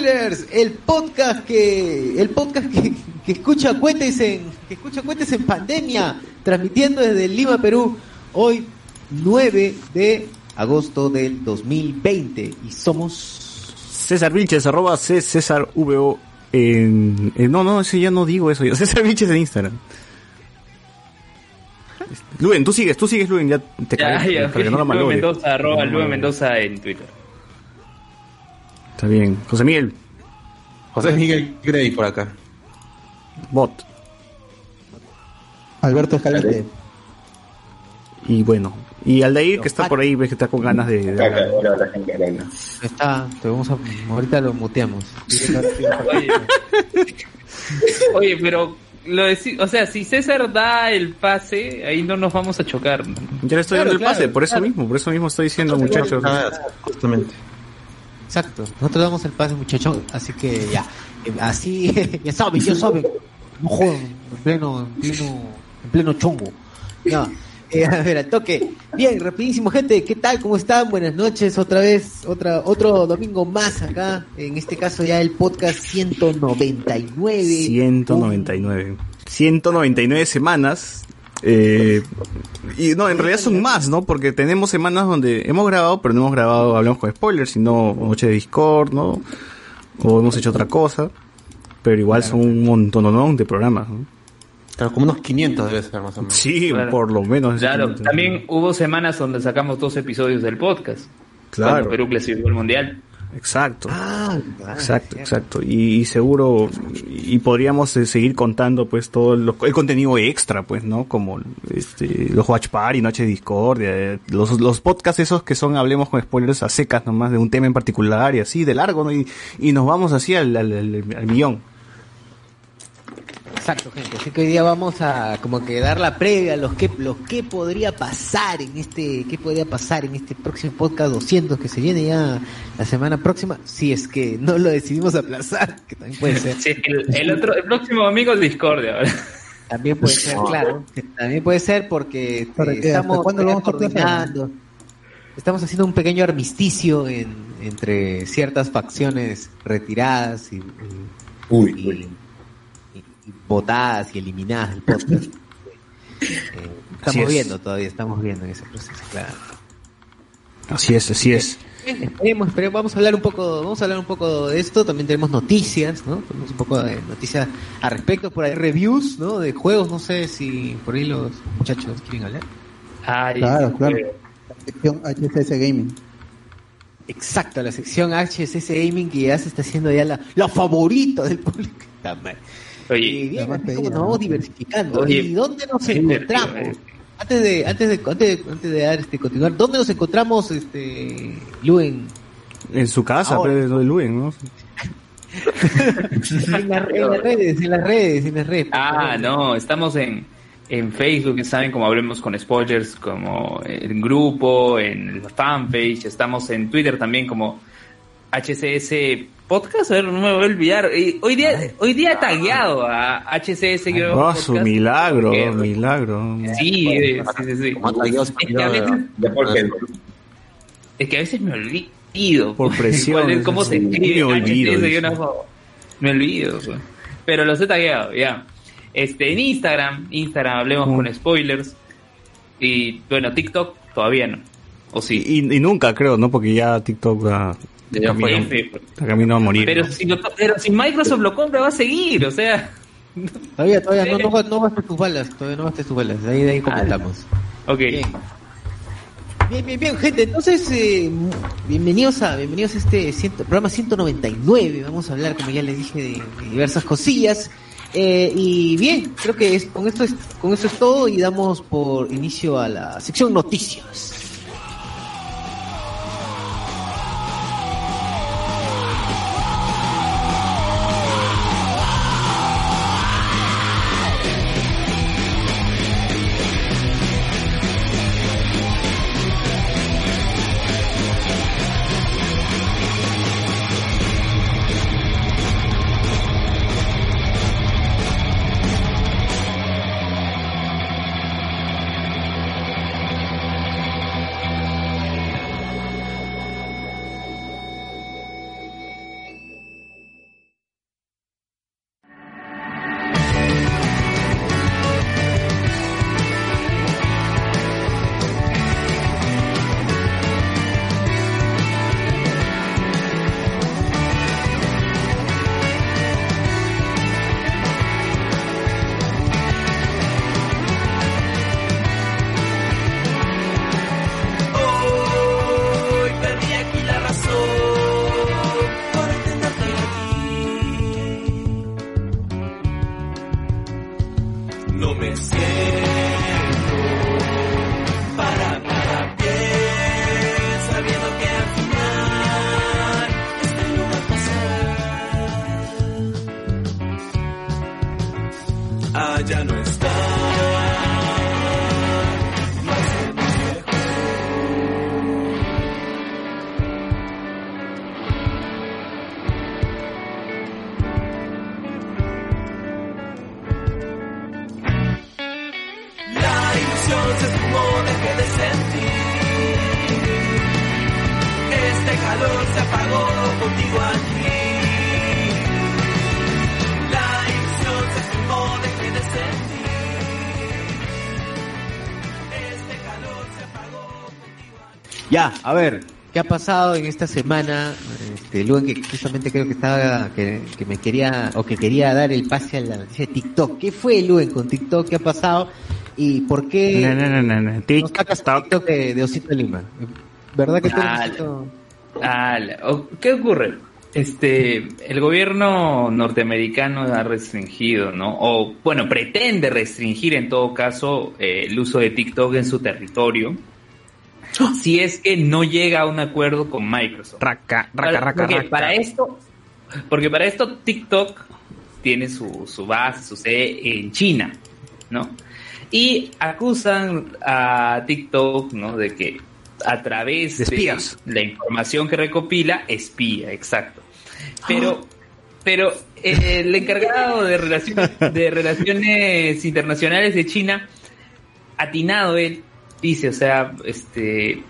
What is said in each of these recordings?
Spoilers, el podcast que el podcast que, que escucha cuentes en que escucha cuentes en pandemia, transmitiendo desde Lima, Perú, hoy 9 de agosto del 2020 y somos César Vilches, arroba C César VO en, en- No, no, ese ya no digo eso. yo. César Vilches en Instagram. Luen, tú sigues, tú sigues, Luen, ya te Ya, caí, ya, para que no la Lue malogre. Mendoza, arroba No, Lue no. Mendoza en Twitter. Está bien. José Miguel, José Miguel Grey por acá. bot. Alberto Escalante. Y bueno, y Aldair, que está por ahí, ves que está con ganas de... de está, te vamos a ahorita lo muteamos. Oye, Oye, pero lo deci- o sea, si César da el pase, ahí no nos vamos a chocar. ¿no? Ya le estoy Claro, dando el pase, por eso claro. mismo, por eso mismo estoy diciendo, muchachos. Ah, justamente. Exacto, nosotros damos el pase muchachos, así que ya, eh, así, ya saben, ya saben, no jodan en pleno, en pleno, en pleno chongo. Ya, eh, a ver, al toque. Bien, rapidísimo gente, ¿qué tal? ¿Cómo están? Buenas noches, otra vez, otra, otro domingo más acá, en este caso ya el podcast 199. 199. 199 semanas. Eh, y no, en realidad son más, ¿no? Porque tenemos semanas donde hemos grabado, pero no hemos grabado, hablamos con spoilers, sino noche de Discord, ¿no? O hemos hecho otra cosa. Pero igual son un montón de programas, ¿no? Claro, como unos 500 debe ser más o menos. Sí, Claro. por lo menos. Claro, también hubo semanas donde sacamos dos episodios del podcast. Claro. Cuando Perú clasificó al mundial. Exacto. Ah, Exacto, exacto. Y, y seguro, y podríamos eh, seguir contando pues todo lo- el contenido extra, pues, ¿no? Como este, los Watch Party, Noche de Discordia, eh, los, los podcasts esos que son, hablemos con spoilers a secas nomás de un tema en particular y así, de largo, ¿no? Y, y nos vamos así al, al, al- al millón. Exacto, gente. Así que hoy día vamos a como que dar la previa a los que, los que podría pasar en este, qué podría pasar en este próximo podcast 200 que se viene ya la semana próxima, si es que no lo decidimos aplazar, que también puede ser. Sí, el, el otro, el próximo domingo es Discordia. ¿verdad? También puede ser, claro. También puede ser porque eh, ¿Para qué? ¿Hasta estamos cuándo lo vamos coordinando. Estamos haciendo un pequeño armisticio en, entre ciertas facciones retiradas y, y- Uy, y, y- y votadas y eliminadas del podcast. Eh, estamos es. viendo todavía, estamos viendo en ese proceso, claro. Así es, así es. Bien, Esperemos, esperemos, vamos a hablar un poco, vamos a hablar un poco de esto, también tenemos noticias, ¿no? Tenemos un poco de noticias al respecto, por ahí reviews, ¿no? De juegos, no sé si por ahí los muchachos quieren hablar. Ay, Claro, claro. La sección HCS Gaming. Exacto, la sección HSS Gaming que ya se está haciendo ya la, la favorita del público. Mal. Y Oye, bien, así como nos ¿no? vamos diversificando. Oye, ¿Y dónde nos encontramos? eh. Antes de, antes de, antes de, antes de dar, este, continuar, ¿dónde nos encontramos, este, Luen? En su casa, Ahora. pero de Luen, ¿no? En, la- en las redes, en las redes, en las redes. Ah, favor. no, estamos en, en Facebook, saben, como hablemos con spoilers, como en grupo, en la fanpage, estamos en Twitter también como HCS Podcast, a ver, no me voy a olvidar. Hoy día, hoy día he tagueado a HCS Ah, su milagro, porque- milagro. Sí, eh, sí, sí, sí. Es que a veces, es que a veces me olvido. Por presión, es- ¿Cómo se escribe? me olvido, HCS, dice. yo no- me olvido. pues. Pero los he tagueado, ya. Este, en Instagram, Instagram hablemos con spoilers. Y bueno, TikTok todavía no. O sí. Y, y nunca creo, ¿no? Porque ya TikTok ah, Camino, Sí, sí. está camino a morir. Pero ¿no? si, lo pero si Microsoft lo compra, va a seguir, o sea. Todavía, todavía, no, no, va- no gastes tus balas, todavía no gastes tus balas, de ahí, de ahí comentamos. Ok. Bien. Bien, bien, bien, gente. Entonces, eh, bienvenidos a bienvenidos a este ciento- programa 199. Vamos a hablar, como ya les dije, de, de diversas cosillas. Eh, y bien, creo que es, con esto es con eso es todo y damos por inicio a la sección noticias. A ver, ¿qué ha pasado en esta semana? Este, Luen, que justamente creo que estaba, que, que me quería, o que quería dar el pase a la noticia de TikTok. ¿Qué fue, Luen, con TikTok? ¿Qué ha pasado? ¿Y por qué No, no, no, no, TikTok. TikTok de, de Osito de Lima? ¿Verdad que tú eres Dale. Osito? Ah, la- o- ¿Qué ocurre? Este, el gobierno norteamericano ha restringido, ¿no? O, bueno, pretende restringir en todo caso eh, el uso de TikTok en su territorio. Si es que no llega a un acuerdo con Microsoft. Raca, raca, raca, porque raca. para esto, porque para esto TikTok tiene su, su base, su sede en China, ¿no? Y acusan a TikTok, ¿no? De que a través De espías. la información que recopila, espía, exacto. Pero, pero eh, el encargado de relaciones, de relaciones internacionales de China, atinado él, dice, o sea, este,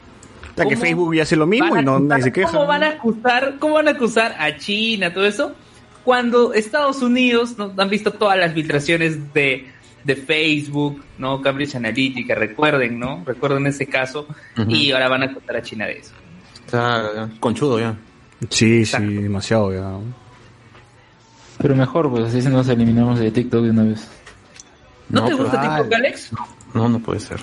Ya que ¿Cómo Facebook ya hace lo mismo y no acusar- nadie se queja. ¿Cómo van a acusar, cómo van a acusar a China, todo eso? Cuando Estados Unidos ¿no? han visto todas las filtraciones de, de Facebook, ¿no? Cambridge Analytica, recuerden, ¿no? Recuerden ese caso. Y ahora van a acusar a China de eso. Ya. Conchudo ya. Sí, Exacto. sí, demasiado ya. Pero mejor, pues así nos eliminamos de TikTok de una vez. ¿No, No, te gusta TikTok, Alex? No, no puede ser.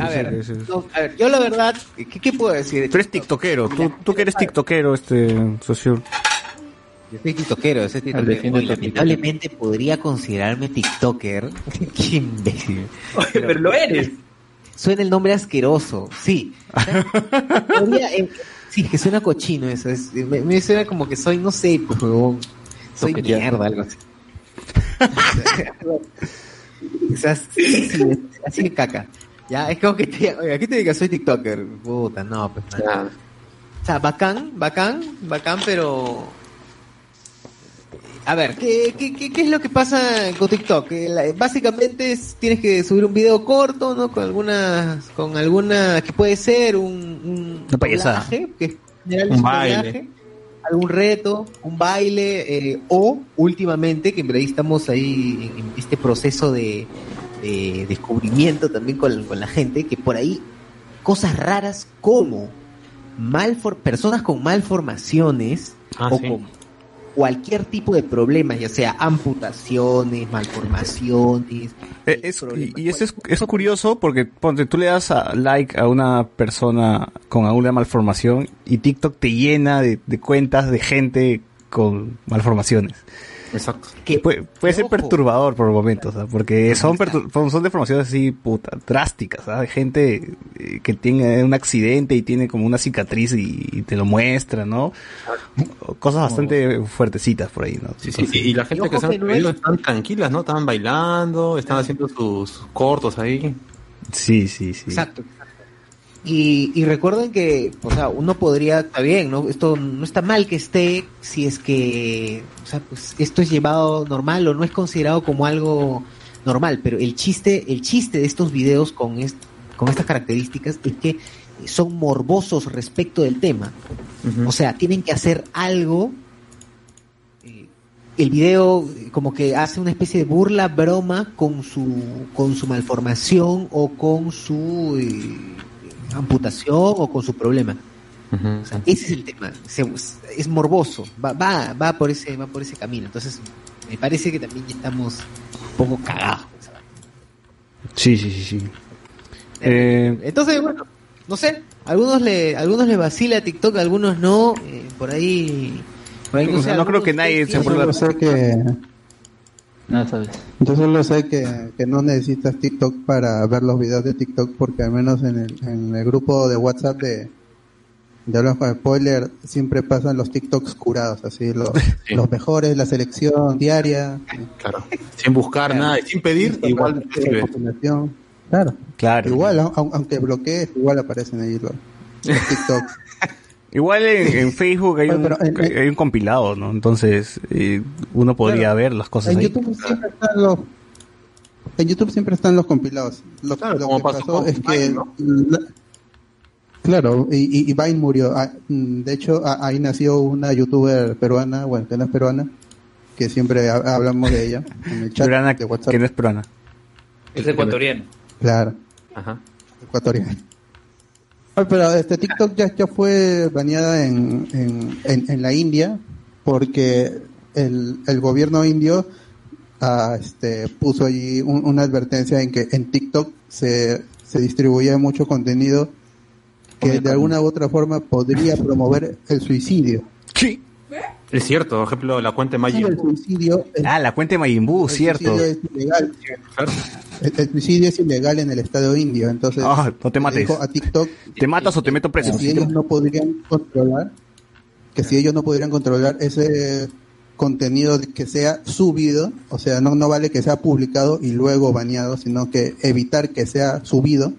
A ver, Sí, sí, sí. no, a ver, yo la verdad, ¿qué, qué puedo decir? Tú eres tiktokero, tú, tú que eres tiktokero, este, socio. Yo soy tiktokero, soy tiktokero. lamentablemente podría considerarme tiktoker. Qué imbécil. Oye, pero lo eres. Suena el nombre asqueroso, sí. Podría, eh, sí, que suena cochino eso. Es, me, me suena como que soy, no sé, pues, soy mierda, algo así. o sea, sí, sí, es- así de caca. Ya, es como que te, oiga, ¿qué te diga? Soy tiktoker. Puta, no, pues. Ya. O sea, bacán, bacán, bacán, pero... A ver, ¿qué, qué, qué, qué es lo que pasa con TikTok? La- básicamente es- tienes que subir un video corto, ¿no? Con alguna, con alguna, que puede ser un... un Una payasada. doblaje, que en general Un baile. algún reto, un baile, eh, o últimamente, que por ahí estamos ahí en este proceso de, de descubrimiento también con, con la gente, que por ahí cosas raras como malfor personas con malformaciones Ah, o sí. con cualquier tipo de problemas, ya sea amputaciones, malformaciones. Eh, es- problemas. y y eso es, es curioso porque ponte, tú le das a like a una persona con alguna malformación y TikTok te llena de, de cuentas de gente con malformaciones. Exacto. Que- Puede, puede ser ojo. perturbador por momentos, ¿ah? porque son, deformaciones así, puta, drásticas, ¿ah? De gente eh, que tiene un accidente y tiene como una cicatriz y, y te lo muestra, ¿no? Cosas bastante fuertecitas por ahí, ¿no? Sí, sí, y, y la gente ojo que que no es- están tranquilas, ¿no? Están bailando, están haciendo sus cortos ahí. Sí, sí, sí. Exacto. Y, y recuerden que, o sea, uno podría, está bien, ¿no? Esto no está mal que esté si es que, o sea, pues esto es llevado normal o no es considerado como algo normal, pero el chiste, el chiste de estos videos con, est- con estas características es que son morbosos respecto del tema. O sea, tienen que hacer algo. eh, El video eh, como que hace una especie de burla, broma con su con su malformación o con su eh, amputación o con su problema. O sea, ese es el tema. Se- es morboso. Va, va, va por ese, va por ese camino. Entonces, me parece que también ya estamos un poco cagados. Sí, sí, sí, sí. Eh, Entonces, bueno, no sé. Algunos le, algunos le vacila a TikTok, algunos no. eh, por ahí, por ahí O sea, no creo que nadie se que, No sabes. yo solo sé que, que no necesitas TikTok para ver los videos de TikTok porque al menos en el, en el grupo de WhatsApp de, de Hablamos con Spoiler siempre pasan los TikToks curados, así los, Sí. los mejores, la selección diaria. Claro. Sin buscar nada y sin pedir, igual recibe. recopilación. Claro. claro. Igual, au- au- aunque bloquees, igual aparecen ahí los, los TikToks. Igual en, en Facebook hay Oye, un, pero en- hay un compilado, ¿no? Entonces eh, uno podría Claro. ver las cosas En ahí. YouTube siempre están los en YouTube siempre están los compilados. Lo, Claro, lo que pasó es que Vine, ¿no? la- claro, y, y, y Vine murió. Ah, mm, De hecho, a- ahí nació una youtuber peruana, bueno, que no es peruana, que siempre ha- hablamos de ella en el chat Peruana de WhatsApp. que no es peruana. Es ecuatoriano. Claro, Ajá. ecuatoriana. Pero este TikTok ya, ya fue baneada en, en, en, en la India porque el, el gobierno indio ah, este, puso allí un- una advertencia en que en TikTok se, se distribuía mucho contenido que de alguna u otra forma podría promover el suicidio. Sí. Es cierto, por ejemplo, la cuenta de suicidio, el, Ah, la cuenta de Majin Buu, el cierto. suicidio es ilegal. El, el suicidio es ilegal en el Estado indio, entonces Ah, no te mates. dijo a TikTok ¿Te matas o te meto preso? que si ellos no podrían controlar, que si ellos no podrían controlar ese contenido que sea subido, o sea, no, no vale que sea publicado y luego baneado, sino que evitar que sea subido.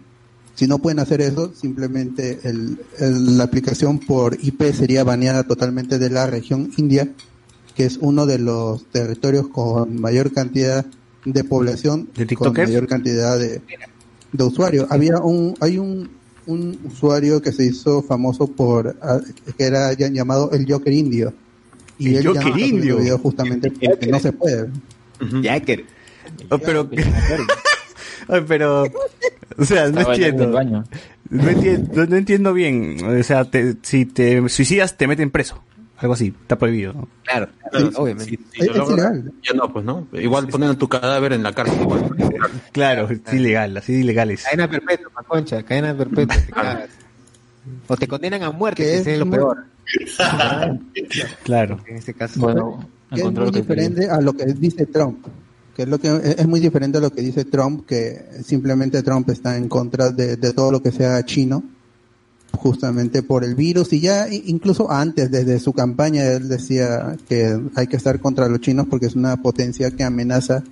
Si no pueden hacer eso, simplemente el, el- la aplicación por IP sería baneada totalmente de la región India, que es uno de los territorios con mayor cantidad de población, ¿De con mayor cantidad de, de usuarios. Había un, hay un, un usuario que se hizo famoso por, ah, que era ya llamado el Joker Indio. Y El él Joker Indio. justamente porque no se puede. Jacker. Oh, pero, Ay, pero, o sea, no en entiendo. baño. No entiendo, no, no entiendo bien. O sea, te- si te suicidas, te meten preso. Algo así, está prohibido. ¿no? Claro, Claro, obviamente. si- si Es- lo es logras, ilegal. Ya no, pues no. Igual ponen tu cadáver en la cárcel. Igual. Claro, es ilegal, así de ilegales. Cadena perpetua, concha, cadena perpetua. te cagas. O te condenan a muerte, Que que es es lo muy- peor. Claro. En este caso. Bueno, es muy diferente a lo que dice Trump. Que es lo que es muy diferente a lo que dice Trump, que simplemente Trump está en contra de, de todo lo que sea chino, justamente por el virus. Y ya incluso antes, desde su campaña, él decía que hay que estar contra los chinos porque es una potencia que amenaza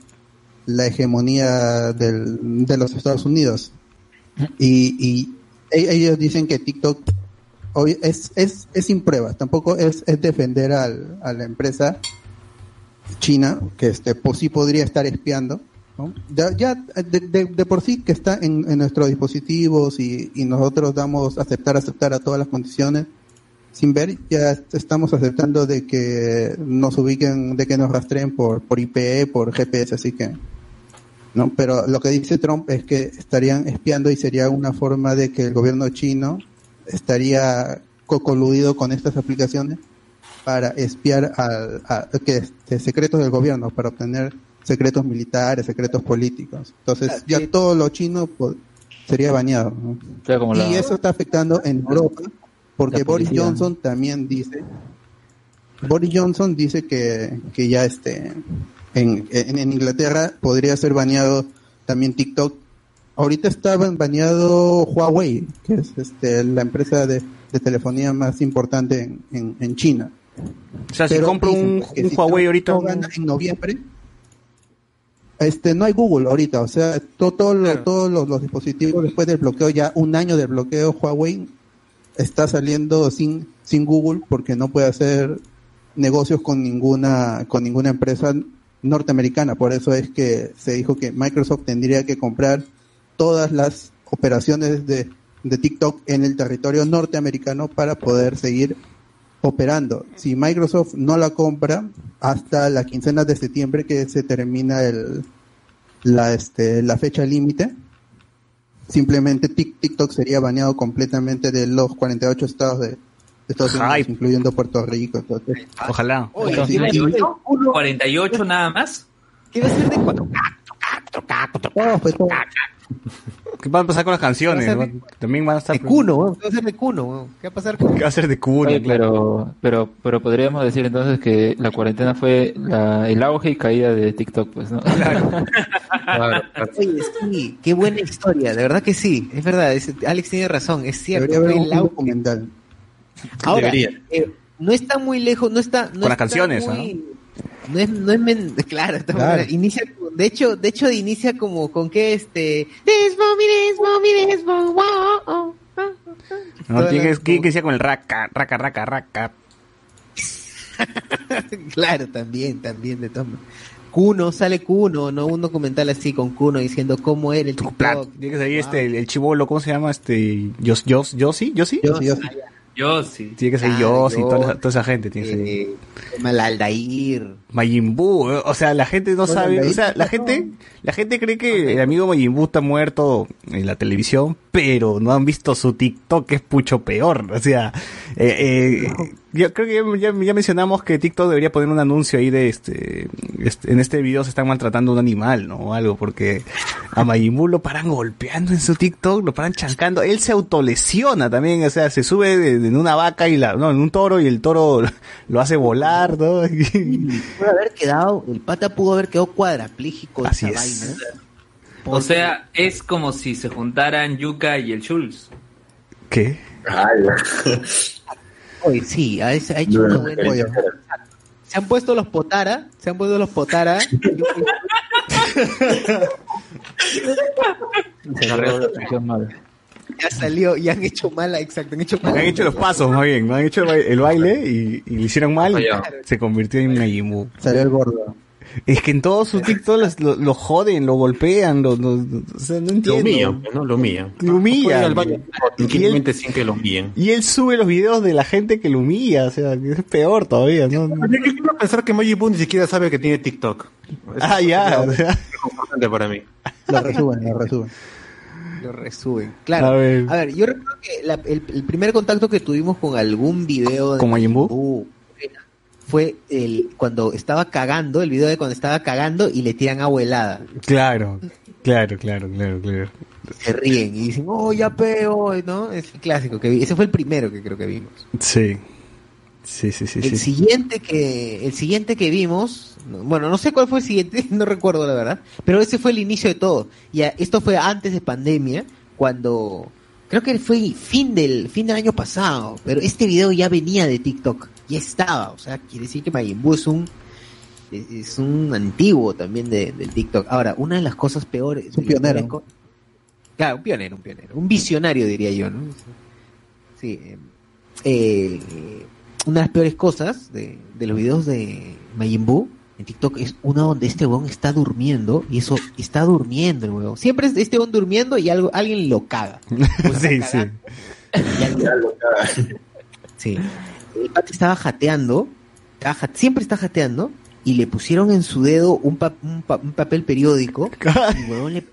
la hegemonía del- de los Estados Unidos. Y, y e- ellos dicen que TikTok hoy es, es, es sin pruebas, tampoco es, es defender al, a la empresa China, que este, por sí podría estar espiando. ¿no? Ya, de, por sí que está en, nuestros dispositivos y, y nosotros damos aceptar, aceptar a todas las condiciones, sin ver, ya estamos aceptando de que nos ubiquen, de que nos rastreen por, por IP, por GPS, así que, ¿no? Pero lo que dice Trump es que estarían espiando y sería una forma de que el gobierno chino estaría co- coludido con estas aplicaciones para espiar al, a, que este, secretos del gobierno, para obtener secretos militares, secretos políticos. Entonces, ya todo lo chino pues, sería baneado. ¿no? Claro, como y la- eso está afectando en Europa, porque Boris. Johnson también dice, Boris Johnson dice que, que ya este, en, en, en Inglaterra podría ser baneado también TikTok. Ahorita estaba baneado Huawei, que es este, la empresa de, de telefonía más importante en, en, en China. O sea, si Pero compro dicen un, que un si Huawei ahorita. no gana en noviembre, este, no hay Google ahorita, o sea, to- todo lo- todos los, los dispositivos después del bloqueo, ya un año del bloqueo, Huawei está saliendo sin, sin Google porque no puede hacer negocios con ninguna, con ninguna empresa norteamericana. Por eso es que se dijo que Microsoft tendría que comprar todas las operaciones de, de TikTok en el territorio norteamericano para poder seguir operando. Si Microsoft no la compra hasta la quincena de septiembre que se termina el, la, este, la fecha límite, simplemente Tik- TikTok sería baneado completamente de los 48 estados de, Estados. Unidos, incluyendo Puerto Rico. Entonces, Ojalá. Oye, Sí, ¿qué va a ser de 48, uno? 48 nada más. ¿Qué va a ser de cuatro? todo fue todo. ¿Qué va a pasar con las canciones? También van a estar. De Cuno. ¿Qué va a ser de Cuno? ¿Qué va a pasar con ¿Qué va a ser de Cuno? Oye, pero, pero, pero podríamos decir entonces que la cuarentena fue la, el auge y caída de TikTok, pues, ¿no? Claro. Oye, sí, qué buena historia, de verdad que sí, es verdad, es- Alex tiene razón, es cierto. Debería haber el auge. documental. Ahora, eh, no está muy lejos, no está... No Con las está canciones, muy- No es, no es men- claro, muy- Claro. inicia, de hecho, de hecho inicia como con que este. No, Todas tiene que, ser con el raca, raca, raca, raca. claro, también, también, de maneras. Kuno, sale Kuno, ¿no? Un documental así con Kuno diciendo cómo era el TikTok. Tiene que salir este, el, chivolo, ¿cómo se llama? Este, Yos, Yos, Yossi, Yossi. Yo, sí, yo sí. Yo sí. Tiene que salir Ah, Yossi, toda, esa- Yossi. toda esa gente tiene que salir. Eh, Malaldair. Majin Buu, eh, o sea, la gente no sabe, o sea, la gente, la gente cree que el amigo Majin Buu está muerto en la televisión, pero no han visto su TikTok, que es mucho peor, o sea, eh, eh, yo creo que ya, mencionamos que TikTok debería poner un anuncio ahí de este, este- en este video se están maltratando a un animal, ¿no? O algo, porque a Majin Buu lo paran golpeando en su TikTok, lo paran chancando, él se autolesiona también, o sea, se sube en una vaca y la, no, en un toro y el toro lo hace volar, ¿no? Pudo haber quedado, el pata pudo haber quedado cuadrapléjico de Así esa es. vaina. O sea, es como si se juntaran Yuka y el Schulz. ¿Qué? Oye, sí, ha, hecho una buena. Oye, Se han puesto los potara, se han puesto los potara. Se agarró la atención mal. ya salió y han hecho mala, exacto, han hecho mala. Han hecho los pasos más bien, ¿no? Han hecho el baile, y, y lo hicieron mal y se convirtió en Buu. Salió el gordo. Es que en todos sus TikToks los- lo, lo joden, lo golpean, lo, lo- o sea, no Lo entiendo. humillan, ¿no? Lo humillan. Lo humillan. Y tranquilamente sin que lo humillen. Y él sube los videos de la gente que lo humilla, o sea, es peor todavía, ¿no? Yo quiero pensar que Buu ni siquiera sabe que tiene TikTok. Eso Ah, ya, es importante para mí. Lo resuben, lo resuben. Lo resuben. Claro. A A ver. ver, yo recuerdo que la- el, el primer contacto que tuvimos con algún video de ¿Con Majin Buu? Fue el cuando estaba cagando, el video de cuando estaba cagando y le tiran agua helada. claro, claro, claro, claro, claro. Se ríen y dicen, oh, ya peo, ¿no? Es el clásico que vi. Ese fue el primero que creo que vimos. Sí. Sí, sí, sí, El sí. siguiente que el siguiente que vimos, no- bueno, no sé cuál fue el siguiente, no recuerdo la verdad, pero ese fue el inicio de todo. Y esto fue antes de pandemia, cuando creo que fue fin del fin del año pasado, pero este video ya venía de TikTok, ya estaba, o sea, quiere decir que Majin Buu es un es- es un antiguo también de, del TikTok. Ahora, una de las cosas peores, Un pionero. co- Claro, un pionero, un pionero, un visionario diría yo, ¿no? Sí. eh, eh, una de las peores cosas de, de los videos de Majin Buu en TikTok es una donde este weón está durmiendo y eso está durmiendo el weón. Siempre es este weón durmiendo y algo alguien lo caga. sí, sí. Y alguien- Sí. El pata estaba jateando, estaba siempre está jateando, y le pusieron en su dedo un, pa- un pa- un papel periódico, y el huevón le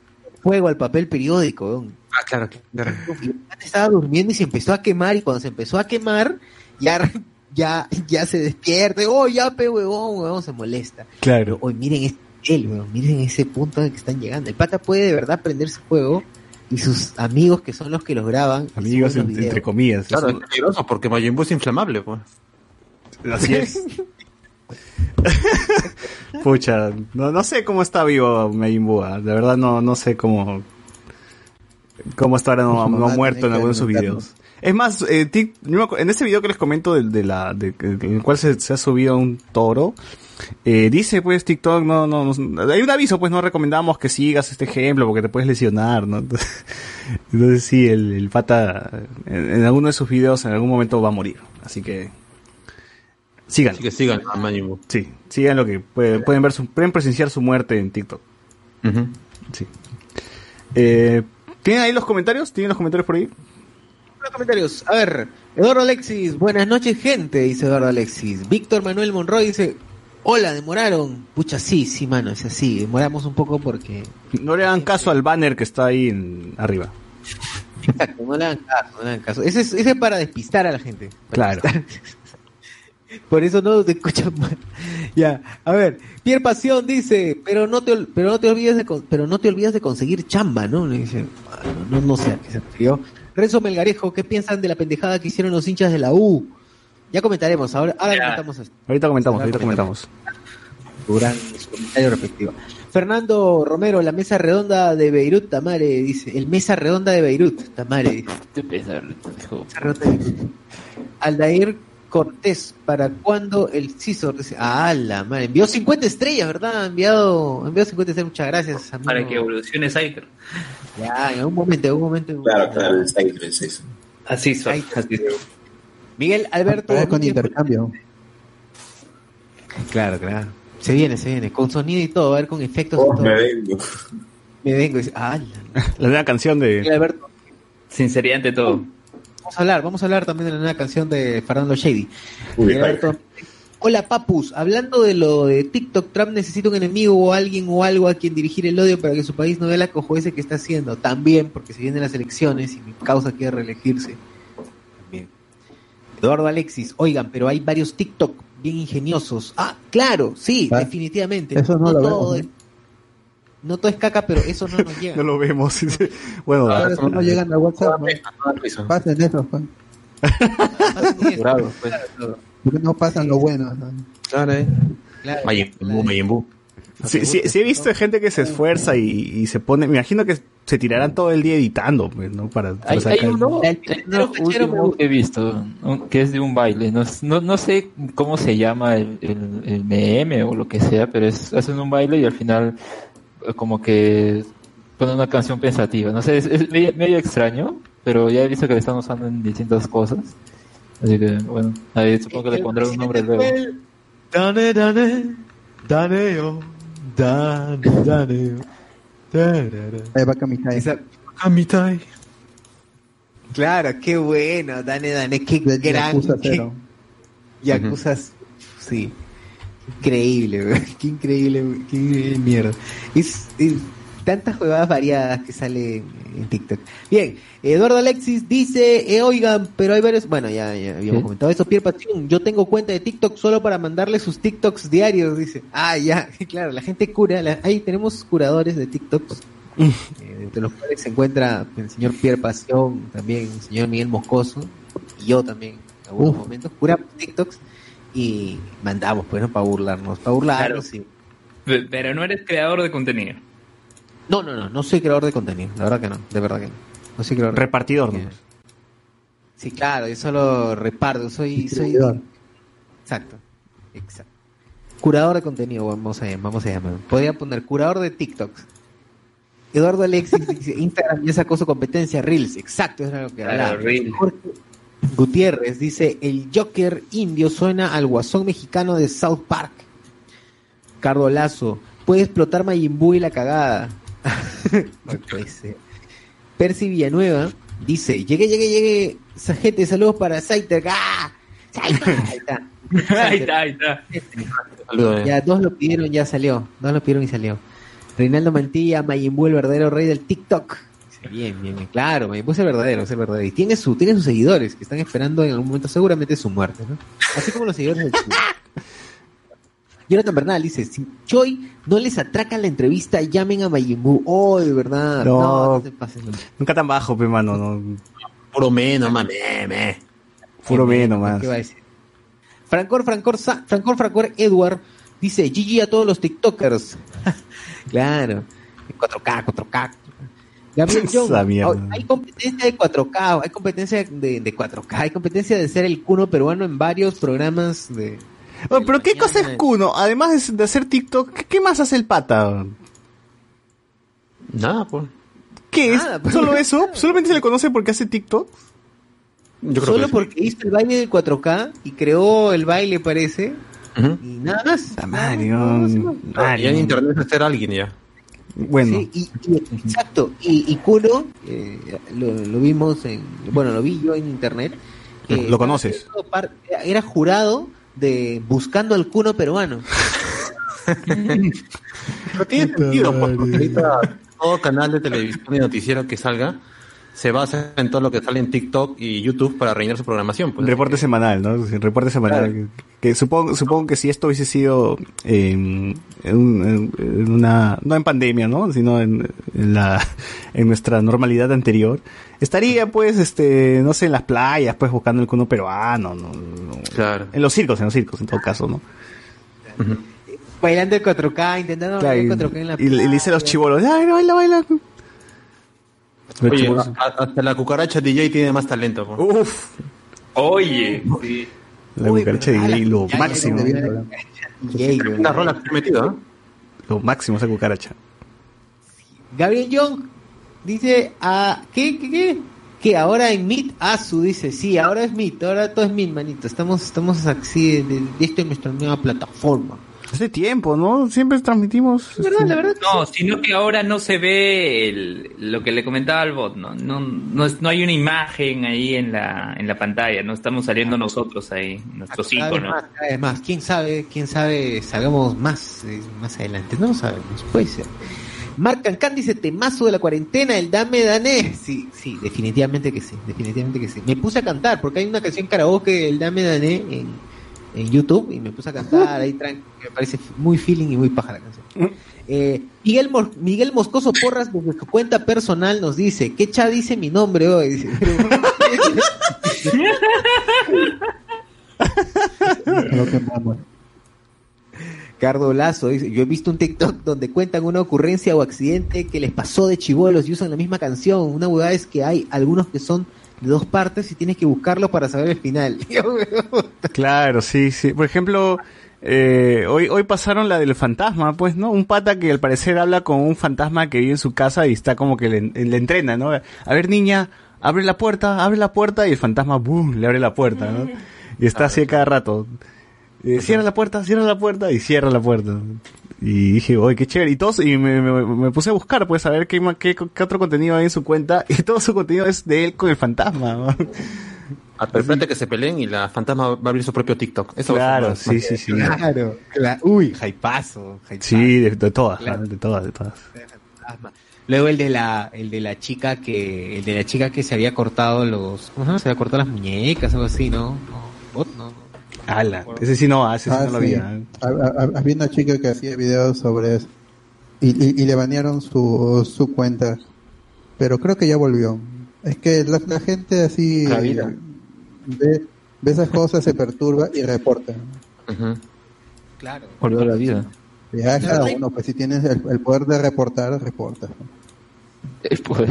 fuego al papel periódico. Ah, claro, claro. Y el pata estaba durmiendo y se empezó a quemar, y cuando se empezó a quemar, ya, ya, ya se despierta, oh, ya, pe, huevón, huevón, se molesta. Claro. Miren ese nivel, weón, miren ese punto en el que están llegando. El pata puede de verdad prenderse fuego y sus amigos que son los que los graban. Amigos, los entre comillas. Claro, Eso- es peligroso porque Majin Buu es inflamable, pues. Así es. Pucha, no, no sé cómo está vivo Majin Buu, ah, De verdad no, no sé cómo cómo está ahora no, no muerto en que algunos de sus videos. Es más, eh, Tic- en ese video que les comento de, de la, de, en el cual se, se ha subido un toro, eh, dice pues TikTok, no, no, no- hay un aviso pues no recomendamos que sigas este ejemplo porque te puedes lesionar, ¿no? Entonces, entonces sí, el, el pata en, en alguno de sus videos en algún momento va a morir, así que sigan. Así que sigan. Sí, sigan lo que pueden, pueden ver, su, pueden presenciar su muerte en TikTok. Sí. Eh, ¿Tienen ahí los comentarios? ¿Tienen los comentarios por ahí? Los comentarios. A ver, Eduardo Alexis, buenas noches, gente, dice Eduardo Alexis. Víctor Manuel Monroy dice, hola, demoraron. Pucha, sí, sí, mano, es así. Demoramos un poco porque... No le hagan caso al banner que está ahí en- arriba. Exacto, no le hagan caso, no le hagan caso. Ese es, ese es para despistar a la gente. Claro. Por eso no te escuchan mal. Ya, a ver, Pierre Pasión dice, pero no te pero no te olvides de pero no te olvides de conseguir chamba, ¿no? Le dice, "Ah, no, no, no sé a qué se refirió. Renzo Melgarejo, ¿qué piensan de la pendejada que hicieron los hinchas de la U? Ya comentaremos, ahora, ahora Ya. comentamos esto. Ahorita comentamos, ahorita comentamos. Su gran su comentario respectivo. Fernando Romero, la mesa redonda de Beirut, Tamare, dice, el mesa redonda de Beirut, Tamare, dice. Te pesa, hijo. Mesa redonda de Beirut. Aldair Cortés, ¿para cuándo el Cisor? Dice, ah, la madre, envió 50 estrellas, ¿verdad? Ha enviado, ha enviado 50 estrellas, muchas gracias. amigo. Para que evolucione Cypher. Ya, en algún momento, en algún momento. Claro, claro, el Cypher es eso. Así son. Así son. Miguel Alberto. Con intercambio. Claro, claro. Se viene, se viene, con sonido y todo, a ver, con efectos y Oh, todo. me vengo. Me vengo y ah, la- La nueva canción Miguel de... Alberto. Sinceridad ante todo. Vamos a hablar, vamos a hablar también de la nueva canción de Fernando Shady. Uy, Miguel Alberto, Hola Papus, hablando de lo de TikTok, Trump necesita un enemigo o alguien o algo a quien dirigir el odio para que su país no vea la ese que está haciendo. También, porque se vienen las elecciones y mi causa quiere reelegirse. También. Eduardo Alexis, oigan, pero hay varios TikTok bien ingeniosos. Ah, claro, sí, Ah, definitivamente. eso no lo todo vemos, no todo es caca, pero eso no nos llega. No lo vemos. bueno, Ahora, si no llegan a WhatsApp, ¿no? pasen eso. Pasen eso. Bravo, pues. Porque no pasan lo bueno. ¿no? Claro, eh. Claro. Majin Buu. sí, sí, sí he visto gente que se esfuerza y, y se pone... Me imagino que se tirarán todo el día editando, pues, ¿no? Para, para Hay, hay sacar- uno, El hay uno fachero me último que he visto, que es de un baile. No, no, no sé cómo se llama el, el, el meme o lo que sea, pero es, hacen un baile y al final como que ponen una canción pensativa. No sé, es, es medio, medio extraño, pero ya he visto que le están usando en distintas cosas. Así que, bueno, ahí supongo que le pondrán un nombre luego. Dane, dane, dane yo, dane, dane yo. Tarara. Ahí va Kamisai. Esa- Amitai. Claro, qué bueno, Dane, Dane, qué gran. Yakuza qué- Zero. Yakuza, sí. Increíble, güey, qué increíble, qué increíble mierda. Es, es tantas jugadas variadas que salen en TikTok. Bien, Eduardo Alexis dice, eh, oigan, pero hay varios, bueno, ya, ya habíamos ¿Sí? comentado eso, Pierre Pasión, yo tengo cuenta de TikTok solo para mandarle sus TikToks diarios, dice. Ah, ya, claro, la gente cura, la- ahí tenemos curadores de TikToks, eh, entre los cuales se encuentra el señor Pierre Pasión, también el señor Miguel Moscoso, y yo también, en algunos Uf. momentos, curamos TikToks y mandamos, pues, ¿no? Para burlarnos, para burlarnos, sí. Pe- Pero no eres creador de contenido. No, no, no, no soy creador de contenido, la verdad que no, de verdad que no. No soy creador de Repartidor, ¿no? Sí, claro, yo solo reparto, soy, soy exacto, exacto. Curador de contenido, vamos a vamos a llamar. Podría poner curador de TikToks. Eduardo Alexis dice Instagram ya sacó su competencia Reels, exacto, es lo que Claro, hablaba. Reels. Jorge Gutiérrez dice el Joker indio suena al guasón mexicano de South Park. Cardo Lazo, puede explotar Majin Buu y la cagada. no puede ser. Percy Villanueva dice, llegué, llegué, llegué, esa gente, saludos para Saiter, ¡ah! Ahí está, ahí está. ahí está, ahí está. Saludos, eh. Ya, dos lo pidieron, ya salió. Dos lo pidieron y salió. Reinaldo Mantilla, Mayimbu, el verdadero rey del TikTok. Bien, bien, bien. Claro, Mayimbu es el verdadero, es el verdadero. Y tiene, su, tiene sus seguidores que están esperando en algún momento seguramente su muerte, ¿no? Así como los seguidores del. Jonathan Bernal dice, si Choi no les atraca la entrevista, llamen a Mayimbu. Oh, de verdad. No. No, no te pases. no. Nunca tan bajo, pe, mano. No. Puro menos, mame, me. Puro ¿Qué menos, más. ¿Qué va a decir? Francor, Francor, Sa- Francor, Francor, Edward dice GG a todos los TikTokers. claro. 4K, 4K. Gabriel Young, oh, hay competencia de 4K, hay competencia de, de 4K, hay competencia de ser el cuno peruano en varios programas de... Oye, pero ¿qué mañana. cosa es Kuno? Además de- de hacer TikTok, ¿qué, qué más hace el pata? Nada, pues. ¿Qué es? Nada, pues. ¿Solo eso? ¿Solamente se le conoce porque hace TikTok? Yo creo Solo que porque hizo el baile del 4K y creó el baile, parece, y nada más. No. Madre, Ya en internet es ser alguien ya. Bueno, Sí, y, y- exacto. Y, y Kuno, eh, lo, lo vimos en. Bueno, lo vi yo en internet. que ¿Lo conoces? Era jurado de Buscando al Kuno peruano. Pero tiene sentido, pues, porque ahorita todo canal de televisión y noticiero que salga se basa en todo lo que sale en TikTok y YouTube para rellenar su programación. Pues. reporte semanal, ¿no? Reporte semanal. Que, que supongo, supongo que si esto hubiese sido eh, en, un- en una, no en pandemia, ¿no? Sino en, en la, en nuestra normalidad anterior, estaría pues, este, no sé, en las playas, pues buscando el cuno peruano, ¿no? No. Claro. En los circos, en los circos, en todo caso, ¿no? Bailando el 4K, intentando Claro, bailar el 4K en la y le y le dice a los playa. chivolos, ay, baila, baila. Oye, a- a- hasta la cucaracha DJ tiene más talento. pues. Uf, Oye, sí. la Uy, cucaracha de lo Ya, máximo, Una rola que metido, ¿eh? lo máximo esa cucaracha. Gabriel Young dice, ah, ¿qué, qué, qué? Que ahora en Meet, Asu dice, sí, ahora es Meet, ahora todo es Meet, manito. Estamos, estamos así, de, de- esto es nuestra nueva plataforma. Hace tiempo, ¿no? Siempre transmitimos. Verdad, este, la verdad. No, sino que ahora no se ve el- lo que le comentaba al bot, ¿no? No, no, es- no hay una imagen ahí en la, en la pantalla, no estamos saliendo nosotros ahí, nuestros Cada vez iconos. más, cada vez más. ¿Quién sabe? ¿Quién sabe? Salgamos más, eh, más adelante. No lo sabemos, puede ser. Marc Cancan dice, temazo de la cuarentena, el Dame Dané. Sí, sí, definitivamente que sí, definitivamente que sí. Me puse a cantar, porque hay una canción karaoke, el Dame Dané, en, en YouTube, y me puse a cantar ahí tranqui, me parece muy feeling y muy paja la canción. Eh, Miguel, Mor- Miguel Moscoso Porras, desde su cuenta personal, nos dice, ¿qué cha dice mi nombre hoy? Cardo Lazo dice, yo he visto un TikTok donde cuentan una ocurrencia o accidente que les pasó de chivolos y usan la misma canción. Una huevada es que hay algunos que son de dos partes y tienes que buscarlo para saber el final. Claro, sí, sí. Por ejemplo, eh, hoy, hoy pasaron la del fantasma, pues, ¿no? Un pata que al parecer habla con un fantasma que vive en su casa y está como que le, le entrena, ¿no? A ver, niña, abre la puerta, abre la puerta y el fantasma, ¡boom!, le abre la puerta, ¿no? Y está así cada rato. Eh, cierra la puerta, cierra la puerta y cierra la puerta. Y dije, oye, qué chévere. Y todos, y me, me- me puse a buscar, pues, a ver qué, qué, qué otro contenido hay en su cuenta. Y todo su contenido es de él con el fantasma. ¿no? Ah, pero espérate que se peleen y la fantasma va a abrir su propio TikTok. Eso va a Claro, ser más- sí, sí, sí. claro, claro. Uy, jaipazo. Sí, de, de todas, Claro. ¿no? de todas, de todas. Luego el de la, el de la chica que, el de la chica que se había cortado los, ¿cómo se llama? Se había cortado las muñecas, algo así, ¿no? No, bot, no, no. Ala, ese sí no, sí Ah, no lo sí. había. Ha- ha- Había una chica que hacía videos sobre eso. Y, y, y le banearon su, su cuenta. Pero creo que ya volvió. Es que la, la gente así La vida. ve, ve esas cosas, se perturba y reporta. Claro. Volvió a la vida. Ya cada uno, pues si tienes el, el poder de reportar, reporta. El poder.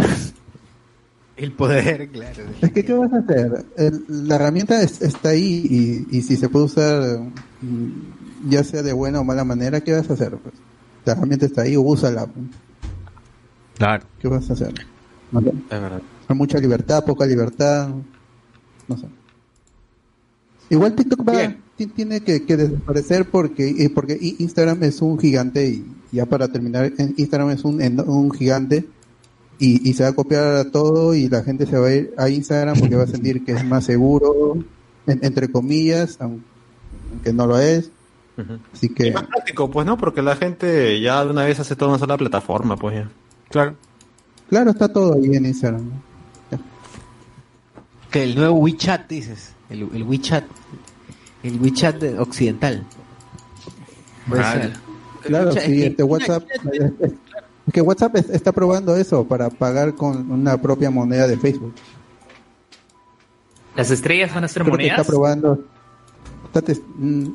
El poder, claro. Es que, ¿qué vas a hacer? El- la herramienta es- está ahí y, y si se puede usar, mm, ya sea de buena o mala manera, ¿qué vas a hacer? Pues, la herramienta está ahí, úsala. Claro. ¿Qué vas a hacer? No. Es verdad. Hay mucha libertad, poca libertad. No sé. Igual TikTok va, tiene que, que desaparecer porque, porque Instagram es un gigante y ya para terminar, Instagram es un, en- un gigante y, y se va a copiar a todo y la gente se va a ir a Instagram porque va a sentir que es más seguro en- entre comillas, aun- aunque no lo es. Así Y que más práctico, pues, ¿no? Porque la gente ya de una vez hace toda una sola plataforma, pues ya. Claro. claro, está todo ahí en Instagram. Que el nuevo WeChat, dices. El, el WeChat. El WeChat de- occidental. Puede Ah, ser. Claro, WeChat, sí, este WhatsApp, que WhatsApp es- está probando eso para pagar con una propia moneda de Facebook. Las estrellas van a ser Creo que está monedas. probando. está tes- mm,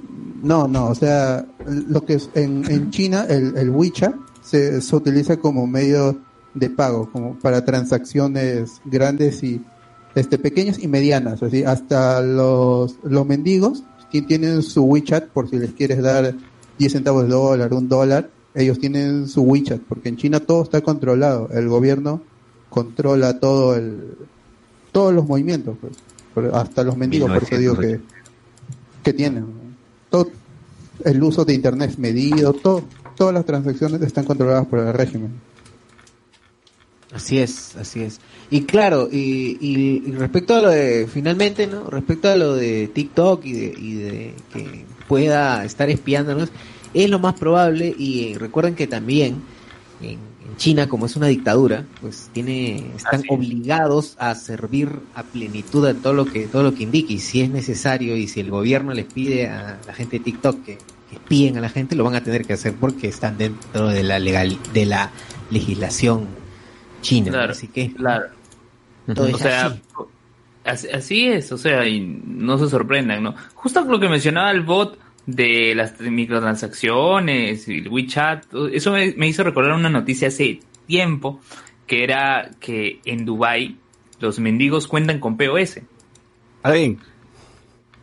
no, no, o sea, lo que es en, en China el, el WeChat se, se utiliza como medio de pago, como para transacciones grandes y este pequeñas y medianas, así hasta los los mendigos que tienen su WeChat por si les quieres dar 10 centavos de dólar, un dólar, ellos tienen su WeChat, porque en China todo está controlado, el gobierno controla todo el todos los movimientos, pues, hasta los mendigos, por eso digo que que tienen. Todo el uso de internet es medido, todo, todas las transacciones están controladas por el régimen. Así es, así es. Y claro, y, y- y respecto a lo de, finalmente, ¿no? Respecto a lo de TikTok y de, y de que pueda estar espiándonos, es lo más probable y eh, recuerden que también en, en China, como es una dictadura, pues tiene, están Así obligados a servir a plenitud a todo lo que, todo lo que indique y si es necesario y si el gobierno les pide a la gente de TikTok que, que espíen a la gente, lo van a tener que hacer porque están dentro de la legal, de la legislación china. Claro, Así que claro. todo es O sea, así. así, así es, o sea, y no se sorprendan, ¿no? Justo lo que mencionaba el bot de las microtransacciones y el WeChat, eso me, me hizo recordar una noticia hace tiempo que era que en Dubai los mendigos cuentan con POS. Bien.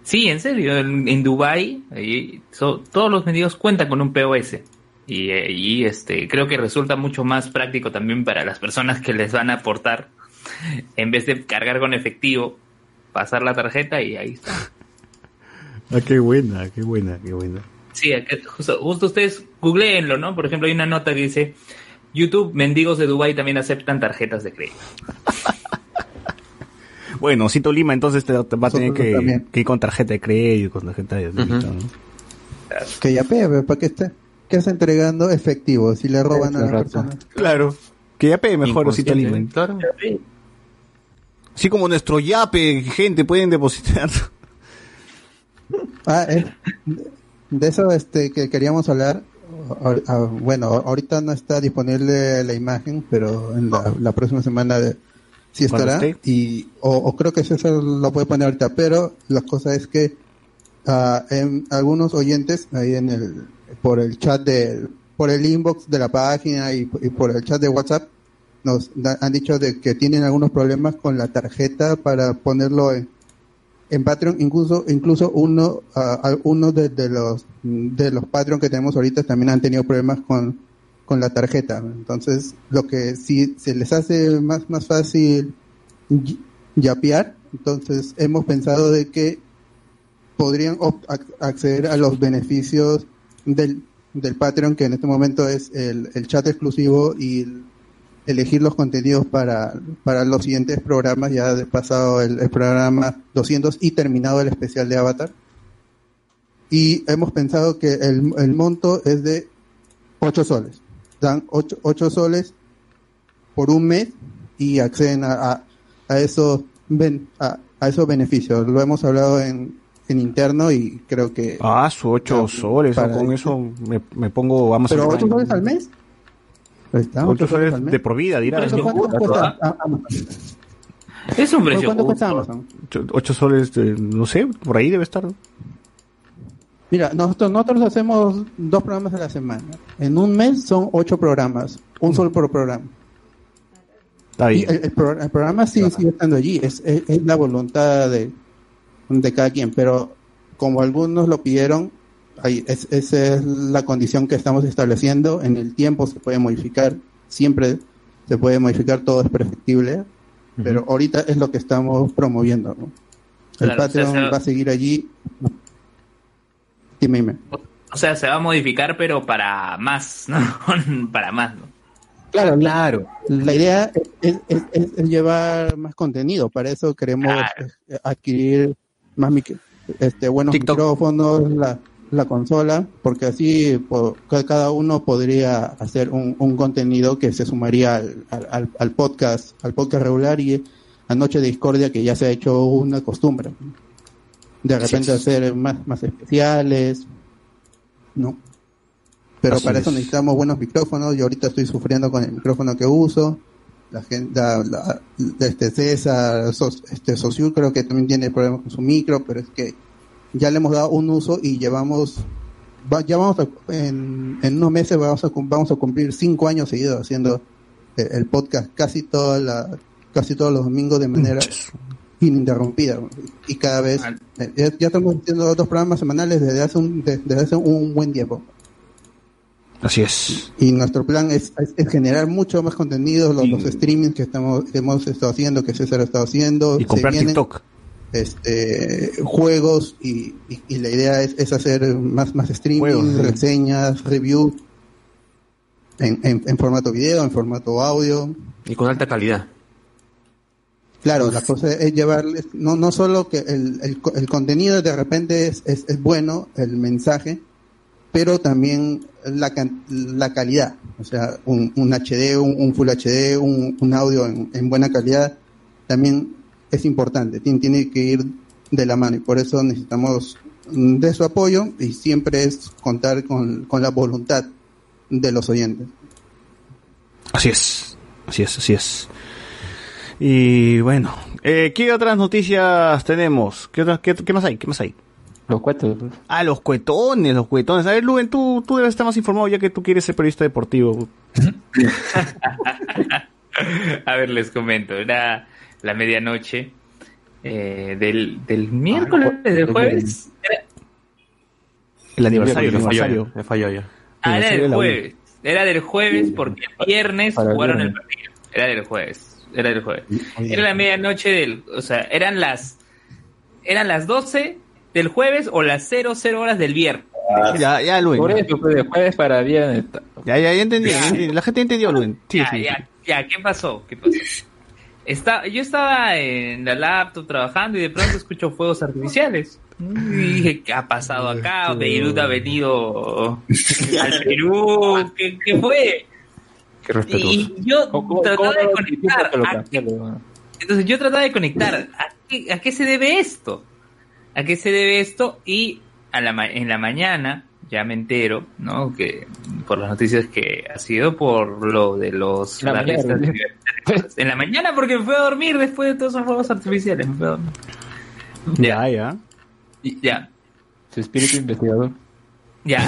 Sí, en serio, en, en Dubai ahí, so- todos los mendigos cuentan con un POS. Y, eh, y, este creo que resulta mucho más práctico también para las personas que les van a aportar en vez de cargar con efectivo, pasar la tarjeta y ahí está. Ah, qué buena, qué buena, qué buena. Sí, justo, justo ustedes googleenlo, ¿no? Por ejemplo, hay una nota que dice YouTube, mendigos de Dubai también aceptan tarjetas de crédito. Bueno, Cito Lima entonces te, te va a tener que, ir con tarjeta de crédito, con tarjeta de débito, ¿no? Que ya pegue, ¿para qué está? ¿Qué está entregando efectivo? Si le roban a la rato. persona. Claro. Que ya pegue mejor Cito Lima. Claro. Así como nuestro yape, gente, pueden depositar. Ah, eh, de eso este que queríamos hablar. Bueno, ahorita no está disponible la imagen, pero en la, la próxima semana sí estará. Y, o, o creo que César lo puede poner ahorita, pero la cosa es que ah, en algunos oyentes ahí en el por el chat de por el inbox de la página y, y por el chat de WhatsApp nos da- han dicho de que tienen algunos problemas con la tarjeta para ponerlo en, en Patreon incluso incluso uno uno de, los de los Patreon que tenemos ahorita también han tenido problemas con con la tarjeta. Entonces lo que si se les hace más más fácil yapear entonces hemos pensado de que podrían acceder a los beneficios del, del Patreon, que en este momento es el, el chat exclusivo y el- elegir los contenidos para, para los siguientes programas, ya de pasado el, el programa 200 y terminado el especial de Avatar. Y hemos pensado que el, el monto es de 8 soles. Dan 8, 8 soles por un mes y acceden a, a, a esos, ben- a, a esos beneficios. Lo hemos hablado en, en interno y creo que... Ah, su ocho Ah, soles, para- con eso me, me pongo Amazon. ¿Pero 8 Prime. soles al mes? Ahí está, Ocho ocho soles soles al mes. de por vida, dirás. ¿Eso ¿no? cuánto ¿no? cuesta a- Amazon? Es un precio ¿Cuánto cuesta. Amazon? Ocho, ocho soles, de- no sé, por ahí debe estar. Mira, nosotros, nosotros hacemos dos programas a la semana. En un mes son ocho programas, un solo por programa. Está bien. el, el pro- el programa sigue, sigue estando allí, es, es, es la voluntad de, de cada quien, pero como algunos lo pidieron, ahí es, esa es la condición que estamos estableciendo. En el tiempo se puede modificar, siempre se puede modificar, todo es perfectible, pero ahorita es lo que estamos promoviendo. ¿no? El Claro, o sea, Patreon se- va a seguir allí. Dime, dime. O sea, se va a modificar, pero para más, ¿no? para más, ¿no? Claro, Claro. La idea es, es- es- es llevar más contenido, para eso queremos Claro. eh, adquirir más mic- este, buenos TikTok. micrófonos, la, la consola, porque así po- ca- cada uno podría hacer un, un contenido que se sumaría al, al- al, podcast, al podcast regular y a Noche de Discordia que ya se ha hecho una costumbre. De repente hacer más, más especiales, ¿no? Pero Así para eso es. necesitamos buenos micrófonos. Yo ahorita estoy sufriendo con el micrófono que uso. La gente, la, la- este César, este Sociur creo que también tiene problemas con su micro, pero es que ya le hemos dado un uso y llevamos, va- ya vamos a, en, en unos meses vamos a, vamos a cumplir cinco años seguidos haciendo el, el podcast casi toda la, casi todos los domingos de manera ininterrumpida y cada vez eh, ya, ya estamos haciendo dos programas semanales desde hace un, de- desde hace un buen tiempo Así es. y nuestro plan es, es- es generar mucho más contenido los, Y- los streamings que estamos que hemos estado haciendo que César ha estado haciendo Y comprar vienen, TikTok. Este juegos y, y- y la idea es, es hacer más más streaming Juegos, sí. reseñas reviews en, en, en formato video en formato audio Y con alta calidad. Claro, la cosa es llevarles, no, no solo que el, el, co- el contenido de repente es, es, es bueno, el mensaje, pero también la, can- la calidad, o sea, un, un HD, un, un Full HD, un, un audio en, en buena calidad, también es importante, tiene, tiene que ir de la mano y por eso necesitamos mm, de su apoyo y siempre es contar con, con la voluntad de los oyentes. Así es. Así es, así es. Y bueno, eh, ¿qué otras noticias tenemos? ¿Qué, otras- qué, qué más hay? ¿Qué más hay? Los cuatro. pues. Ah, los cuetones, los cuetones. A ver, Luven, tú, tú debes estar más informado ya que tú quieres ser periodista deportivo. A ver, les comento. Era la medianoche eh, del, del miércoles, no, del jueves. Era- El aniversario, el Me falló. Me ya. ah, era del jueves. Era del jueves porque el viernes Para jugaron el viernes. partido. Era del jueves. Era del jueves. Era la medianoche del. O sea, eran las. Eran las 12 del jueves o las 00 horas del viernes. Ya, ya, Luven. Por eso, pues, de jueves para viernes. Ya, ya, ya entendí. La gente entendió, Luven. Sí, ya, sí, ya, sí. ya, ¿qué pasó? ¿Qué pasó? Está, yo estaba en la laptop trabajando y de pronto escucho fuegos artificiales. Y dije, ¿qué ha pasado acá? Beirut ha venido al Perú. ¿Qué, qué fue? Qué respetuoso. Y yo ¿Cómo- cómo- trataba de conectar. entonces yo trataba de conectar. ¿A qué, a qué se debe esto? ¿A qué se debe esto? Y a la, en la mañana ya me entero, ¿no? Que por las noticias que ha sido por lo de los La mañana. universitarios. En la mañana porque me fui a dormir después de todos esos fuegos artificiales. Me fui a dormir. Ya, ya. Y- Ya, Su espíritu investigador. ya.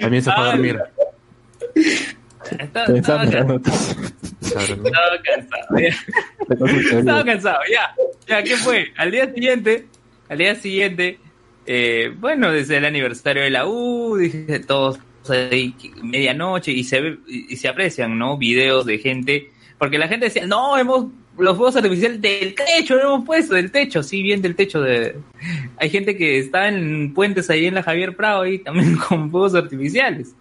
También se fue a Ay. dormir. Estaba, estaba cansado. Estaba cansado. ya. Estaba cansado, ya. Ya, ¿qué fue? Al día siguiente, al día siguiente, eh, bueno, desde el aniversario de la U, dije, todos ahí, medianoche, y se ve, y, se aprecian, ¿no? Videos de gente, porque la gente decía, no, hemos, los fuegos artificiales del techo, lo hemos puesto, del techo, sí, bien del techo de... Hay gente que está en puentes ahí en la Javier Prado ahí también con fuegos artificiales.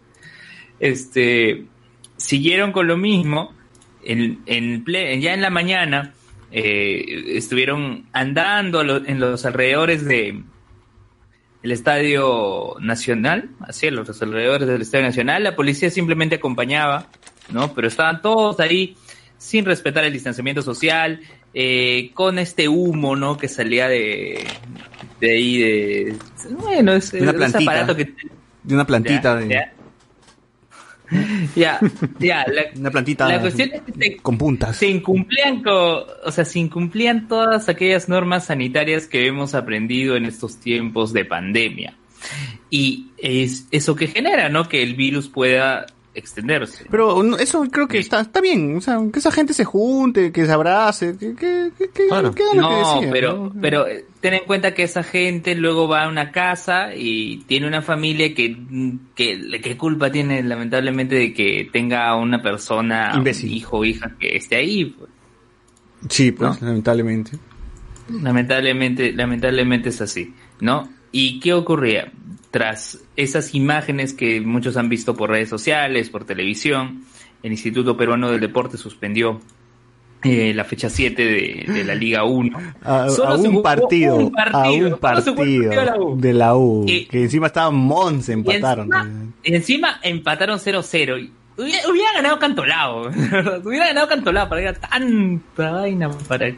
Este, siguieron con lo mismo, en, en ple- ya en la mañana eh, estuvieron andando lo- en los alrededores de el Estadio Nacional, así en los alrededores del Estadio Nacional, la policía simplemente acompañaba, ¿no? Pero estaban todos ahí sin respetar el distanciamiento social, eh, con este humo, ¿no? Que salía de, de ahí, de... Bueno, es, De una ese plantita. aparato que... De una plantita. Ya, de- ya. Ya, ya, la, Una plantita la cuestión es que se, con puntas. se incumplían, co- o sea, se incumplían todas aquellas normas sanitarias que hemos aprendido en estos tiempos de pandemia. Y es eso que genera, ¿no? Que el virus pueda extenderse. Pero no, eso creo que está, está bien. O sea, que esa gente se junte, que se abrace, que, que, que, que- Claro. que lo que No, decía, pero, ¿no? pero eh, ten en cuenta que esa gente luego va a una casa y tiene una familia que, que, ¿qué culpa tiene lamentablemente de que tenga una persona, Imbécil. un hijo o hija que esté ahí? pues? Sí, pues, lamentablemente. Lamentablemente, lamentablemente es así, ¿no? ¿Y qué ocurría? Tras esas imágenes que muchos han visto por redes sociales, por televisión, el Instituto Peruano del Deporte suspendió eh, la fecha 7 de, de la Liga 1. A, Solo a un partido, un partido, a un partido partido de la U. de la U, Y- que encima estaba Mons, empataron. encima, y encima empataron 0-0. Y Hubiera, hubiera ganado Cantolao. hubiera ganado Cantolao para ir a tanta vaina para.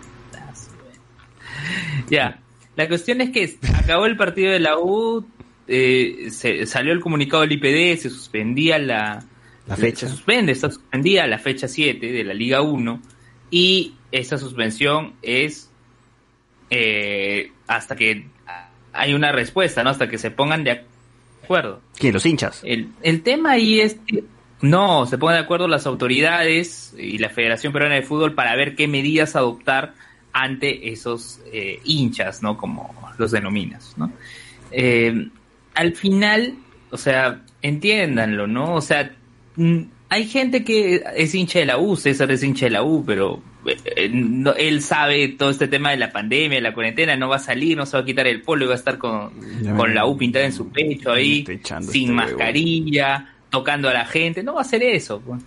Ya. La cuestión es que acabó el partido de la U. eh, se, salió el comunicado del IPD, se suspendía la, La fecha. Se suspende, está suspendida la fecha 7 de la Liga 1. Y esa suspensión es eh, hasta que hay una respuesta, ¿no? Hasta que se pongan de acuerdo. ¿Quién? Los hinchas. El, el tema ahí es que no, se pongan de acuerdo las autoridades y la Federación Peruana de Fútbol para ver qué medidas adoptar ante esos eh, hinchas, ¿no? Como los denominas, ¿no? Eh, al final, o sea, entiéndanlo, ¿no? O sea, mm, hay gente que es hincha de la U, César es hincha de la U, pero eh, no- él sabe todo este tema de la pandemia, de la cuarentena, no va a salir, no se va a quitar el polo y va a estar con, con la U pintada en su pecho ahí, sin este huevo. mascarilla, tocando a la gente, no va a hacer eso. pues.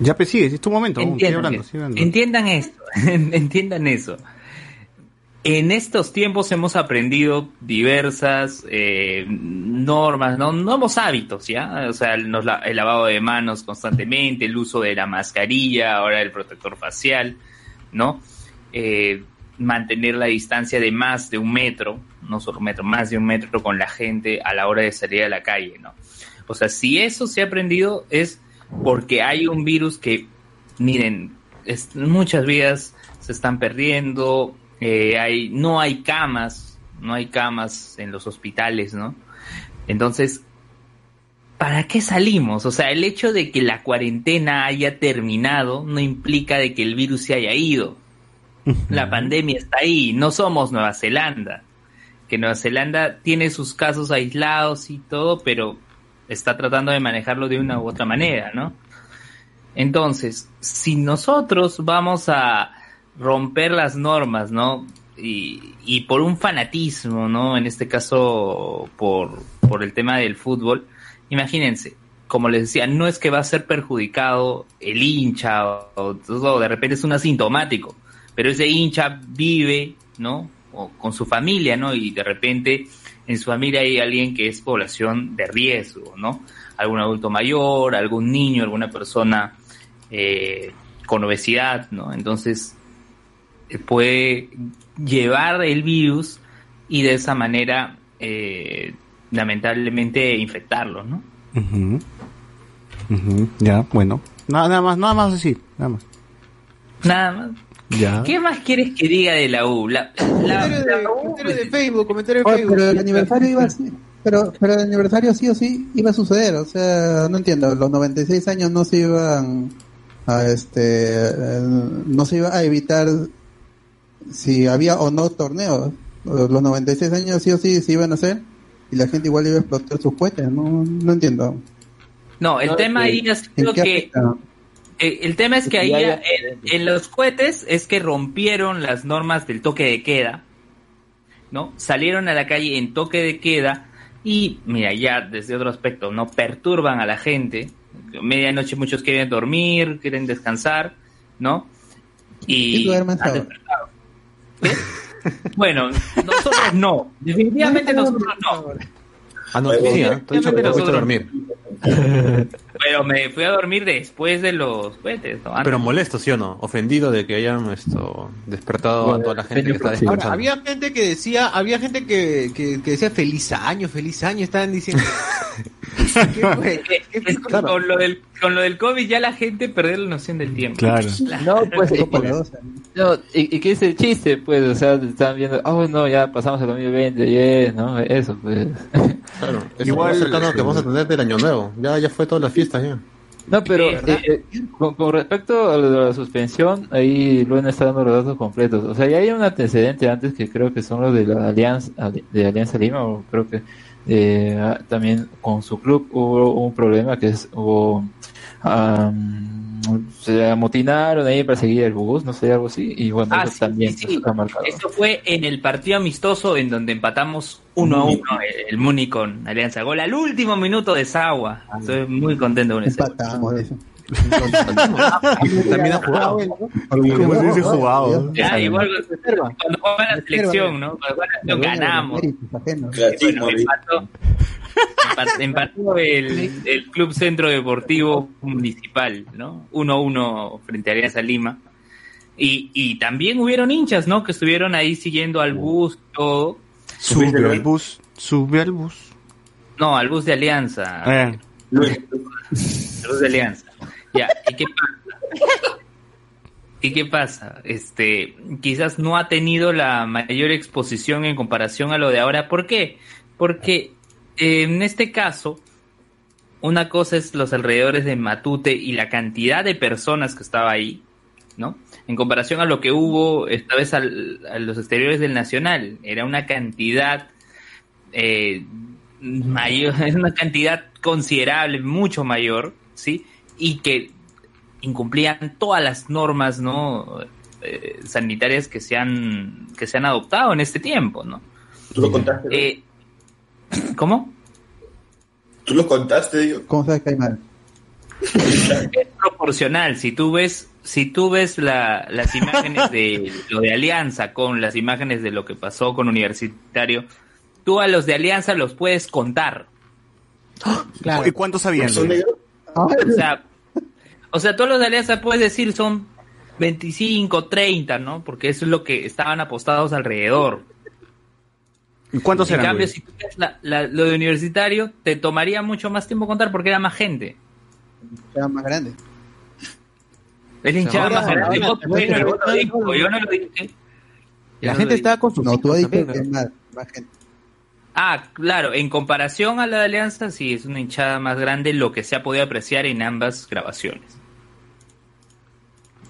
Ya, pues sigue, es tu momento. Entiendan, hablando, hablando. Entiendan esto, entiendan eso. En estos tiempos hemos aprendido diversas eh, normas, ¿no? nuevos hábitos, ¿ya? O sea, el lavado de manos constantemente, el uso de la mascarilla, ahora el protector facial, ¿no? Eh, mantener la distancia de más de un metro, no solo un metro, más de un metro con la gente a la hora de salir a la calle, ¿no? O sea, si eso se ha aprendido es porque hay un virus que, miren, es- muchas vidas se están perdiendo, eh, hay, no hay camas, no hay camas en los hospitales, ¿no? Entonces, ¿para qué salimos? O sea, el hecho de que la cuarentena haya terminado no implica de que el virus se haya ido. La pandemia está ahí, no somos Nueva Zelanda. Que Nueva Zelanda tiene sus casos aislados y todo, pero está tratando de manejarlo de una u otra manera, ¿no? Entonces, si nosotros vamos a romper las normas, ¿no? Y, y por un fanatismo, ¿no? En este caso, por, por el tema del fútbol, imagínense, como les decía, no es que va a ser perjudicado el hincha o, o de repente es un asintomático, pero ese hincha vive, ¿no? O con su familia, ¿no? Y de repente en su familia hay alguien que es población de riesgo, ¿no? Algún adulto mayor, algún niño, alguna persona eh, con obesidad, ¿no? Entonces eh, puede llevar el virus y de esa manera eh, lamentablemente infectarlo, ¿no? Ujú. Ujú, Ya, bueno. Nada, nada más, nada más decir, nada más. Nada más. Ya. ¿Qué más quieres que diga de la U? La, la- Comentario de, la U, comentario de Facebook, comentario de Facebook. pero el aniversario iba a ser- pero, pero el aniversario sí o sí iba a suceder, o sea, no entiendo, los 96 años no se iban a este, eh, no se iba a evitar si había o no torneos, los 96 años sí o sí se iban a hacer y la gente igual iba a explotar sus cohetes, no, no entiendo. No, el No, tema que- ahí ha ¿En sido qué que afecta? Eh, el tema es que ahí Ya, ya. en, en los cohetes es que rompieron las normas del toque de queda, ¿no? Salieron a la calle en toque de queda y mira, ya desde otro aspecto, no perturban a la gente. Medianoche muchos quieren dormir, quieren descansar, ¿no? Y Y. Bueno, nosotros no, definitivamente nosotros no. Ah, no, sí, ¿eh? te he dicho que te fuiste a dormir. Pero me fui a dormir después de los cohetes. ¿no? Pero molesto, ¿sí o no? Ofendido de que hayan esto, despertado a toda la gente que está sí. Ahora, descansando. había gente que decía, había gente que, que, que decía feliz año, feliz año, estaban diciendo. ¿Qué fue? ¿Qué Es que fue? con, lo del, con lo del COVID ya la gente perdió la noción del tiempo. Claro. No, pues, Solo eh, doce. no, y, y qué es el chiste, pues, o sea, están viendo, oh, no, ya pasamos el 2020, yes, ¿no? Eso, pues. Claro, es Igual- cercano que vamos a tener del año nuevo. Ya, ya fue todas las fiestas ya. No, pero eh, eh, con, con respecto a lo de la suspensión, ahí Luen está dando los datos completos. O sea, ya hay un antecedente antes que creo que son los de la Alianza, de Alianza Lima, o creo que eh, ah, también con su club hubo un problema que es, hubo, am, se amotinaron ahí para seguir el bus, no sé, algo así, y bueno, Ah, eso sí, también sí, sí. está marcado. Eso fue en el partido amistoso en donde empatamos 1 a 1 el Muni con Alianza Gol al último minuto de Sagua. Estoy muy contento con eso. Empatamos, dice. También ha jugado. Como si hubiese jugado. Ya, igual cuando juega la selección, ¿no? Cuando juega la selección ganamos. Bueno, empató, empa- empató el, el Club Centro Deportivo Municipal, ¿no? 1-1 frente a Alianza Lima. Y, y también hubieron hinchas, ¿no? Que estuvieron ahí siguiendo al bus, todo. Sube al bus, sube al bus. No, al bus de Alianza. Eh, Al bus de Alianza. ¿Y qué pasa? ¿Y qué pasa? Este, quizás no ha tenido la mayor exposición en comparación a lo de ahora. ¿Por qué? Porque en este caso, una cosa es los alrededores de Matute y la cantidad de personas que estaba ahí, ¿no? En comparación a lo que hubo esta vez a los exteriores del Nacional. Era una cantidad eh, mayor, una cantidad considerable, mucho mayor, ¿sí? Y que incumplían todas las normas, ¿no? Eh, sanitarias que se han que se han adoptado en este tiempo, ¿no? Tú lo contaste. Eh, ¿Cómo? Tú lo contaste, digo. ¿Cómo sabes que hay mal? es proporcional. Si tú ves, si tú ves la- las imágenes de lo de Alianza con las imágenes de lo que pasó con Universitario, tú a los de Alianza los puedes contar. ¿Y cuántos habían? O sea, o sea, todos los de Alianza puedes decir son 25, 30, ¿no? Porque eso es lo que estaban apostados alrededor. ¿Y ¿Cuántos en eran? cambio, güey? si tú ves la- la- lo de Universitario, te tomaría mucho más tiempo contar porque era más gente. Era más grande. Es la hinchada más grande. Yo- bueno, el voto dijo, yo no lo dije. La gente estaba con sus No, tú también, que más gente. Ah, claro, en comparación a la de Alianza, sí, es una hinchada más grande, lo que se ha podido apreciar en ambas grabaciones.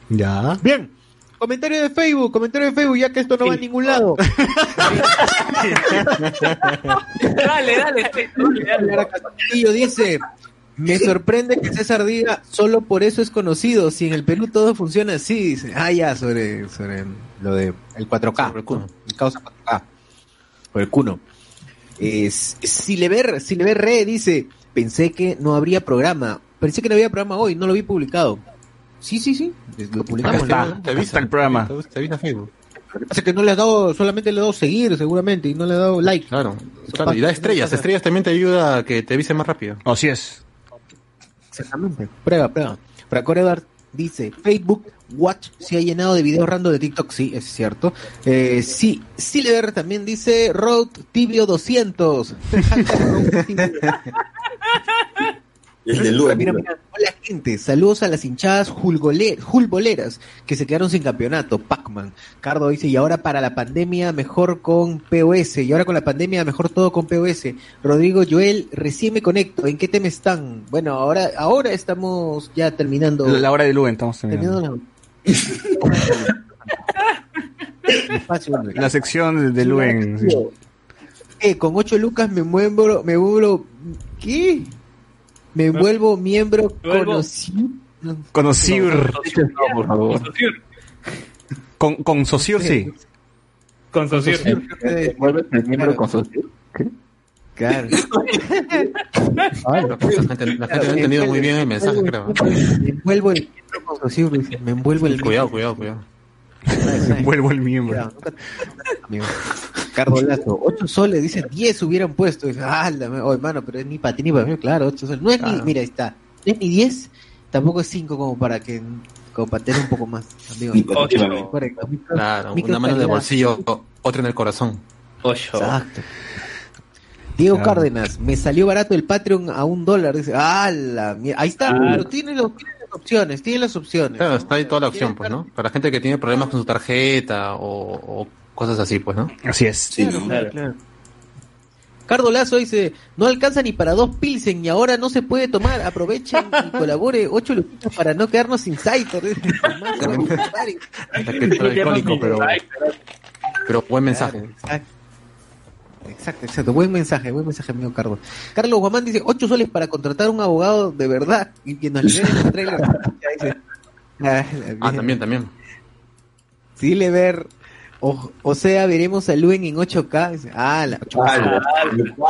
Ya. Bien. Comentario de Facebook, comentario de Facebook, ya que esto no va a ningún lado. dale, dale, dale, Castillo dice, me sorprende que César diga, solo por eso es conocido, si en el Perú todo funciona así, dice, ah, ya, sobre, sobre lo de el 4K, Sobre el cuno. el causa 4K, por el cuno. Es, Silever, Silever Re dice, pensé que no habría programa, pensé que no había programa hoy, no lo vi publicado. Sí, sí, sí, lo publicamos. Está, ¿no? Te avisa el programa. Te, avisa Facebook. Pasa que no le has dado, solamente le he dado seguir, seguramente, y no le he dado like. Claro, claro. Y da estrellas. Estrellas también te ayuda a que te avise más rápido. Así es. Exactamente. Prueba, prueba. Para Edward dice, Facebook Watch se ha llenado de videos random de TikTok. Sí, es cierto. Eh, sí, Silver también dice Road Tibio 200. El de Lua. Mira, mira, hola gente, saludos a las hinchadas julboleras que se quedaron sin campeonato, Pac-Man. Cardo dice, y ahora para la pandemia mejor con POS, y ahora con la pandemia mejor todo con POS. Rodrigo Joel, recién me conecto, ¿en qué tema están? Bueno, ahora, ahora estamos ya terminando. La hora de Luen, estamos terminando terminando. la... Espacio, hombre. La sección de Luen. sí. Eh, con 8 lucas me muevo, me vuelvo, ¿qué? Me vuelvo miembro conocido. Conociur. No, por favor. Con, con Sociur, sí. Con Sociur. ¿Vuelves el miembro con. Claro. La gente, la gente no ha entendido muy bien el mensaje, creo. Me envuelvo el miembro con socio, dice, me envuelvo el Cuidado, cuidado, cuidado. Vuelvo el miembro. Cardolazo, 8 soles, dice 10 hubieran puesto. Dice, ah, oh, hermano, pero es ni para ti ni para mí, claro, 8 soles. No es ni, Claro. mira, ahí está, no es ni 10, tampoco es 5 como para que, como para tener un poco más, amigo. Ocho. Correcto. Micro- Claro, micro una mano en el calidad. bolsillo, o- otra en el corazón. Ocho. Exacto. Diego Claro. Cárdenas, me salió barato el Patreon a un dólar. Dice, ah, la mierda. Ahí está, Ah. pero tiene, los- tiene las opciones, tiene las opciones. Claro, ¿no? está ahí toda la opción, pues, ¿no? Para la gente que tiene problemas con su tarjeta o, o cosas así, pues, ¿no? Así es. Sí, ¿no? Claro. Claro. Cardo Lazo dice, no alcanza ni para dos pilsen y ahora no se puede tomar. Aprovechen y colabore ocho luquitas para no quedarnos sin Saiter. Pero, pero buen mensaje. Exacto. Exacto, exacto. Buen mensaje, buen mensaje, amigo Carlos. Carlos Guamán dice, ocho soles para contratar un abogado de verdad y que nos liberen el trailer. Ah, Ah, también, también. Sí, le ver. O, o sea, veremos a Luen en 8K. Dice, Ah, la 8K. Ah,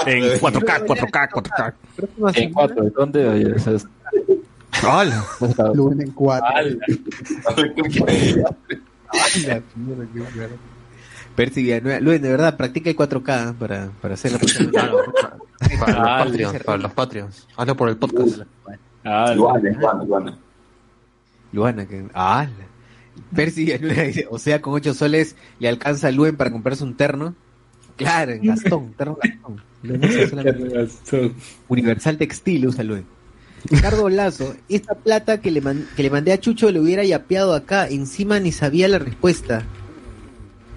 En 4K, 4K, 4K. Próxima En semana. cuatro, ¿de dónde? ¡Hala! Luen en cuatro. Percy Villanueva. Luis, de verdad, practica el 4K para, para hacer la próxima. Para los Patreons, para los Patreons. Hazlo por el podcast. Ah, Luana, Luana, Luana. Luana, que. ¡Ah! Percy Villanueva dice: O sea, con 8 soles le alcanza a Luen para comprarse un terno. Claro, en Gastón, terno Gastón. Universal Textil usa Luen. Ricardo Lazo, esta plata que le, man- que le mandé a Chucho le hubiera yapeado acá, encima ni sabía la respuesta.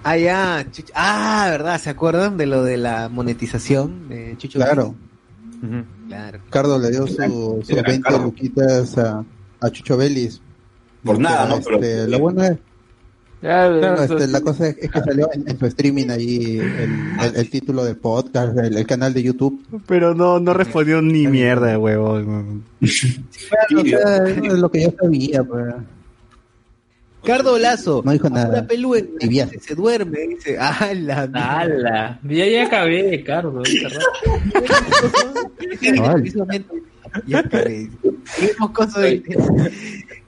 Ah, ya, Chucho- Ah, ¿verdad? ¿Se acuerdan de lo de la monetización de Chucho? Claro. Claro. Ricardo le dio su- sus Era 20 caro. luquitas a, a Chucho Vélez. Por nada, ¿no? Este, Pero- lo bueno es, Ya, eso este, sí. la cosa es, es que salió en, en su streaming ahí el, el- el título del podcast, el, el canal de YouTube. Pero no, no respondió ni mierda de huevo. O sea, eso es lo que yo sabía, pues. Ricardo Lazo, No dijo nada. Viaje. se duerme, dice, ah, la ¡Hala! Ya, ya acabé. Precisamente, ya acabé. Seguimos cosas de...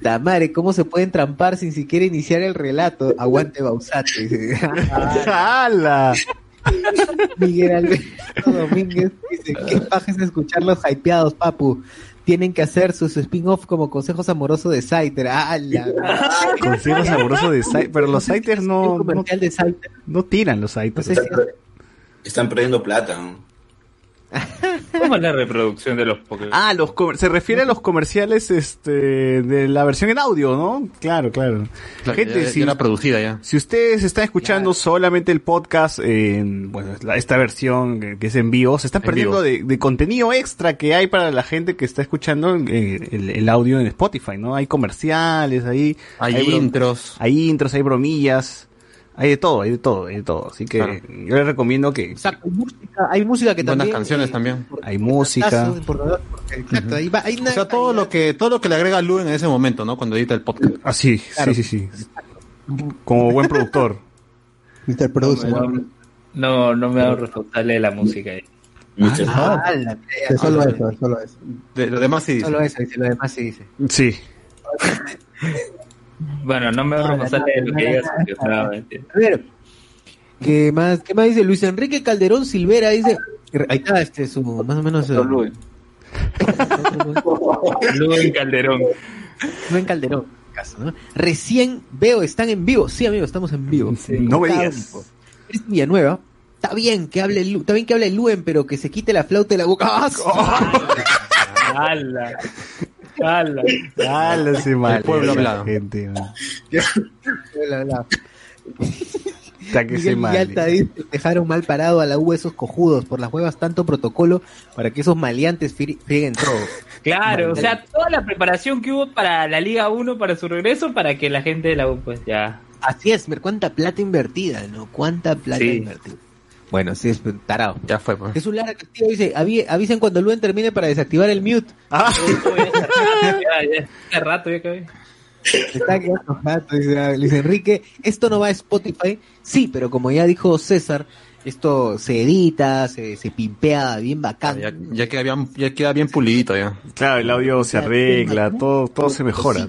La madre, ¿cómo se pueden trampar sin siquiera iniciar el relato? Aguante Bausate. dice. ¡Hala! Miguel Alberto Domínguez dice, qué paja es escucharlos hypeados, papu. Tienen que hacer sus spin-off como consejos amorosos de Saiter. ¡Ah, la... Consejos amorosos de Saiter. Pero los Saiters no, no, comercial de Saiter. no tiran los No Saiters. sé si- Están perdiendo plata. ¿no? ¿Cómo es la reproducción de los Pokémon? Ah, los se refiere a los comerciales este de la versión en audio, ¿no? Claro, claro. Claro, Gente, ya, ya si, era producida ya. si ustedes están escuchando solamente el podcast en bueno, la- esta versión que, que es en vivo, se están En perdiendo de, de contenido extra que hay para la gente que está escuchando eh, el, el audio en Spotify, ¿no? Hay comerciales, ahí Hay bro- intros. hay intros, hay bromillas, hay de todo, hay de todo, hay de todo. Así que Claro. yo les recomiendo que Exacto, hay música, hay música que Buenas también... canciones eh, también. hay música. Exacto, ahí va, hay O una sea, todo lo que todo lo que le agrega Luen en ese momento, ¿no? Cuando edita el podcast. Así, Claro. sí, sí, sí. Como buen productor. Mr. Producer. No, no, no me hago responsable de la música. ahí. Muchas- Ah, la- Es solo eso, es solo eso. De, lo demás sí dice. Solo eso, dice, lo demás sí dice. Sí. Bueno, no me No, responsable de lo que digas. A ver, ¿qué más, ¿qué más dice? Luis Enrique Calderón Silvera dice, ahí está, este, su, más o menos, eh, Luen. Luen Calderón. Buen Calderón, caso, ¿no? Recién veo, están en vivo, sí amigo, estamos en vivo. No digas. uno. Eres Villanueva, está bien que hable, Lu- está bien que hable Luen, pero que se quite la flauta de la boca. ¡Ah, su- ¡Hala! Dale, se mal. pueblo hablado. Gente, la- la- Está que se Miguel mal. Villalta dice, dejaron mal parado a la U esos cojudos, por las huevas tanto protocolo para que esos maleantes fri- frieguen todo. Claro, o sea, toda la preparación que hubo para la Liga 1 para su regreso, para que la gente de la U, pues ya. Así es, ver cuánta plata invertida, ¿no? Cuánta plata Sí. invertida. Bueno, sí, es tarado. Ya fue, pues. Jesús Lara Castillo dice, "Avi- avisen cuando Luen termine para desactivar el mute. Ah, ya, ya, hace rato ya acabé. Está quedando jato, dice ah, Luis Enrique. Esto no va a Spotify. Sí, pero como ya dijo César, esto se edita, se, se pimpea bien bacán. Ya, ya queda bien, ya queda bien pulidito ya. claro, el audio se arregla, todo, todo se mejora.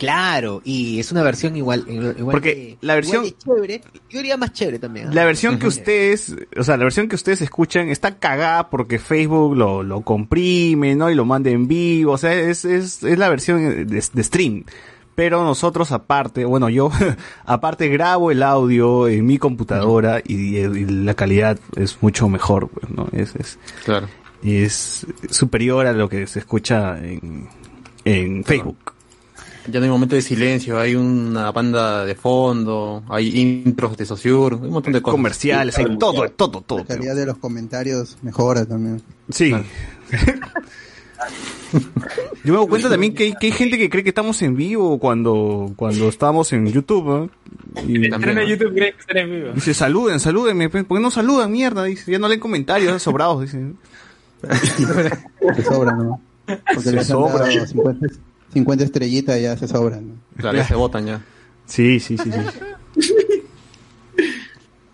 Claro, y es una versión igual, igual Porque de- la versión- igual chévere, yo diría más chévere también. ¿ah? La versión que ustedes, o sea, la versión que ustedes escuchan está cagada porque Facebook lo, lo comprime, ¿no? Y lo manda en vivo, o sea, es, es, es la versión de, de stream. Pero nosotros aparte, bueno, yo aparte grabo el audio en mi computadora y, y la calidad es mucho mejor, pues, ¿no? Es, es, Claro. y es superior a lo que se escucha en, en Facebook. Ya no hay momento de silencio, hay una banda de fondo, hay intros de Sociur, hay un montón de cosas. Comerciales, hay todo, todo, todo. La calidad de los comentarios mejora también. Sí. Yo me doy cuenta también que hay, que hay gente que cree que estamos en vivo cuando, cuando estamos en YouTube. ¿eh? Y a YouTube, creen que están en vivo. dice, saluden, salúdenme. pues, ¿Por qué no saludan, mierda? Dice, ya no leen comentarios, sobrados. Dice. Se sobra, ¿no? Porque Se les sobra. dado 50, 50 estrellitas ya se sobran. ¿no? Claro, ya se votan ya. Sí, sí, sí, sí.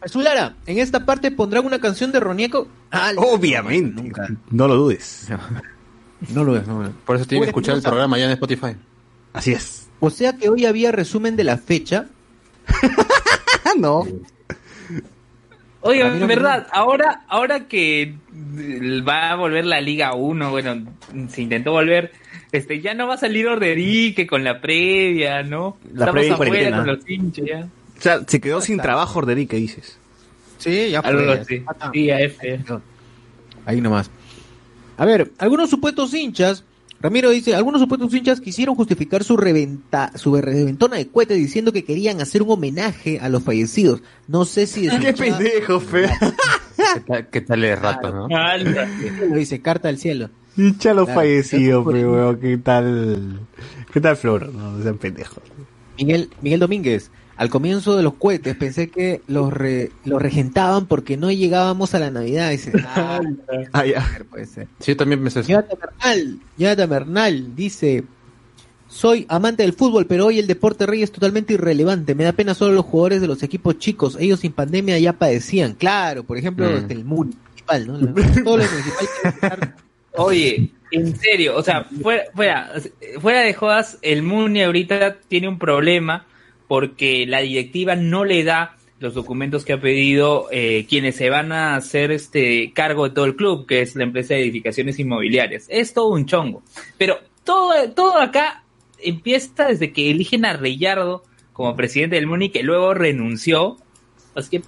Jesús Lara, en esta parte pondrán una canción de Ronieco. Ah, Obviamente. nunca. No lo dudes. No lo es, no lo es. Por eso tienen que escuchar el programa ya en Spotify. Así es. O sea que hoy había resumen de la fecha. No. Oiga, en verdad, ahora, ahora que va a volver la Liga 1, bueno, se intentó volver, este, ya no va a salir Orderique con la previa, ¿no? La Estamos previa afuera cuarentena. con los hinchas ya. O sea, se quedó sin trabajo Orderique, dices. Sí, ya Algo fue. así. Ah. Sí, AF. Ahí nomás. A ver, algunos supuestos hinchas, Ramiro dice, algunos supuestos hinchas quisieron justificar su reventa, su reventona de cohete diciendo que querían hacer un homenaje a los fallecidos. No sé si Qué hinchada- pendejo, fe. ¿Qué tal, qué tal de rato, no? Lo dice, carta del cielo. Hincha los Claro. fallecidos, pe, weón. ¿Qué tal? ¿Qué tal, Flor? No, no sean pendejos. Miguel, Miguel Domínguez, al comienzo de los cohetes pensé que los, re- los regentaban porque no llegábamos a la Navidad. Dice, ah, Ah, ya. puede ser. Sí, yo también pensé eso. Jonathan Bernal, dice, soy amante del fútbol, pero hoy el deporte rey es totalmente irrelevante. Me da pena solo los jugadores de los equipos chicos. Ellos sin pandemia ya padecían. Claro, por ejemplo, Mm. este, el municipal, ¿no? Todo lo municipal quiere estar- Oye, en serio, o sea, fuera, fuera, fuera de jodas, el Muni ahorita tiene un problema porque la directiva no le da los documentos que ha pedido eh, quienes se van a hacer este cargo de todo el club, que es la empresa de edificaciones inmobiliarias. Es todo un chongo. Pero todo, todo acá empieza desde que eligen a Reyardo como presidente del Muni, que luego renunció. Así que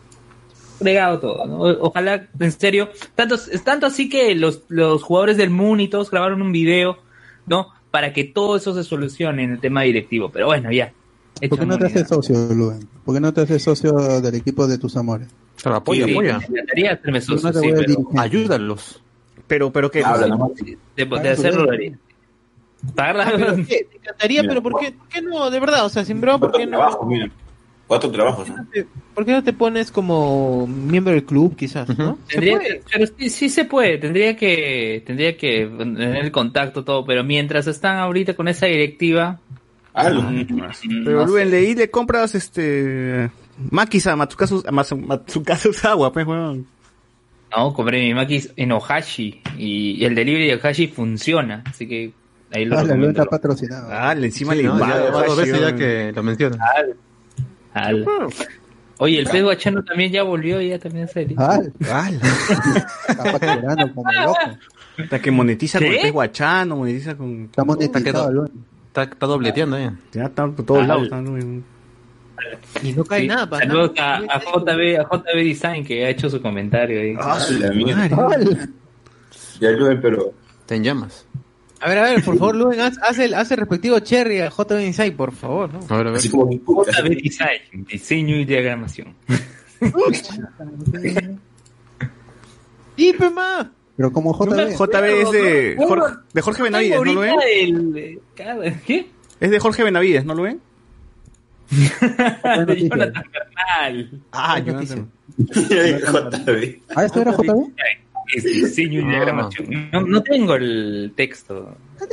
fregado todo, Ojalá, en serio, tanto, tanto así que los, los jugadores del y todos grabaron un video, ¿no? Para que todo eso se solucione en el tema directivo. Pero bueno, ya. Hecho ¿Por qué no te haces socio, Luen? ¿Por qué no te haces socio del equipo de tus amores? Claro, apoya, Sí, apoya. Me encantaría hacerme Yo no socio, te sí, pero. Ayúdalos. Pero, pero qué. Habla nomás. de, de hacerlo lo haría. Pagar la- ¿Pero qué? Te encantaría, Mira, pero ¿por qué, por qué no? De verdad, o sea, sin broma, ¿por Cuatro qué no? mira. Cuatro trabajos, ¿no? ¿Por qué no te pones como miembro del club, quizás, no? ¿Se Tendría puede? que- pero sí, sí se puede, tendría que, tendría que tener el contacto todo, pero mientras están ahorita con esa directiva, Mm, Pero sé. leí le compras este. Makisa, Matsukazu, Matsu- Matsukazu Sawa, pues, weón. No, compré mi Makis en Ohashi y, y el delivery de Ohashi funciona, así que ahí lo Ah, recomiendo. está patrocinado. Ah, encima Sí, le ¿no? Ya dos veces ya que lo mencionan. Al- Oye, el pez guachano también ya volvió, ya también serie. Ah, Ala. está como loco. Hasta que monetiza con el pez guachano, monetiza con. Está monetizado. Está, está dobleteando ya. Ya están por todos lados. Y no cae Sí, nada, pa, Saludos nada. a, a JB, a JB Design que ha hecho su comentario ahí. Ah, la mierda. Ya Luen, pero Está en llamas. A ver, a ver, por favor, Luen, haz, haz el, haz el respectivo cherry a JB Inside, por favor, ¿no? A ver, a ver. JB Design, diseño y diagramación. ¡Y, pe, ma! Pero como JB. JB es de Jorge, de Jorge Benavides, ¿no lo ven? El- ¿Qué? Es de Jorge Benavides, ¿no lo ven? de Jonathan Bernal. Ah, Jonathan. JB. Ah, ¿esto era JB? Es diseño y Ah. diagramación. No, no tengo el texto.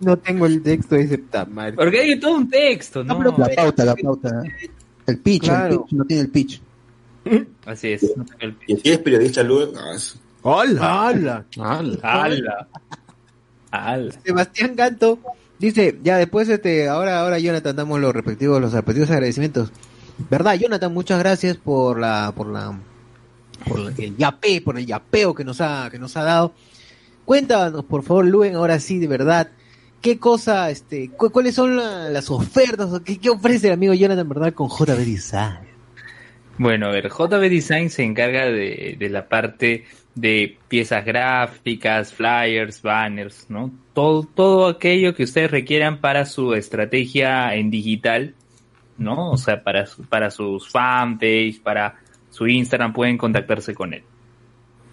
No tengo el texto, puta madre. Porque hay todo un texto, ¿no? pero- La pauta, la pauta. El pitch, Claro. el pitch, no tiene el pitch. Así es. Y si es periodista Luen, eso. ¡Hola! ¡Hala! Ala. ¡Hala! ¡Hala! Sebastián Ganto dice, ya después este, ahora, ahora Jonathan damos los respectivos, los respectivos agradecimientos. ¿Verdad, Jonathan? Muchas gracias por la, por la, por la- el yape, por el yapeo que nos ha, que nos ha dado. Cuéntanos, por favor, Luen, ahora sí, de verdad, qué cosa, este, cu- cuáles son la- las ofertas, o qué, qué ofrece el amigo Jonathan, verdad, con JB Design. Bueno, a ver, JB Design se encarga de, de la parte de piezas gráficas, flyers, banners, ¿no? Todo, todo aquello que ustedes requieran para su estrategia en digital, ¿no? O sea, para, su- para sus fanpage, para su Instagram, pueden contactarse con él.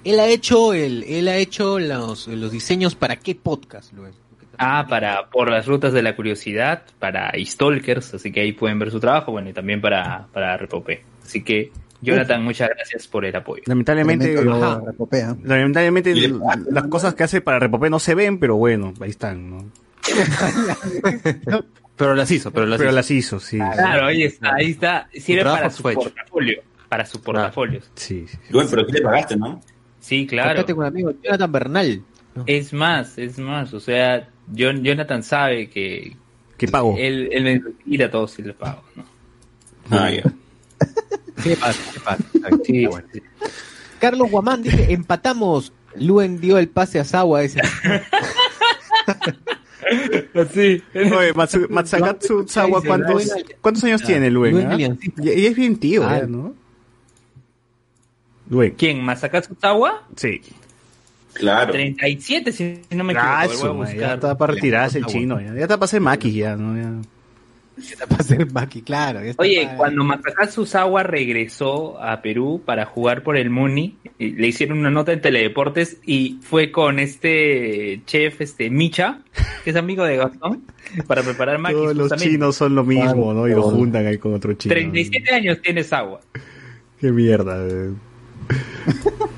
Él ha hecho el, él ha hecho los, los diseños para qué podcast, Luen. Ah, para por las rutas de la curiosidad, para Stalkers, así que ahí pueden ver su trabajo, bueno, y también para, para Repopé. Así que, Jonathan, muchas gracias por el apoyo. Lamentablemente, Ajá. repopea. lamentablemente las cosas que hace para Repopé no se ven, pero bueno, ahí están, ¿no? Pero las hizo, pero las Pero hizo. las hizo, sí. Claro, ahí está, ahí está, sirve para su fue hecho. portafolio, para su portafolio. Sí, sí. Luen, pero tú le pagaste, ¿no? Sí, claro. Contacte con el amigo Jonathan Bernal. Es más, es más, o sea, Jon- Jonathan sabe que ¿Qué pago? él, él me tira a todos si le pago, ¿no? Ah, ya. ¿Qué pasa? ¿Qué pasa? Sí, bueno. Carlos Guamán dice, empatamos. Luen dio el pase a Sawa ese. Sí. Oye, Matsu- Matsakatsu Sawa, ¿cuántos, ¿cuántos años tiene Luen? Luen ah? aliancista. Y, es bien tío, Ah. ya, ¿no? Luen. ¿Quién? ¿Masakazu Tawa? Sí. Claro. 37, si no me Ah, equivoco. su voy a madre, ya está para retirarse el chino. Ya, ya está para ser Maki, ya, ¿no? Ya. Para ser Maki, claro. ya está Oye, para- cuando Masakazu Sawa regresó a Perú para jugar por el Muni, le hicieron una nota en Teledeportes y fue con este chef, este Micha, que es amigo de Gastón, para preparar maquis. Todos los chinos son lo mismo, ¿no? Y lo juntan ahí con otro chino. 37 años tiene Sawa. Qué mierda. eh.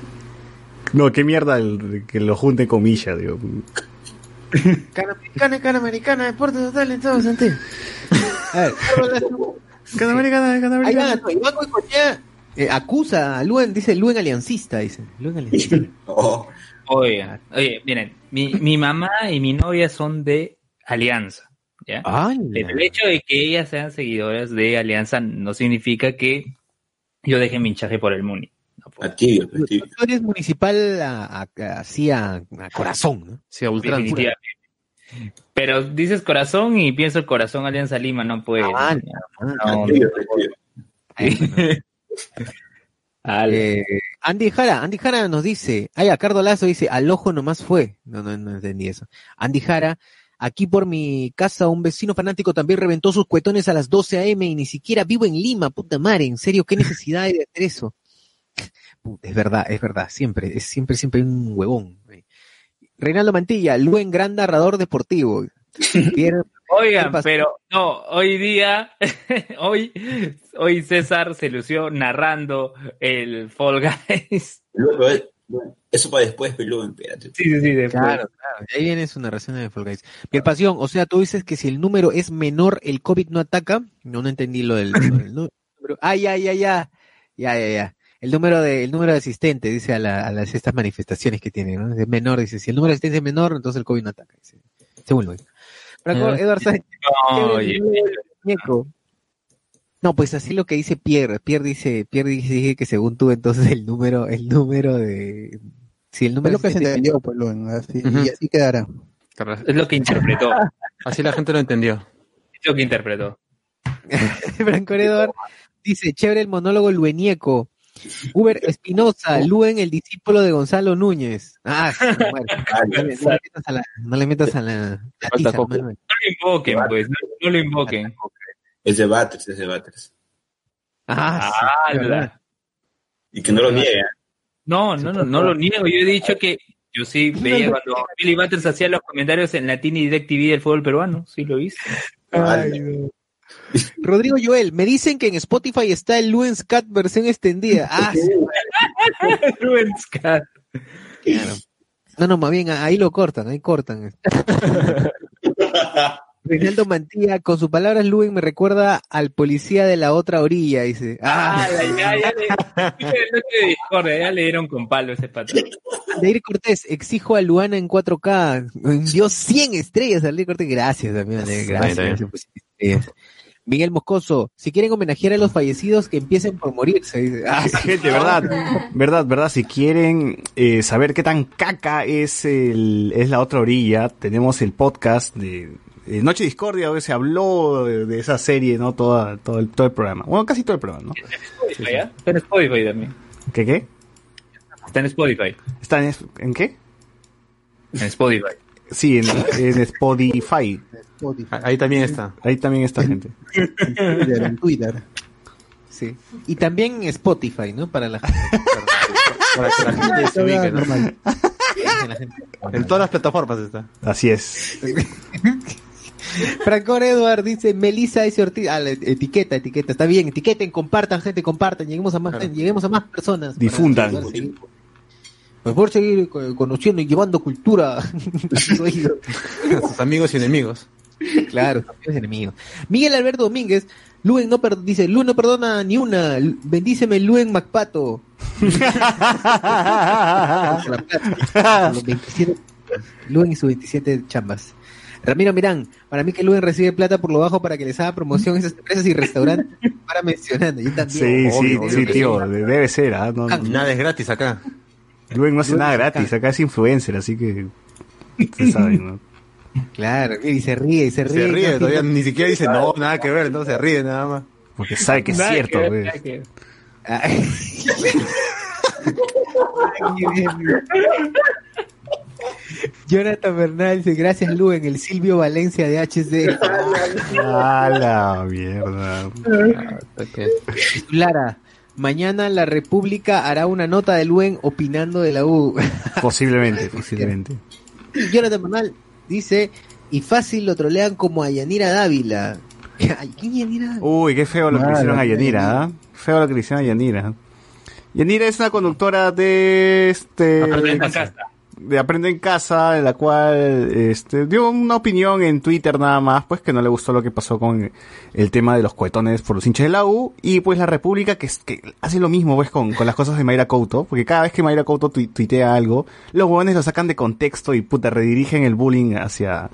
No, qué mierda el- que lo junten con Misha, digo. Cana americana, cana americana, deporte total en todo sentido. A ver, Cada americana, cada ahí va, Goicoechea, eh, acusa a Luen, dice Luen aliancista, dice. Luen aliancista. Oh, Oye, oye, miren, mi, mi mamá y mi novia son de Alianza, ¿ya? El hecho de que ellas sean seguidoras de Alianza no significa que yo deje mi hinchaje por el Muni. No a tibio, a tibio. Tú eres municipal así a, a corazón, ¿no? Sí, a ultranza. Definitivamente. Pero dices corazón y pienso corazón Alianza Lima, no puede. Ah, no. Ala. Eh, Andy Jara, Andy Jara nos dice, ay, a Cardo Lazo dice, al ojo nomás fue. No, no, no entendí eso. Andy Jara, aquí por mi casa un vecino fanático también reventó sus cuetones a las 12 a.m. y ni siquiera vivo en Lima, puta madre, en serio, qué necesidad hay de hacer eso. Es verdad, es verdad, siempre, es siempre, siempre un huevón. Reinaldo Mantilla, Luen gran narrador deportivo. Pierre- Oigan, pero no, hoy día, hoy, hoy César se lució narrando el Fall Guys. Luego, eso para después, pero espérate. Sí, sí, sí, después. Claro, claro. Ahí viene su narración de Fall Guys. Pierre Pasión, o sea, tú dices que si el número es menor, el COVID no ataca. No, no entendí lo del, lo del número. Ah, ya, ya, ya. Ya, ya, ya. El número de, el número de asistentes, dice a, la- a las estas manifestaciones que tiene, ¿no? Es menor, dice, si el número de asistentes es menor, entonces el COVID no ataca. Dice. Según lo Franco, Ah. Eduardo Sánchez, muñeco. No, pues así lo que dice Pierre. Pierre dice, Pierre dice que según tú, entonces el número, el número de, si el Es número lo que se entendió, pues, Luen, así, Ujú. y así quedará. es lo que interpretó. Así la gente lo entendió. Es lo que interpretó. Franco Eduard dice, chévere el monólogo luenieco. Uber Espinosa, Luen, el discípulo de Gonzalo Núñez. Ah, sí, bueno. no, le, no le metas a la, no le metas a la, la Falta tiza, coco. Manuel. No lo invoquen, pues, no, no lo invoquen. Es de Batters, es de Batters. Ah, sí. Y que no lo niegue. No, no, no, no lo niego. Yo he dicho que yo sí veía cuando Billy Butters hacía los comentarios en Latin y Direct TV del fútbol peruano. Sí lo hice. Ay, no. Rodrigo Joel, me dicen que en Spotify está el Luen's Cat versión extendida. Ah, sí, Ruben's Cat. claro. No, no, más bien ahí lo cortan, ahí cortan. Reinaldo Mantilla, con sus palabras, Luen me recuerda al policía de la otra orilla, dice. Ah, Ah, ya, ya, le, no te discordia, ya le dieron con palo ese patrón. Aldair Cortés, exijo a Luana en 4K. Dio 100 estrellas, Aldair Cortés. Gracias, Aldair, Gracias. Gracias 100 estrellas. Miguel Moscoso, si quieren homenajear a los fallecidos, que empiecen por morirse. dice. Ah, sí. Gente, verdad, verdad, verdad. Si quieren eh, saber qué tan caca es el, es la otra orilla, tenemos el podcast de, Noche Discordia, donde se habló de, de esa serie, ¿no? Toda, todo el, todo el programa. Bueno, casi todo el programa, ¿no? Spotify, ¿ah? Está en Spotify también. ¿Qué qué? Está en Spotify. ¿Está en, en qué? En Spotify. Sí, en, en Spotify. Spotify, Ahí también está. Ahí también está gente. en Twitter, en Twitter. Sí. Y también en Spotify, ¿no? Para la gente. Para que la gente se ubique, ¿no? Normal. En todas las plataformas está. Así es. Franco Eduard dice, Melissa S. Ortiz, ah, la etiqueta, etiqueta, está bien, etiqueten, compartan, gente, compartan, lleguemos a más, Claro. lleguemos a más personas. Difundan. Para poder seguir- co- conociendo y llevando cultura a sus amigos y enemigos. Claro, amigos y enemigos. Miguel Alberto Domínguez, Luen no per- dice, Luen no perdona ni una, bendíceme Luen Macpato. Por la plata, por los 27 Luen y sus 27 chambas. Ramiro Mirán, para mí que Luen recibe plata por lo bajo para que les haga promoción a esas empresas y restaurantes para mencionando. Yo Sí, también. sí, obvio, sí, obvio tío, sí. de- debe ser, ¿ah? No, Nada es gratis acá. Luen no hace nada gratis, acá. acá es influencer, así que se sabe, ¿no? Claro, y se ríe, y se ríe. Se ríe, no, todavía ni siquiera dice no, nada que ver, no se ríe nada más. Porque sabe que es Nada cierto, que ver, pues. nada que ver. Ay. Jonathan Bernal dice, gracias Luen, el Silvio Valencia de HD. A la mierda. Lara, mañana la República hará una nota de Luen opinando de la U. Posiblemente, posiblemente. Jonathan Bernal dice, y fácil lo trolean como a Yanira Dávila. Ay, ¿Quién es Yanira? Uy, qué feo lo que le hicieron a Yanira, ¿ah? Feo lo que le hicieron a Yanira. Yanira es una conductora de este. De Aprende en Casa, en la cual este, dio una opinión en Twitter nada más, pues que no le gustó lo que pasó con el tema de los cohetones por los hinchas de la U, y pues la República que, que hace lo mismo pues con, con las cosas de Mayra Couto, porque cada vez que Mayra Couto tui- tuitea algo, los huevones lo sacan de contexto y puta redirigen el bullying hacia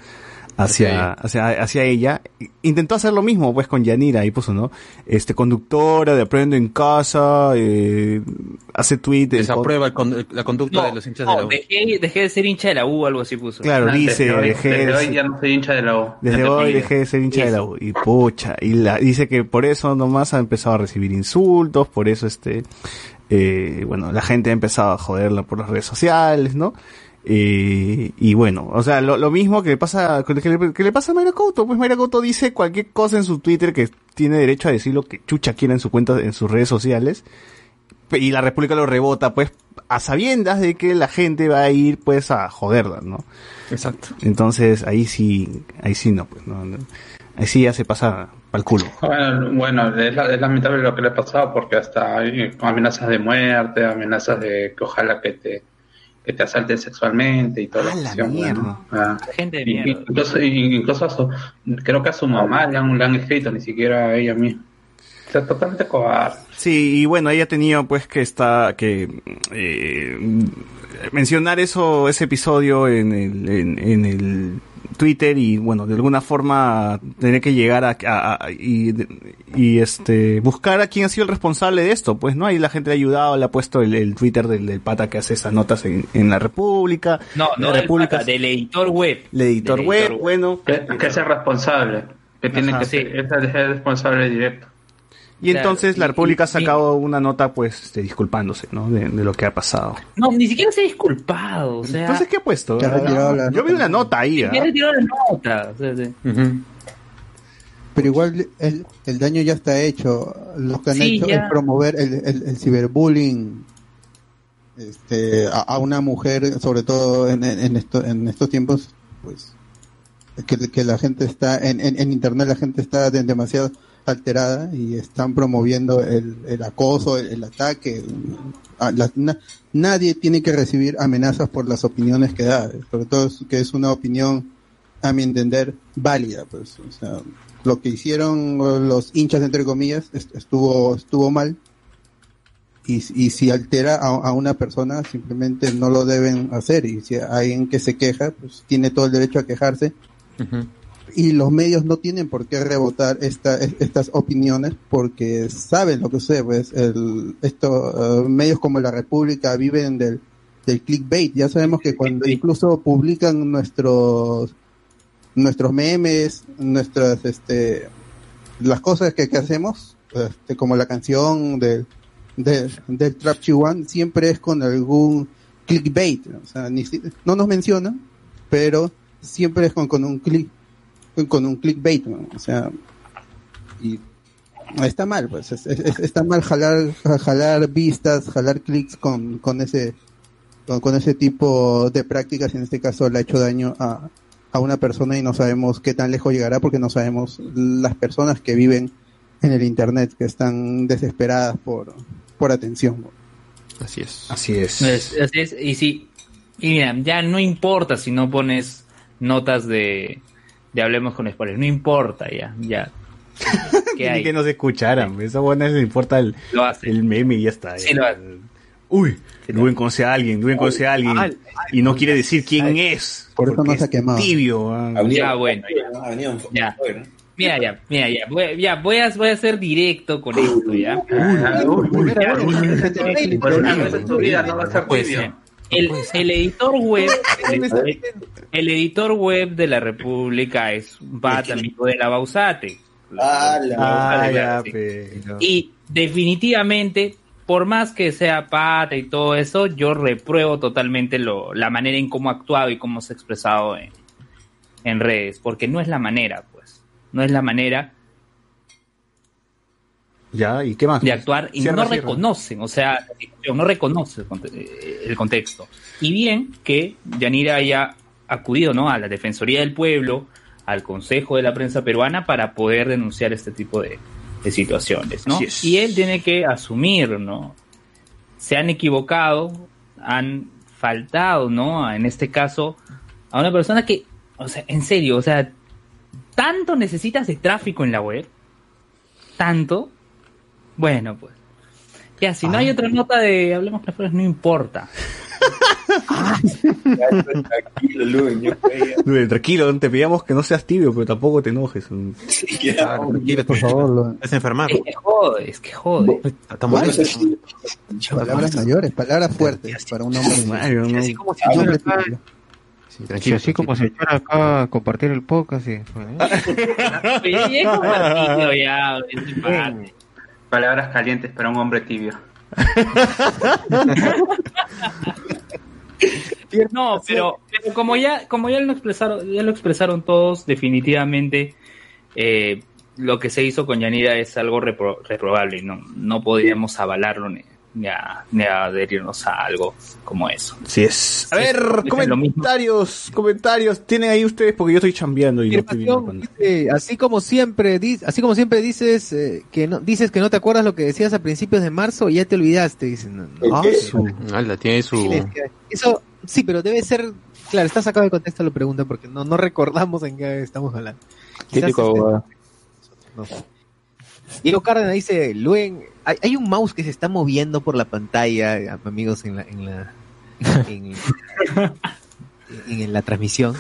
hacia, hacia, hacia ella. Intentó hacer lo mismo pues con Yanira y puso, ¿no? Este conductora de Aprende en Casa, eh, hace tweet Desaprueba el con- la conducta de los hinchas de la no, U. dejé, dejé de ser hincha de la U, algo así puso. Claro, Desde dice, hoy- dejé desde de hoy ser- ya no soy hincha de la U. Desde Ya hoy pide. dejé de ser hincha de la U. Y pucha, y la, dice que por eso nomás ha empezado a recibir insultos, por eso este, eh, bueno, la gente ha empezado a joderla por las redes sociales, ¿no? Eh, y bueno, o sea, lo, lo mismo que le pasa, que le, que le pasa a Mayra Couto, pues Mayra Couto dice cualquier cosa en su Twitter que tiene derecho a decir lo que chucha quiera en su cuenta, en sus redes sociales, y la República lo rebota, pues, a sabiendas de que la gente va a ir, pues, a joderla, ¿no? Exacto. Entonces, ahí sí, ahí sí no, pues, no, no. ahí sí ya se pasa pa'l culo. Bueno, bueno, es, la- es lamentable lo que le ha pasado porque hasta hay amenazas de muerte, amenazas de que ojalá que te que te asalten sexualmente y toda la ¡A la cuestión, mierda! bueno, ah. Gente de Y- mierda. Incluso, incluso a su, creo que a su mamá le han, le han escrito, ni siquiera a ella misma. O sea, totalmente cobarde. Sí, y bueno, ella ha tenido pues que está, que eh, mencionar eso, ese episodio en el, en, en el Twitter y bueno, de alguna forma tener que llegar a, a- a- y, y este buscar a quién ha sido el responsable de esto, pues no, ahí la gente le ha ayudado, le ha puesto el, el Twitter del, del pata que hace esas notas en, en la República, No, no la del República, pata, del editor web. el editor web, bueno, Que, que es el responsable, que tiene Ajá, que sí. ser, es el- es el responsable directo. Y Claro, entonces la y- República ha y- sacado una nota pues este, disculpándose, ¿no? De, de lo que ha pasado. No, ni siquiera se ha disculpado, o sea, Entonces, ¿qué ha puesto? Yo vi una nota ahí, ya retiró la nota. Pero igual el, el daño ya está hecho. Lo que han Sí, hecho ya. es promover el, el, el ciberbullying este, a, a una mujer, sobre todo en, en, en esto- en estos tiempos, pues que, que la gente está en, en, en internet, la gente está de- demasiado alterada y están promoviendo el, el acoso, el, ataque. A la- na- nadie tiene que recibir amenazas por las opiniones que da, sobre todo que es una opinión, a mi entender, válida. Pues, o sea, lo que hicieron los hinchas, entre comillas, est- estuvo, estuvo mal. Y, si altera a, a una persona, simplemente no lo deben hacer. Y si hay alguien que se queja, pues tiene todo el derecho a quejarse y los medios no tienen por qué rebotar esta, es- estas opiniones porque saben lo que sucede, pues el, esto, eh, medios como la República viven del, del clickbait, ya sabemos que cuando incluso publican nuestros nuestros memes, nuestras este las cosas que, que hacemos, este, como la canción del del, del Trap Chihuahua, siempre es con algún clickbait, o sea, ni si- no nos mencionan, pero siempre es con, con un click con un clickbait, ¿no? o sea, y está mal, pues, es- es- está mal jalar, jalar vistas, jalar clics con, con ese, con, con ese tipo de prácticas, en este caso le ha hecho daño a, a una persona y no sabemos qué tan lejos llegará porque no sabemos las personas que viven en el internet, que están desesperadas por, por atención. ¿no? Así es. Así es. Es- así es, y sí, y mira, ya no importa si no pones notas de, de hablemos con spoilers, no importa ya, ya. ¿Qué Ni hay? que nos escucharan, eso bueno, eso importa el, Lo hace. el meme y ya está. Sí, ya. lo hace. Uy, Luen conoce a alguien, Luen conoce a alguien y no quiere decir quién es. Por eso no se ha quemado. Tibio. ah. Ya, bueno. Ya. Mira, ya, mira, ya. Voy, ya, voy a, voy a ser directo con esto, ¿ya? Tibio. El, el editor web, el, el editor web de la República es un pata amigo de la Bausate. Ah, la- Ah, ya. Y definitivamente, por más que sea pata y todo eso, yo repruebo totalmente lo, la manera en cómo ha actuado y cómo se ha expresado en, en redes, porque no es la manera, pues. No es la manera Ya, ¿y qué más? de actuar y Cierra, no cierra. reconocen, o sea, no reconoce el, conte- el contexto. Y bien que Yanira haya acudido ¿no? a la Defensoría del Pueblo, al Consejo de la Prensa Peruana para poder denunciar este tipo de, de situaciones, ¿no? Y él tiene que asumir, ¿no? Se han equivocado, han faltado, ¿no? En este caso, a una persona que, o sea, en serio, o sea, tanto necesitas de tráfico en la web, tanto, bueno, pues. Ya, si no hay otra nota de Hablemos Claras, no importa. Tranquilo, yo creía. Luen, tranquilo, te pedíamos que no seas tibio, pero tampoco te enojes. Sí, ya. Ah, tranquilo, Por favor, lo- Es enfermar. Es que jode, es que jode. Molesto. palabras mayores, palabras fuertes para un hombre. Mario, no. Así como si yo hombre acá, tímido. Sí, sí, tranquilo. así como si echara acá a compartir el podcast. sí. Oye, Palabras calientes para un hombre tibio. No, pero, pero como ya, como ya lo expresaron, ya lo expresaron todos, definitivamente eh, lo que se hizo con Yanira es algo repro- reprobable. No, no podríamos avalarlo ni, a- ni a adherirnos a algo como eso. Sí es. A ver, es comentarios, comentarios. Tienen ahí ustedes porque yo estoy chambeando y no estoy cuándo. dice, así como siempre, di- así como siempre dices eh, que no dices que no te acuerdas lo que decías a principios de marzo y ya te olvidaste, dicen. No, no. Ah, su- Ala, tiene su. Eso sí, pero debe ser claro, está sacado de contexto la pregunta porque no no recordamos en qué estamos hablando. Típico este, no sé. Diego Cárdenas dice, Luen, hay, hay un mouse que se está moviendo por la pantalla, amigos, en la en la en, en la transmisión.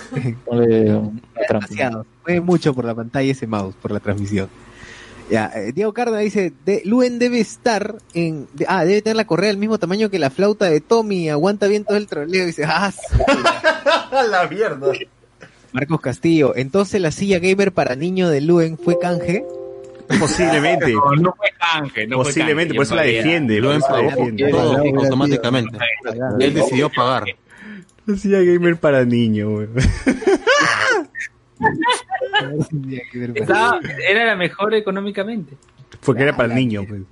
Trampa. demasiado. Mueve mucho por la pantalla ese mouse, por la transmisión. Ya, eh, Diego Cárdenas dice, de, Luen debe estar en... de- ah, debe tener la correa del mismo tamaño que la flauta de Tommy, aguanta bien todo el troleo. Dice, ah, la mierda. Marcos Castillo, entonces la silla gamer para niño de Luen fue canje. Posiblemente. No, no fue canje, no fue Posiblemente, canje, por eso la defiende. Lo defiende. automáticamente. Él decidió pagar. Decía gamer para niño, güey. Estaba- era la mejor económicamente. Porque era para el niño, pues.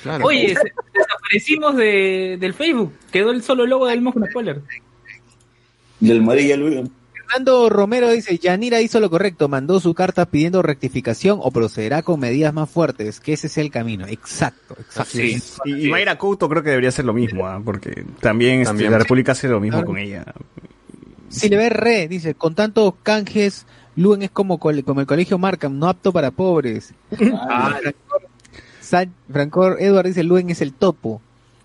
Claro. Oye, desaparecimos de, del Facebook. Quedó el solo logo del con Spoiler. Del María Luen. Fernando Romero dice, Yanira hizo lo correcto, mandó su carta pidiendo rectificación o procederá con medidas más fuertes, que ese es el camino. Exacto, exacto. Y, y Mayra Couto creo que debería hacer lo mismo, ¿ah? porque también, este, También. la República hace lo mismo Claro. con ella. Si le ve re, dice, con tantos canjes, Luen es como, el colegio Markham, no apto para pobres. Ah, Francor Edward dice, Luen es el topo.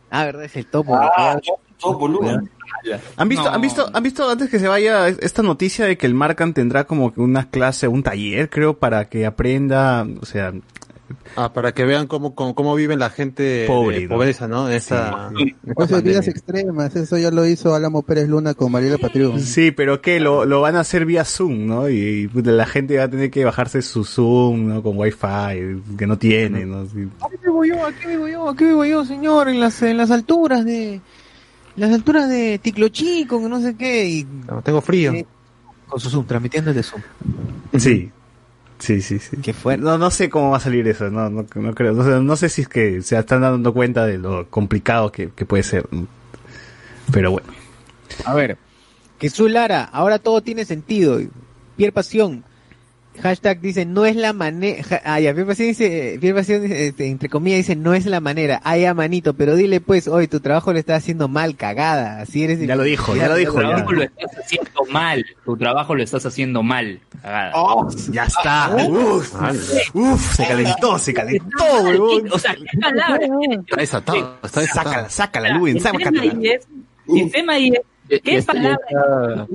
Ah, verdad, es el topo. Ah, todo volumen. ¿Han visto, No. ¿Han visto, han visto antes que se vaya esta noticia de que el Marcan tendrá como que una clase, un taller, creo, para que aprenda, o sea, Ah, para que vean cómo, cómo, cómo viven la gente Pobre, de pobreza, ¿no? Esa, Después de vidas extremas, eso ya lo hizo Álamo Pérez Luna con Mariela Patriu. sí, pero que lo, lo van a hacer vía Zoom, ¿no? Y, y, la gente va a tener que bajarse su Zoom, ¿no? Con Wi-Fi, que no tiene, ¿no? Sí. Aquí vivo yo, aquí vivo yo, aquí vivo yo, señor, en las, en las alturas de, las alturas de Ticlochico, que no sé qué, y No, tengo frío. Sí. con su Zoom, transmitiendo desde Zoom. Sí, sí, sí. sí. Qué fuerte. No, no sé cómo va a salir eso, no, no, no creo. No sé, no sé si es que se están dando cuenta de lo complicado que, que puede ser. Pero bueno. A ver, Jesús Lara, ahora todo tiene sentido. Pierre Pasión, Hashtag dice, no es la manera. Ah, ya, Pierre Pasión dice, Pierre Pasión dice, este, entre comillas, dice, no es la manera. Ah, ya, manito, pero dile pues, hoy tu trabajo lo estás haciendo mal, cagada. Así eres. Ya lo dijo, ya lo dijo. Tu ya. trabajo lo estás haciendo mal. Tu trabajo lo estás haciendo mal. Cagada. Oh, ya está. Uf, uf, se calentó, se calentó, huevón. O sea, ¿qué palabra? Está desatado, está desatado. Sácala, sácala, Luen, sácala. ahí es, el tema ahí es, Ya- ¿qué ya ya palabra?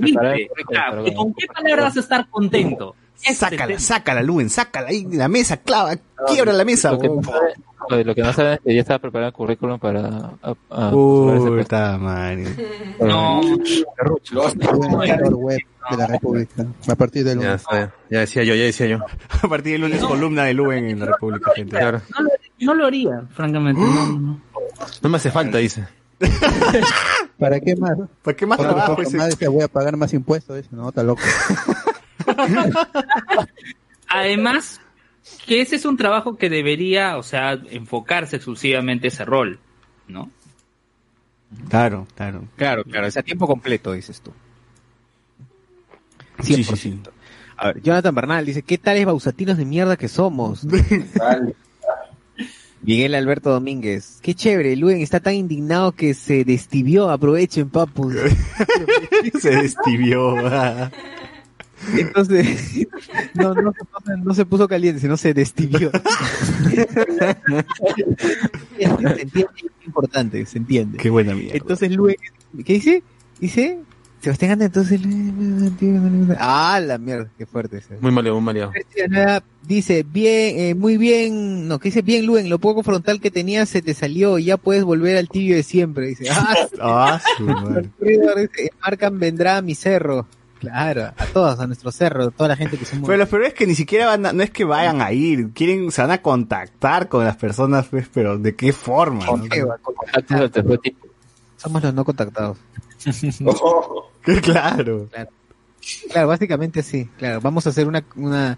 ¿Con qué palabra vas a estar contento? Sácala, tema. sácala, Luen, sácala ahí la mesa, clava, quiebra la mesa. Lo que, no oye, lo que no saben es que ya estaba preparado el currículum para a, a. Puta madre. No, de la República. A partir del Ya, lunes. está, ya decía yo, ya decía yo. A partir del lunes, columna de Luen en la República, gente. Claro. no lo, no lo haría, francamente. No, no, no. No me hace falta, dice. ¿Para qué más? ¿Para qué más trabajo más voy a pagar más impuestos. Dice, no, está loco. Además, que ese es un trabajo que debería, o sea, enfocarse exclusivamente ese rol, ¿no? Claro, claro. Claro, claro, es a tiempo completo, dices tú. Sí, 100%. sí, sí. A ver, Jonathan Bernal dice, ¿qué tales bausatinos de mierda que somos? Miguel Alberto Domínguez, qué chévere, Luen está tan indignado que se destibió, aprovechen papus. Se destibió. Entonces, no, no, se puso- no se puso caliente, sino se destibió. se entiende, es importante, se entiende. Qué buena mierda. Entonces Luen, ¿qué dice? Dice, Sebastián Anda, entonces... Ah, la mierda, qué fuerte ese. Muy maleado, muy maleado. Dice, bien, eh, muy bien, no, que dice, bien, Luen, lo poco frontal que tenías se te salió y ya puedes volver al tibio de siempre. Dice, ah, Ah, su madre. Marcan vendrá a mi cerro. Claro, a todos, a nuestro cerro, a toda la gente que somos. Pero lo peor es que ni siquiera van a- no es que vayan a ir, quieren, se van a contactar con las personas, pues, pero ¿de qué forma? ¿Con no? qué va? Tipo. Somos los no contactados. claro. Claro, básicamente sí, claro. Vamos a hacer una, una,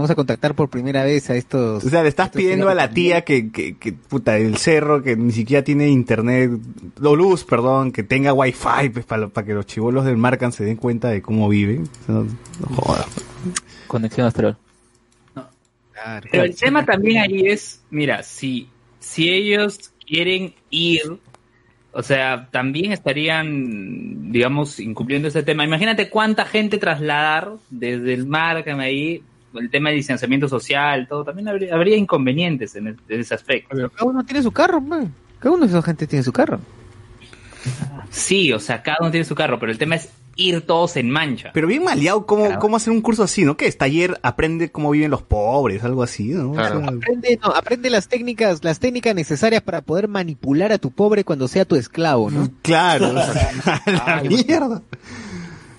vamos a contactar por primera vez a estos. O sea, le estás pidiendo a la tía que, que, que, puta, el cerro, que ni siquiera tiene internet, o luz, perdón, que tenga wifi, pues, para, para que los chivolos del Marcan se den cuenta de cómo viven. O sea, No, no jodas. Conexión astral. Claro. Pero el tema también ahí es, mira, si, si ellos quieren ir, o sea, también estarían, digamos, incumpliendo ese tema. Imagínate cuánta gente trasladar desde el Markham ahí, el tema de distanciamiento social, todo, también habría, habría inconvenientes en, el- en ese aspecto. Pero cada uno tiene su carro, man. Cada uno de esa gente tiene su carro. Sí, o sea, cada uno tiene su carro, pero el tema es ir todos en mancha. Pero bien maleado, ¿cómo, Claro. cómo hacer un curso así, no? ¿Qué es? Taller aprende cómo viven los pobres, algo así, ¿no? O Claro. sea, Aprende, no, aprende las técnicas, las técnicas necesarias para poder manipular a tu pobre cuando sea tu esclavo, ¿no? claro, o sea, a la mierda.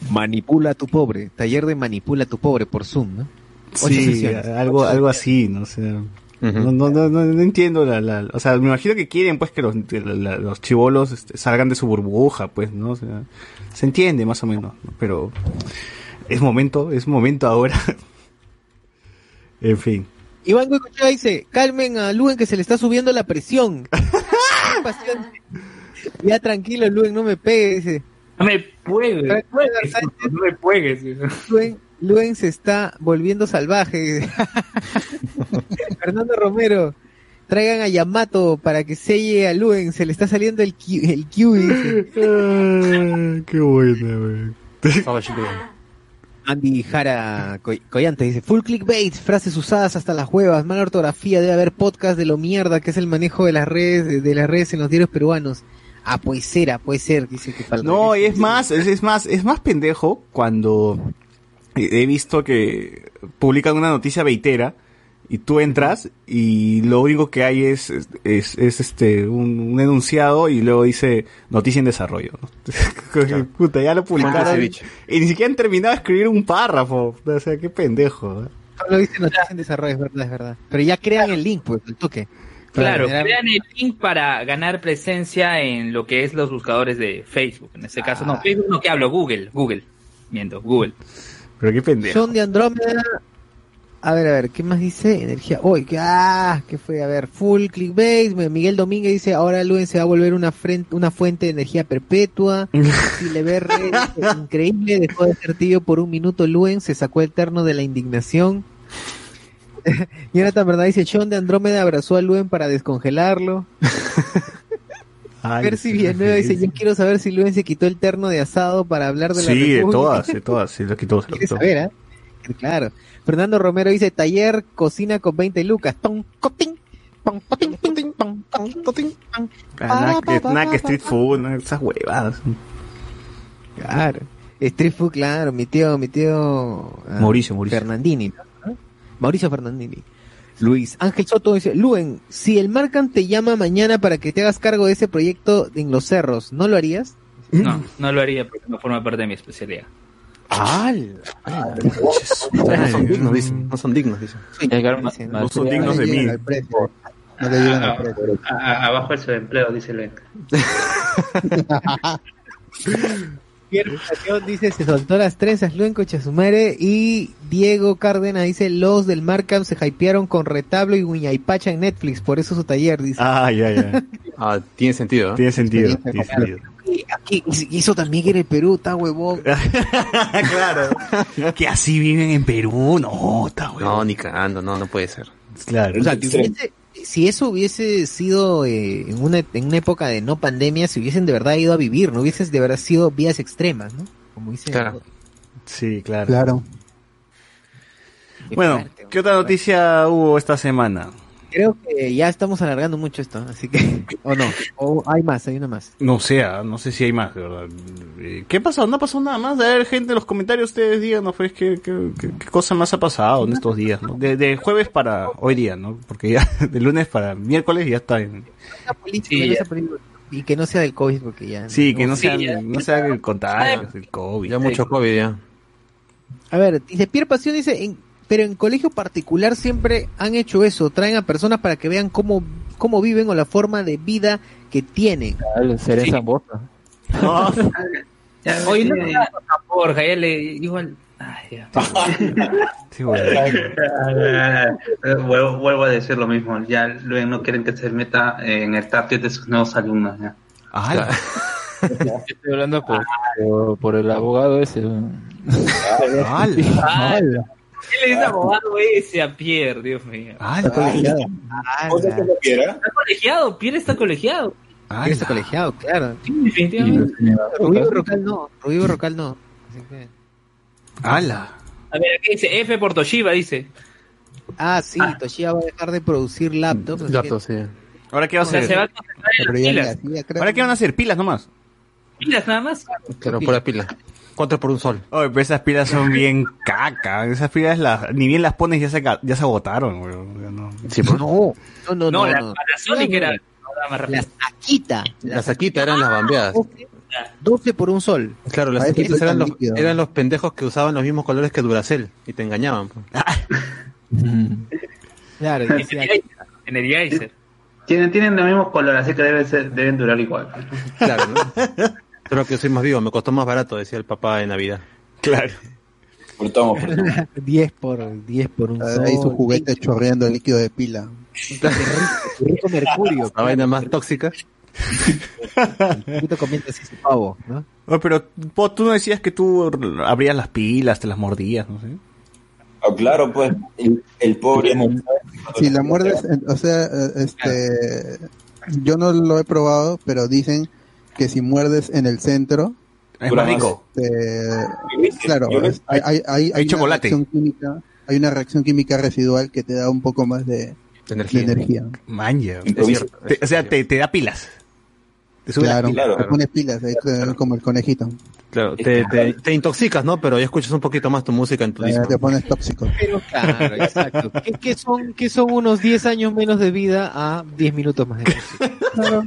Manipula a tu pobre. Taller de manipula a tu pobre por Zoom, ¿no? Sí, algo, algo así, no sé. No, no, no, no, no entiendo la, la, o sea, me imagino que quieren pues que los, la- los chivolos este, salgan de su burbuja, pues, ¿no? O sea, se entiende más o menos, ¿no? pero es momento, es momento ahora. en fin. Iván Goicochea dice, calmen a Luen que se le está subiendo la presión. Pasión. ya tranquilo, Luen, no me pegue, dice. No me puedes, no me puedes. Luen, se está volviendo salvaje. Fernando Romero, traigan a Yamato para que selle a Luen, se le está saliendo el Q, el Q dice. Ah, qué buena, güey. Andy Jara Co- Collante dice, full clickbait, frases usadas hasta las huevas, mala ortografía, debe haber podcast de lo mierda que es el manejo de las redes, de, de las redes en los diarios peruanos. Ah, puede ser, ah, puede ser, dice que No, y es más, es, es más, es más pendejo cuando he visto que publican una noticia veitera y tú entras y lo único que hay es, es, es este, un, un enunciado y luego dice noticia en desarrollo. ¿no? Puta, ya lo publicaron y ni siquiera han terminado de escribir un párrafo. O sea, qué pendejo. ¿eh? Solo dice noticias en desarrollo, es verdad, es verdad. Pero ya crean el link, pues, el toque. Claro, generar- crean el link para ganar presencia en lo que es los buscadores de Facebook. En este caso, no, Ah. Facebook no que hablo, Google, Google. Miento, Google. Pero qué pendejo. John de Andrómeda A ver, a ver, ¿qué más dice? Energía. Uy, que ah, ¿qué fue? A ver, full clickbait. Miguel Domínguez dice, ahora Luen se va a volver una, fren- una fuente de energía perpetua. Si le ve re- increíble, dejó de ser tío por un minuto Luen, se sacó el terno de la indignación. Jonathan Verdad dice, Sean de Andrómeda abrazó a Luen para descongelarlo. Ay, Percy Villanueva dice, yo quiero saber si Luen se quitó el terno de asado para hablar de la Sí, de República". todas, de todas, se lo quitó, se lo ¿Quieres quitó. saber, ah? Claro. Fernando Romero dice, taller, cocina con 20 lucas. Ton, cotín. Ah, nada, que, street food, nada, esas huevadas. Claro. Street food, claro. Mi tío, mi tío... ah, Mauricio, Mauricio. Fernandini. ¿no? Mauricio Fernandini. Luis Ángel Soto dice, Luen, si el Marcan te llama mañana para que te hagas cargo de ese proyecto en los cerros, ¿no lo harías? No, no lo haría porque no forma parte de mi especialidad. ¡Al! No son dignos, dicen. No son dignos, dicen. No son dignos de mí. No le llegan al precio. Abajo el subempleo, dice Len. Pierre dice, se soltó las trenzas Luen Cochasumare y Diego Cárdenas dice, los del Markham se hypearon con Retablo y Guiñaypacha en Netflix, por eso su taller, dice. Ah, ya, ya. Ah, tiene sentido. ¿eh? Tiene sentido, tiene sentido. Y Aquí, eso también era el Perú, está huevón. claro. que así viven en Perú, no, está huevón. No, ni cagando, no, no puede ser. Claro. O sea, si eso hubiese sido eh, en, una, en una época de no pandemia, si hubiesen de verdad ido a vivir, no hubiesen de verdad sido vías extremas, ¿no? Como dicen. Claro. Sí, claro. Claro. Qué Bueno, fuerte, ¿qué otra noticia hubo esta semana? Creo que ya estamos alargando mucho esto, así que... O no, o hay más, hay una más. No sé, ah, no sé si hay más, de verdad. Eh, ¿Qué ha pasado? No ha pasado nada más. A ver, gente, en los comentarios ustedes díganos, pues, qué, qué, qué- qué cosa más ha pasado en estos días, ¿no? De, de jueves para hoy día, ¿no? Porque ya de lunes para miércoles ya está en... Sí, ya. sea y que no sea del COVID, porque ya... Sí, que no Sí, sea, no sea el contagio, el COVID. Ya mucho COVID, ya. A ver, dice Pierre Pasión, dice, en- pero en colegio particular siempre han hecho eso, traen a personas para que vean cómo, cómo viven o la forma de vida que tienen. El Cereza Sí. Bosa. No, Oye, no me Borja, ya le igual. Ay, ya. sí, bueno. Eh, vuelvo, vuelvo a decir lo mismo. Ya luego no quieren que se meta en el target de sus nuevos alumnos. Ya. Ah, Estoy hablando por, por, por el abogado ese. Ah, ¿Qué le dice abogado ese a Pierre, Dios mío? ala, ¿Cosa que no quiera? Está colegiado, Pierre está colegiado. Pierre está colegiado, claro. Sí, definitivamente. Rubio Rocal no, Rubio Rocal no. Así que- ala. A ver, aquí dice F por Toshiba, dice. Ah, sí, Toshiba va a dejar de producir laptops. Ya, que- sí. ¿Ahora qué va a sea, se hacer? va a concentrar en las pilas. ¿Ahora qué van a hacer? Pilas nomás. Pilas nada más. Claro, pura pila. Cuatro por un sol. Oye, pero esas pilas son bien caca. Esas pilas las, ni bien las pones ya se, ca- ya se agotaron, weón. Ya no. Sí, pues. No, no, no, No, no. la. Panasonic era. Las Akita. Las saquitas eran las bambeadas. 12, 12 por un sol. Claro, las que eran los, líquido. eran los pendejos que usaban los mismos colores que Duracell y te engañaban. pues. Claro, En decía- el En el Geyser. Tienen, tienen el mismo color, así que deben, ser, deben durar igual. Claro, ¿no? Creo que soy más vivo, me costó más barato, decía el papá de Navidad. Claro. Cortamos, cortamos. 10 por 10 por un sol. Ahí su juguete chorreando el líquido de pila. Rico mercurio. La vaina más tóxica. Un poquito comiendo así su pavo, ¿no? Pero po, tú no decías que tú abrías las pilas, te las mordías, no sé. Ah, claro, pues, el, el pobre. Si la muerdes, o sea, eh, este, yo no lo he probado, pero dicen que si muerdes en el centro, Es más rico. eh, claro, es- hay, hay, hay, Hay hay una chocolate. reacción química, hay una reacción química residual que te da un poco más de, De de energía. energía. Manja. Es cierto. Te- o sea, te, te da pilas. Te sube Claro, pilas. Claro. te pones pilas, ahí te- como el conejito. Claro, te, te, te intoxicas, ¿no? Pero ya escuchas un poquito más tu música en tu Ahí disco. te pones tóxico. Pero claro, exacto. ¿Qué, qué son, ¿Qué son unos 10 años menos de vida a 10 minutos más de música? Claro.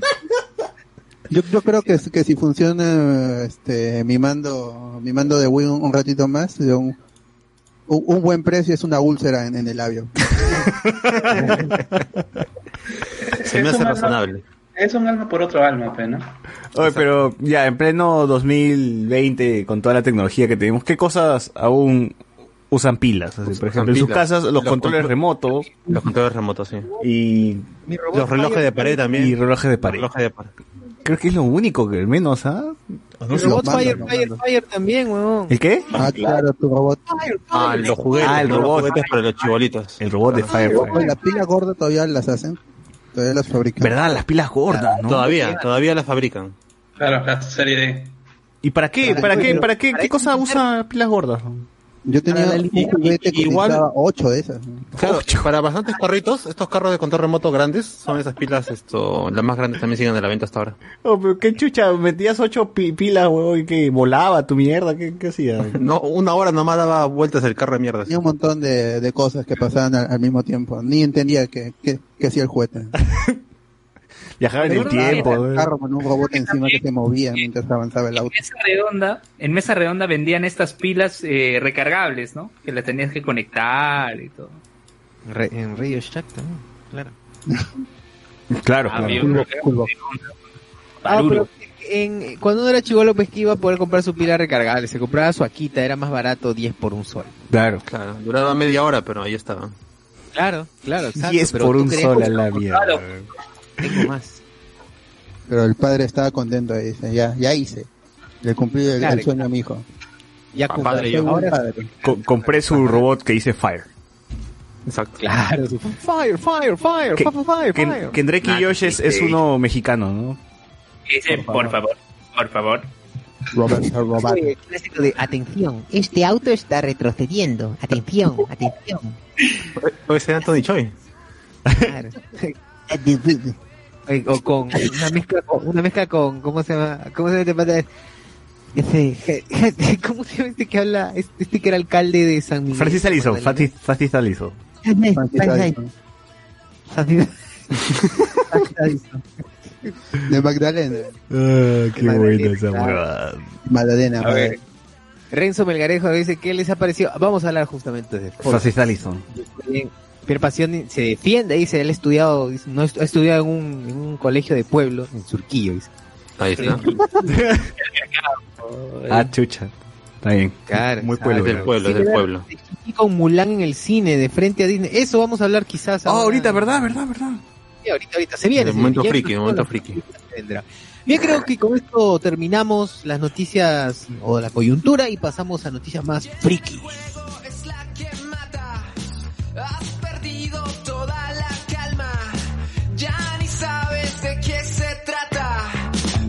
Yo, yo creo que, que si funciona este mi mando mi mando de Wii un, un ratito más, de un, un, un buen precio es una úlcera en, en el labio. Se me Es hace alma- razonable. Es un alma por otro alma, pues, ¿no? Oye, pero ya en pleno 2020, con toda la tecnología que tenemos, ¿qué cosas aún usan pilas. así, por ejemplo, en sus casas los, Los controles contro- remotos Los controles remotos, sí. y, Mi robot Los relojes de pared también. y relojes de pared. Relojes de pared. Creo que es lo único que al menos, ¿ah? Mi robot Fire, Fire, Fire también, weón. ¿El qué? Ah, claro, tu robot. Ah, los juguetes. Ah, el ¿no? Los robot. juguetes para los chibolitos. El robot de Oye, Firefly. las pilas gordas todavía las hacen. Todavía las fabrican. ¿Verdad? Las pilas gordas, ¿no? Todavía, todavía las fabrican. Claro, la serie de... ¿Y para qué? ¿Para qué? ¿Para qué? ¿Qué cosa usa pilas gordas? Yo tenía un juguete que igual- ocho de esas. Claro, para bastantes carritos, estos carros de control remoto grandes, son esas pilas, esto, las más grandes también siguen a la venta hasta ahora. Oh, pero qué chucha, metías ocho pi- pilas, huevón, y que volaba tu mierda, ¿qué, qué hacía? No, una hora nomás daba vueltas el carro de mierda. Tenía un montón de, de cosas que pasaban al, al mismo tiempo. Ni entendía qué qué- qué hacía el juguete. Viajaba en el tiempo. Un carro con un robot encima que se movía mientras avanzaba el En auto. mesa redonda, en mesa redonda vendían estas pilas eh, recargables, ¿no? Que las tenías que conectar y todo. Re- en Radio Shack también, claro. Claro, Ah, claro. culvo. Ah, pero en, cuando uno era chivolo pues que iba a poder comprar su pila recargable, se compraba su Akita, era más barato 10 por un sol. Claro. Claro, duraba media hora, pero ahí estaba. Claro, claro, exacto. 10 pero por un sol a la mierda. Claro. Tengo más. Pero el padre estaba contento y dice, ya, ya hice. Le cumplí el, Claro, el sueño a mi hijo. Ya Ah, cum- padre, Soy un ahora padre. Co- compré su robot que dice Fire. Exacto. Claro, su- fire, fire, fire, Que, fire, fire, que, fire. y Josh es, es uno mexicano, ¿no? Dice, por favor, por favor. Robert, Robert. Oye, clásico de atención, este auto está retrocediendo. Atención, atención. Puede ser Anthony Choi. Claro. O con una mezcla con, una mezcla con ¿cómo se llama? ¿Cómo se llama este? Ese, ¿cómo se llama este que habla? Este, este que era alcalde de San Miguel. Francis Aliso. Francis, Francis Aliso. De Magdalena. Ah, qué buena esa huevada. Magdalena. A ver. Renzo Melgarejo dice que les ha parecido. Vamos a hablar justamente de. Francis Allison. Bien. Pierre Pasión se defiende, dice, él ha estudiado, dice, no, ha estudiado en un, en un colegio de pueblo, en Surquillo, dice. Ahí está. Ah, chucha. Está bien. Claro, Muy claro. Es pueblo. del pueblo, es del pueblo. Y con Mulan en el cine, de frente a Disney. Eso vamos a hablar quizás. Ah, ahora. ahorita, ¿verdad? ¿Verdad? ¿Verdad? Sí, ahorita, ahorita. Se viene. El se momento viene. Ya friki, el momento friki. vendrá. Bien, creo que con esto terminamos las noticias o la coyuntura y pasamos a noticias más friki.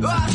Has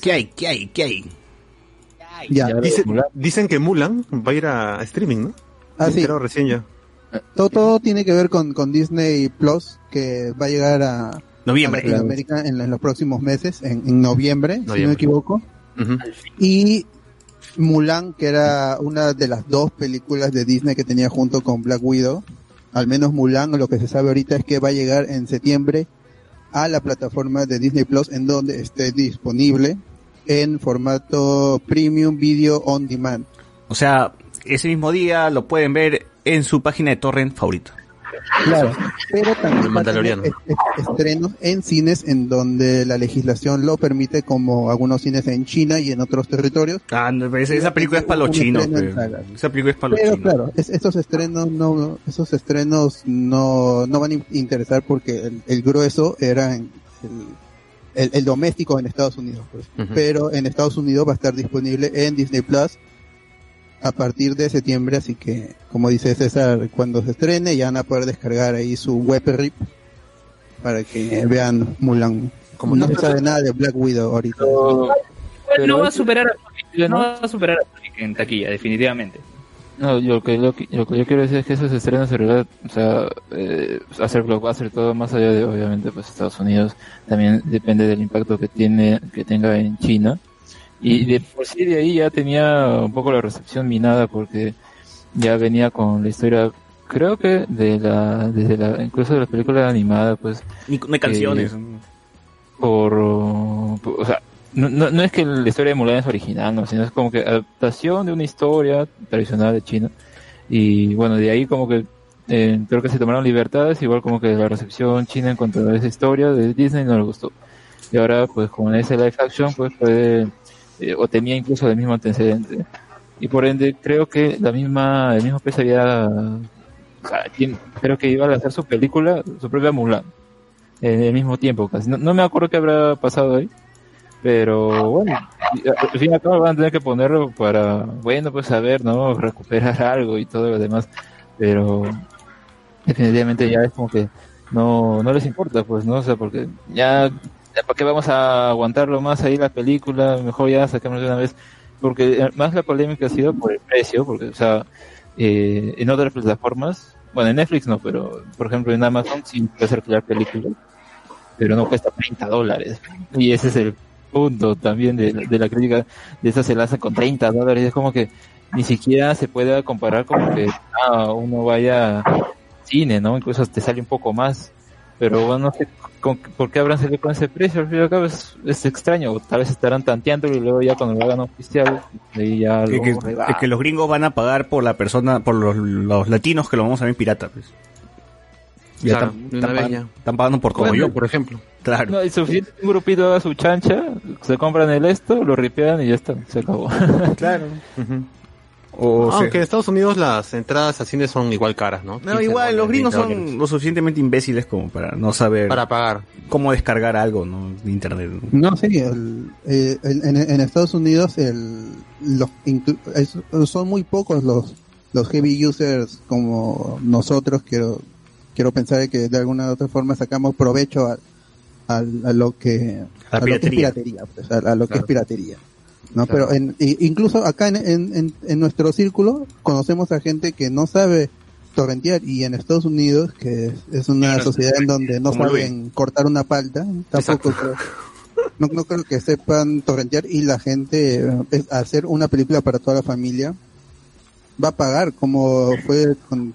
¿Qué hay? ¿Qué hay? ¿Qué hay? Ya. Dice- dicen que Mulan va a ir a streaming, ¿no? Ah, sí. Pero recién ya. Todo, todo tiene que ver con, con Disney Plus, que va a llegar a, Noviembre. a Latinoamérica en, en los próximos meses, en, en noviembre, si no me equivoco. Y Mulan, que era una de las dos películas de Disney que tenía junto con Black Widow. Al menos Mulan, lo que se sabe ahorita es que va a llegar en septiembre a la plataforma de Disney Plus, en donde esté disponible en formato Premium Video On Demand. O sea, ese mismo día lo pueden ver en su página de torrent favorito. Claro, pero también va a tener estrenos en cines en donde la legislación lo permite, como algunos cines en China y en otros territorios. Ah, no, esa, esa película es para los chinos. Esa película es para los Pero chinos. claro, es- esos estrenos no, esos estrenos no, no van a in- interesar porque el, el grueso era en el, el- el doméstico en Estados Unidos, pues. Ujú. Pero en Estados Unidos va a estar disponible en Disney Plus a partir de septiembre, así que, como dice César, cuando se estrene ya van a poder descargar ahí su web rip para que vean Mulan. Como no se sabe nada de Black Widow ahorita. No va a superar a. ¿no? Va a superar a en taquilla, definitivamente. No, yo, lo, que, lo, que, lo que yo quiero decir es que esos estrenos en realidad, o sea, eh, hacer blockbuster y todo más allá de obviamente pues Estados Unidos, también depende del impacto que tiene, que tenga en China. Y de por sí de ahí ya tenía un poco la recepción minada porque ya venía con la historia, creo que de la, desde la, incluso de la película animada pues no hay canciones. por, por- o sea, no, no, no es que la historia de Mulan es original, no, sino es como que adaptación de una historia tradicional de China. Y bueno, de ahí como que eh, creo que se tomaron libertades, igual como que la recepción china en cuanto a esa historia de Disney no le gustó. Y ahora pues con ese live action pues puede, eh, o tenía incluso el mismo antecedente. Y por ende creo que la misma, el mismo pez había, creo que iba a hacer su película, su propia Mulan en el mismo tiempo casi. No, no me acuerdo qué habrá pasado ahí, pero bueno, al fin y al cabo van a tener que ponerlo para, bueno, pues saber, ¿no? Recuperar algo y todo lo demás, pero definitivamente ya es como que no, no les importa, pues, ¿no? O sea, porque ya ¿para qué vamos a aguantarlo más ahí la película? Mejor ya saquemos de una vez, porque eh, más la polémica ha sido por el precio, porque, o sea, eh, en otras plataformas, bueno, en Netflix no, pero por ejemplo en Amazon sí puedes alquilar películas, pero no cuesta 30 dólares. Y ese es el punto también de, de la crítica de esa se lanza con 30 dólares. Es como que ni siquiera se puede comparar como que ah, uno vaya cine, ¿no? Incluso te sale un poco más. Pero bueno, con- por qué habrán salido con ese precio. Al fin y al cabo es, es extraño. O tal vez estarán tanteando y luego ya cuando lo hagan oficial, ahí ya Que, lo que- rebajan. que los gringos van a pagar por la persona, por los, los latinos que lo vamos a ver en pirata, pues. Ya Claro, están, están vez pagando, están pagando por Como yo, por ejemplo. Claro. No, y suficiente un grupito haga su chancha, se compran el esto, lo ripean y ya está, se acabó. Claro. O sea- Aunque en Estados Unidos las entradas a cine son igual caras, ¿no? no, 15 igual, los gringos 20 son lo suficientemente imbéciles como para no saber Para pagar. cómo descargar algo, ¿no? De internet. No, sí, el- eh, el- en, en Estados Unidos el, los, es- son muy pocos los, los heavy users como nosotros, quiero, quiero pensar que de alguna u otra forma sacamos provecho a, al- a lo que, a lo que es piratería. pues, a, a lo que es piratería. ¿No? Claro. Pero en, incluso acá en, en, en, nuestro círculo conocemos a gente que no sabe torrentear y en Estados Unidos, que es, es una Claro. sociedad en donde no saben cortar una palta, tampoco creo, no, no creo que sepan torrentear y la gente eh, es hacer una película para toda la familia va a pagar como fue con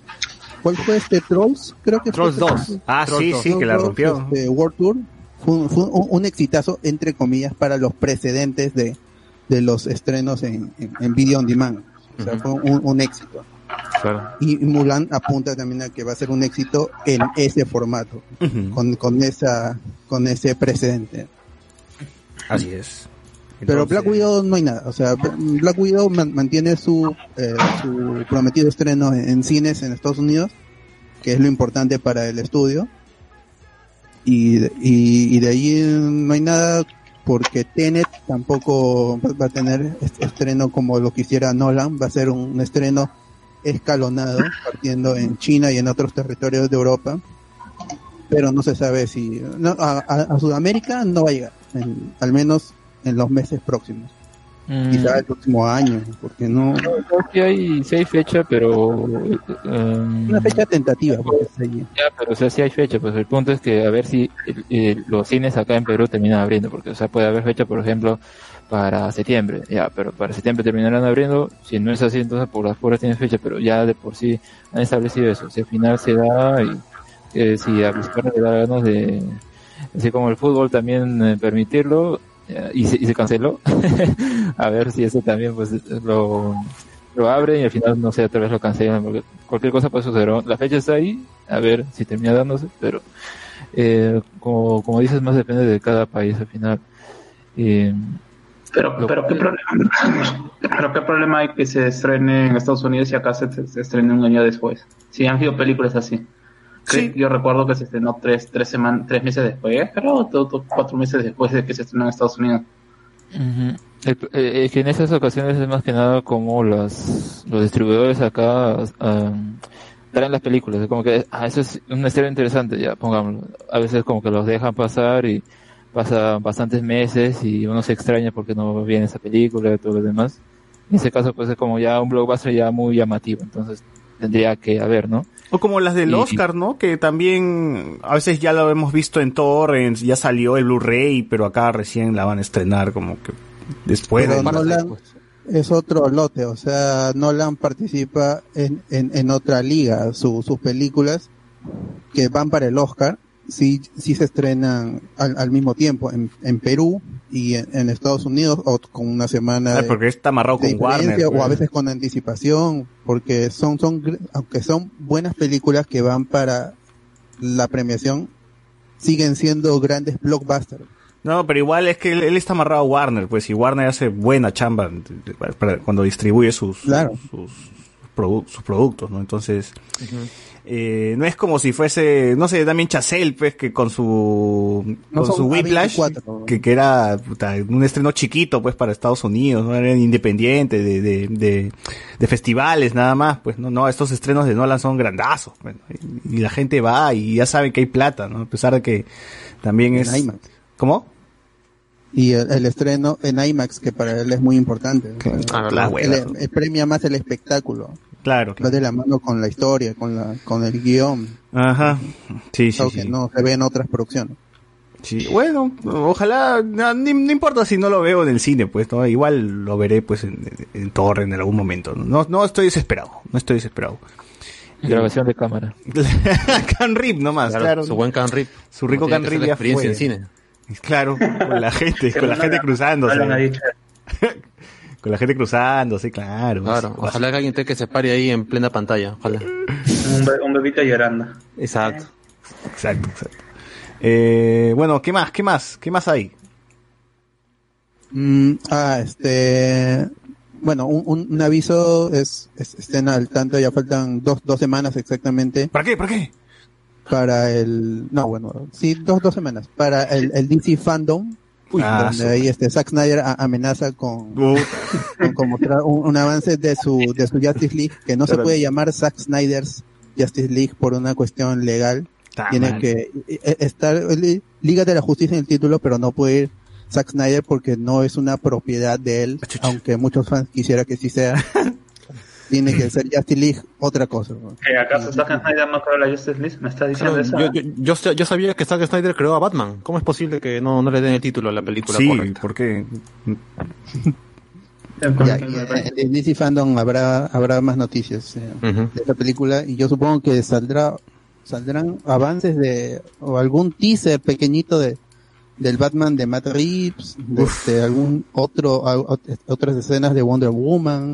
¿cuál fue este Trolls? creo que Trolls fue 2. Ah, Trolls sí, sí, que la rompió. este, World Tour fue, un, fue un, un exitazo entre comillas para los precedentes de, de los estrenos en, en, en video on demand o sea fue un, un éxito Claro. y Mulan apunta también a que va a ser un éxito en ese formato con, con esa con ese precedente Así es. pero Black Widow no hay nada. O sea, Black Widow man- mantiene su, eh, su prometido estreno en, en cines en Estados Unidos, que es lo importante para el estudio. Y, y, y de ahí no hay nada porque Tenet tampoco va a tener est- estreno como lo quisiera Nolan. Va a ser un estreno escalonado, partiendo en China y en otros territorios de Europa. Pero no se sabe si... no, a Sudamérica no va a llegar. En- al menos en los meses próximos. Mm, Quizá el próximo año, porque no. sí hay, sí hay fecha, pero... em, Una fecha tentativa. ahí. Ya, pero o sea, sí hay fecha, pues el punto es que a ver si eh, los cines acá en Perú terminan abriendo, porque o sea, puede haber fecha, por ejemplo, para septiembre, ya, pero para septiembre terminarán abriendo, si no es así, entonces por las puras tienen fecha, pero ya de por sí han establecido eso, si al final se da y eh, si a Vizcarra le da ganas de, así como el fútbol también eh, permitirlo, y, se, y se canceló, a ver si eso también pues lo, lo abren y al final no sé, tal vez lo cancelan, porque cualquier cosa puede suceder. La fecha está ahí, a ver si termina dándose, pero eh, como, como dices, más depende de cada país al final. Eh, Pero, Lo- pero, ¿qué problema, pero qué problema hay que se estrene en Estados Unidos y acá se, se estrene un año después. Sí, han habido películas así. Sí. Yo recuerdo que se estrenó tres, tres, semanas, tres meses después, pero todo, todo cuatro meses después de que se estrenó en Estados Unidos. Ujú. El- eh, eh, que en esas ocasiones es más que nada como los, los distribuidores acá ah, traen las películas, es como que, ah, eso es una historia interesante, ya, pongámoslo. A veces como que los dejan pasar y pasan bastantes meses y uno se extraña porque no viene esa película y todo lo demás. En ese caso pues es como ya un blockbuster ya muy llamativo, entonces tendría que haber, ¿no? O como las del Y- Oscar, ¿no? Que también a veces ya lo hemos visto en torrents, ya salió el Blu-ray, pero acá recién la van a estrenar como que después. Pero de- Nolan es otro lote, o sea, Nolan participa en, en, en otra liga. Su- sus películas que van para el Oscar sí, sí se estrenan al, al mismo tiempo en, en Perú y en, en Estados Unidos o con una semana de, porque está amarrado de con Warner. o a pues. veces con anticipación, porque son, son, aunque son buenas películas que van para la premiación, siguen siendo grandes blockbusters. No, pero igual es que él, él está amarrado a Warner, pues, y Warner hace buena chamba cuando distribuye sus, Claro. sus, produ- sus productos, ¿no? Entonces, eh, no es como si fuese, no sé, también Chazelle, pues, que con su, No con su Whiplash, A24, que, que era puta, un estreno chiquito, pues, para Estados Unidos, no era independiente, de, de, de, de festivales, nada más, pues, no, no, estos estrenos de Nolan son grandazos, bueno, y, y la gente va y ya sabe que hay plata, ¿no? A pesar de que también En es... IMAX. ¿Cómo? Y el, el estreno en IMAX, que para él es muy importante. Ah, La Él- premia más el espectáculo. Claro, Va claro. de la mano con la historia, con la con el guion. Ajá. Sí, sí, algo que sí. no se ve en otras producciones. Sí, Bueno, ojalá, no, ni- no importa si no lo veo en el cine, pues, ¿no? igual lo veré pues en, en, en torre en algún momento. No, no estoy desesperado, no estoy desesperado. Grabación de cámara. can Rip nomás, Claro, claro. Su buen can rip. Su rico can rip la ya experiencia fue. en cine. Claro, con la gente, con la gente cruzándose. Con la gente cruzándose, claro. Claro, ojalá que alguien te que se pare ahí en plena pantalla. Ojalá. un, be- un bebito llorando. Exacto. Exacto, exacto. Eh, bueno, ¿qué más? ¿Qué más? ¿Qué más hay? Mm, ah, este. Bueno, un, un, un aviso es, es- estén al tanto, ya faltan dos, dos semanas exactamente ¿Para qué? ¿Para qué? Para el. No, bueno, sí, dos, dos semanas. Para el, el DC Fandom, Ah, donde ahí este Zack Snyder a- amenaza con, Uh, con, con mostrar un, un avance de su, de su Justice League, que no se puede llamar Zack Snyder's Justice League por una cuestión legal. Tiene que eh, eh, estar Liga de la Justicia en el título, pero no puede ir Zack Snyder porque no es una propiedad de él, aunque muchos fans quisiera que sí sea. Tiene que ser Justice League otra cosa. ¿no? ¿Que ¿Acaso Zack Snyder no creó la Justice League? ¿Me está diciendo Claro, eso? yo, yo, yo, sa- yo sabía que Zack Snyder creó a Batman. ¿Cómo es posible que no, no le den el título a la película Sí, correcta? Ya, y, eh, en DC Fandom habrá habrá más noticias eh, de esta película y yo supongo que saldrá saldrán avances de o algún teaser pequeñito de del Batman de Matt Reeves, de, Uf. de algún otro a- ot- otras escenas de Wonder Woman.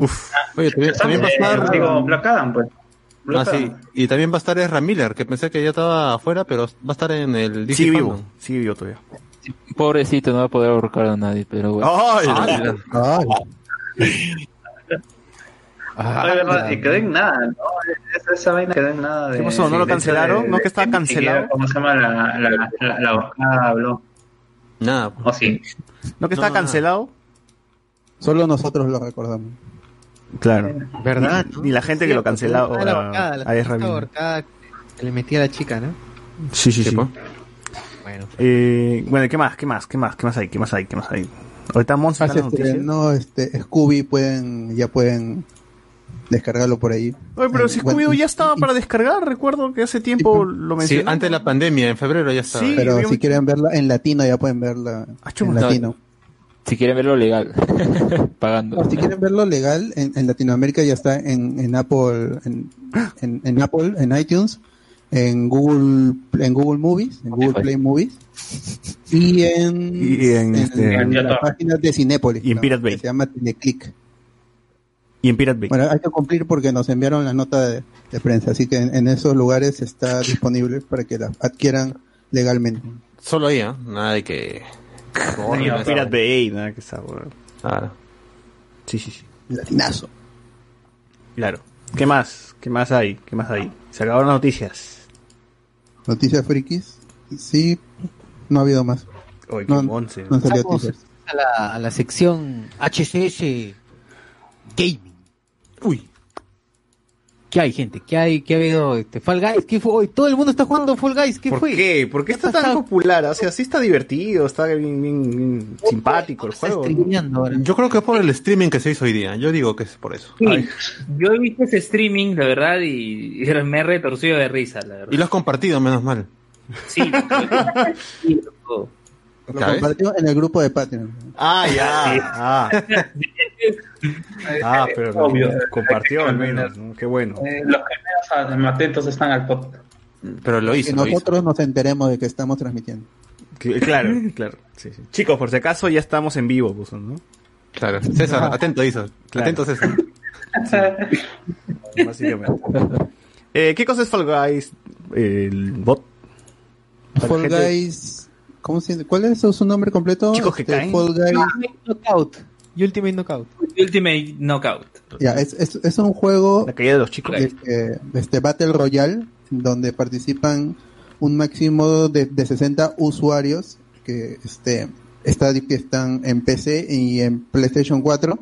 Oye, también, también va a estar... Eh, Digo, Black Adam, pues. Ah, Black sí. Adam. Y también va a estar Ezra Miller, que pensé que ya estaba afuera, pero va a estar en el DC sigue vivo, sigue vivo todavía. Pobrecito, no va a poder ahorcar a nadie, pero bueno. ¡Ay! Ah, Ay, Ah, Ay, verdad, y quedó en nada, ¿no? Esa, esa vaina quedó en nada. De, ¿Qué pasó? ¿No lo cancelaron? de- ¿No que estaba cancelado? ¿Cómo se llama la, la, la, la abogada habló? Nada. pues. ¿O sí? ¿No que está No, cancelado? solo nosotros lo recordamos. Claro. ¿Verdad? no? Ni la gente que lo cancelaba Ah, la a- ahorcada, la a Ezra famosa Miller. ahorcada que le metía a la chica, ¿no? Sí, sí, Sí, sí. pues. Bueno. Eh, bueno, ¿qué más? ¿Qué más? ¿Qué más? ¿Qué más hay? ¿Qué más hay? ¿Qué más hay? Ahorita Monza Ah, noticias. estrenó, este, Scooby pueden, ya pueden descargarlo por ahí. Oye, pero Eh, si bueno, Scooby-Doo ya estaba para descargar, recuerdo que hace tiempo lo Sí, mencioné. antes de la pandemia, en febrero ya estaba. Sí, Pero si quieren verla en latino ya pueden verla en latino. Si quieren verlo legal, pagando. No, si quieren verlo legal, en, en Latinoamérica ya está en, en Apple, en, en, en Apple, en iTunes, en Google, en Google Movies, en Google Play Movies, y en, Y en, este- en la página de Cinépolis, Y en ¿no? Pirate Bay. que se llama Teleclick. Y en Pirate Bay. Bueno, hay que cumplir porque nos enviaron la nota de, de prensa, así que en, en esos lugares está disponible para que la adquieran legalmente. Solo ahí, ¿eh? Nada de que... Ni en Pirate Bay, nada que weón. Claro. Sí, sí, sí. Latinazo. Claro. ¿Qué más? ¿Qué más hay? ¿Qué más hay? Se acabaron las noticias. Noticias frikis, sí, no ha habido más. Qué no, no han salido a la, a la sección HCS Gaming. Uy. ¿Qué hay, gente? ¿Qué hay? ¿Qué ha habido? Este, Fall Guys, ¿qué fue hoy? Todo el mundo está jugando Fall Guys, ¿qué ¿Por fue? qué? ¿Por qué está tan popular? O sea, sí está divertido, está bien, bien- bien simpático el juego. ¿no? Yo creo que es por el streaming que se hizo hoy día. Yo digo que es por eso. Sí, yo he visto ese streaming, la verdad, y, y me he retorcido de risa, la verdad. Y lo has compartido, menos mal. Sí, sí, loco. Lo compartió en el grupo de Patreon. Ah, ya. Ah, ah pero lo Obvio. compartió al menos. ¿no? Qué bueno. Eh, los que menos atentos están al podcast. Pero lo Que nosotros nos enteremos de que estamos transmitiendo. Que- Claro, claro. sí, sí. Chicos, por si acaso ya estamos en vivo, pues, ¿no? Claro. César, atento, hizo. Claro. Atento, César. Básicamente. Eh, ¿Qué cosa es Fall Guys? El bot. Para Fall gente- Guys, ¿cómo se, ¿cuál es su nombre completo? Chicos que Este, caen. Fall Guys. Ultimate Knockout. Ultimate Knockout. Ultimate Knockout. Ya, es, es, es un juego La caída de los chicos. este, este Battle Royale donde participan un máximo de, de 60 usuarios que este está, que están en PC y en PlayStation 4.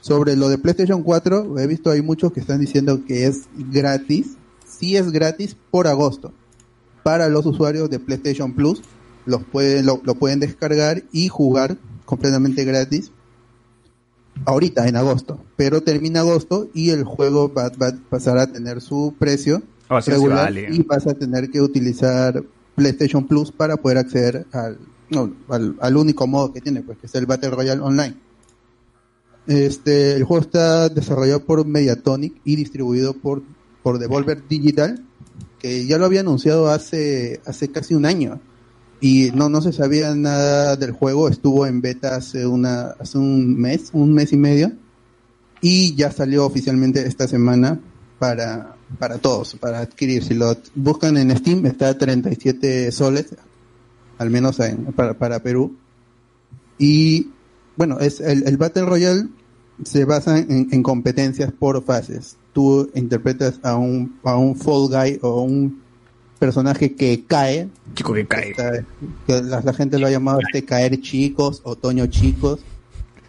Sobre lo de PlayStation 4, he visto hay muchos que están diciendo que es gratis. Sí es gratis por agosto. Para los usuarios de PlayStation Plus, los pueden, lo, lo pueden descargar y jugar completamente gratis ahorita en agosto, pero termina agosto y el juego va, va a pasar a tener su precio sí regular vale. y vas a tener que utilizar PlayStation Plus para poder acceder al, no, al, al único modo que tiene, pues que es el Battle Royale Online. Este, el juego está desarrollado por Mediatonic y distribuido por, por Devolver Digital, que ya lo había anunciado hace, hace casi un año y no, no se sabía nada del juego, estuvo en beta hace una, hace un mes, un mes y medio, y ya salió oficialmente esta semana para, para todos, para adquirir. Si lo buscan en Steam está a 37 soles, al menos en- para, para Perú. Y bueno, es el, el Battle Royale se basa en, en competencias por fases. Tú interpretas a un, a un Fall Guy o un personaje que cae. Chico que cae. Está- que la, la gente lo ha llamado este caer chicos, otoño chicos,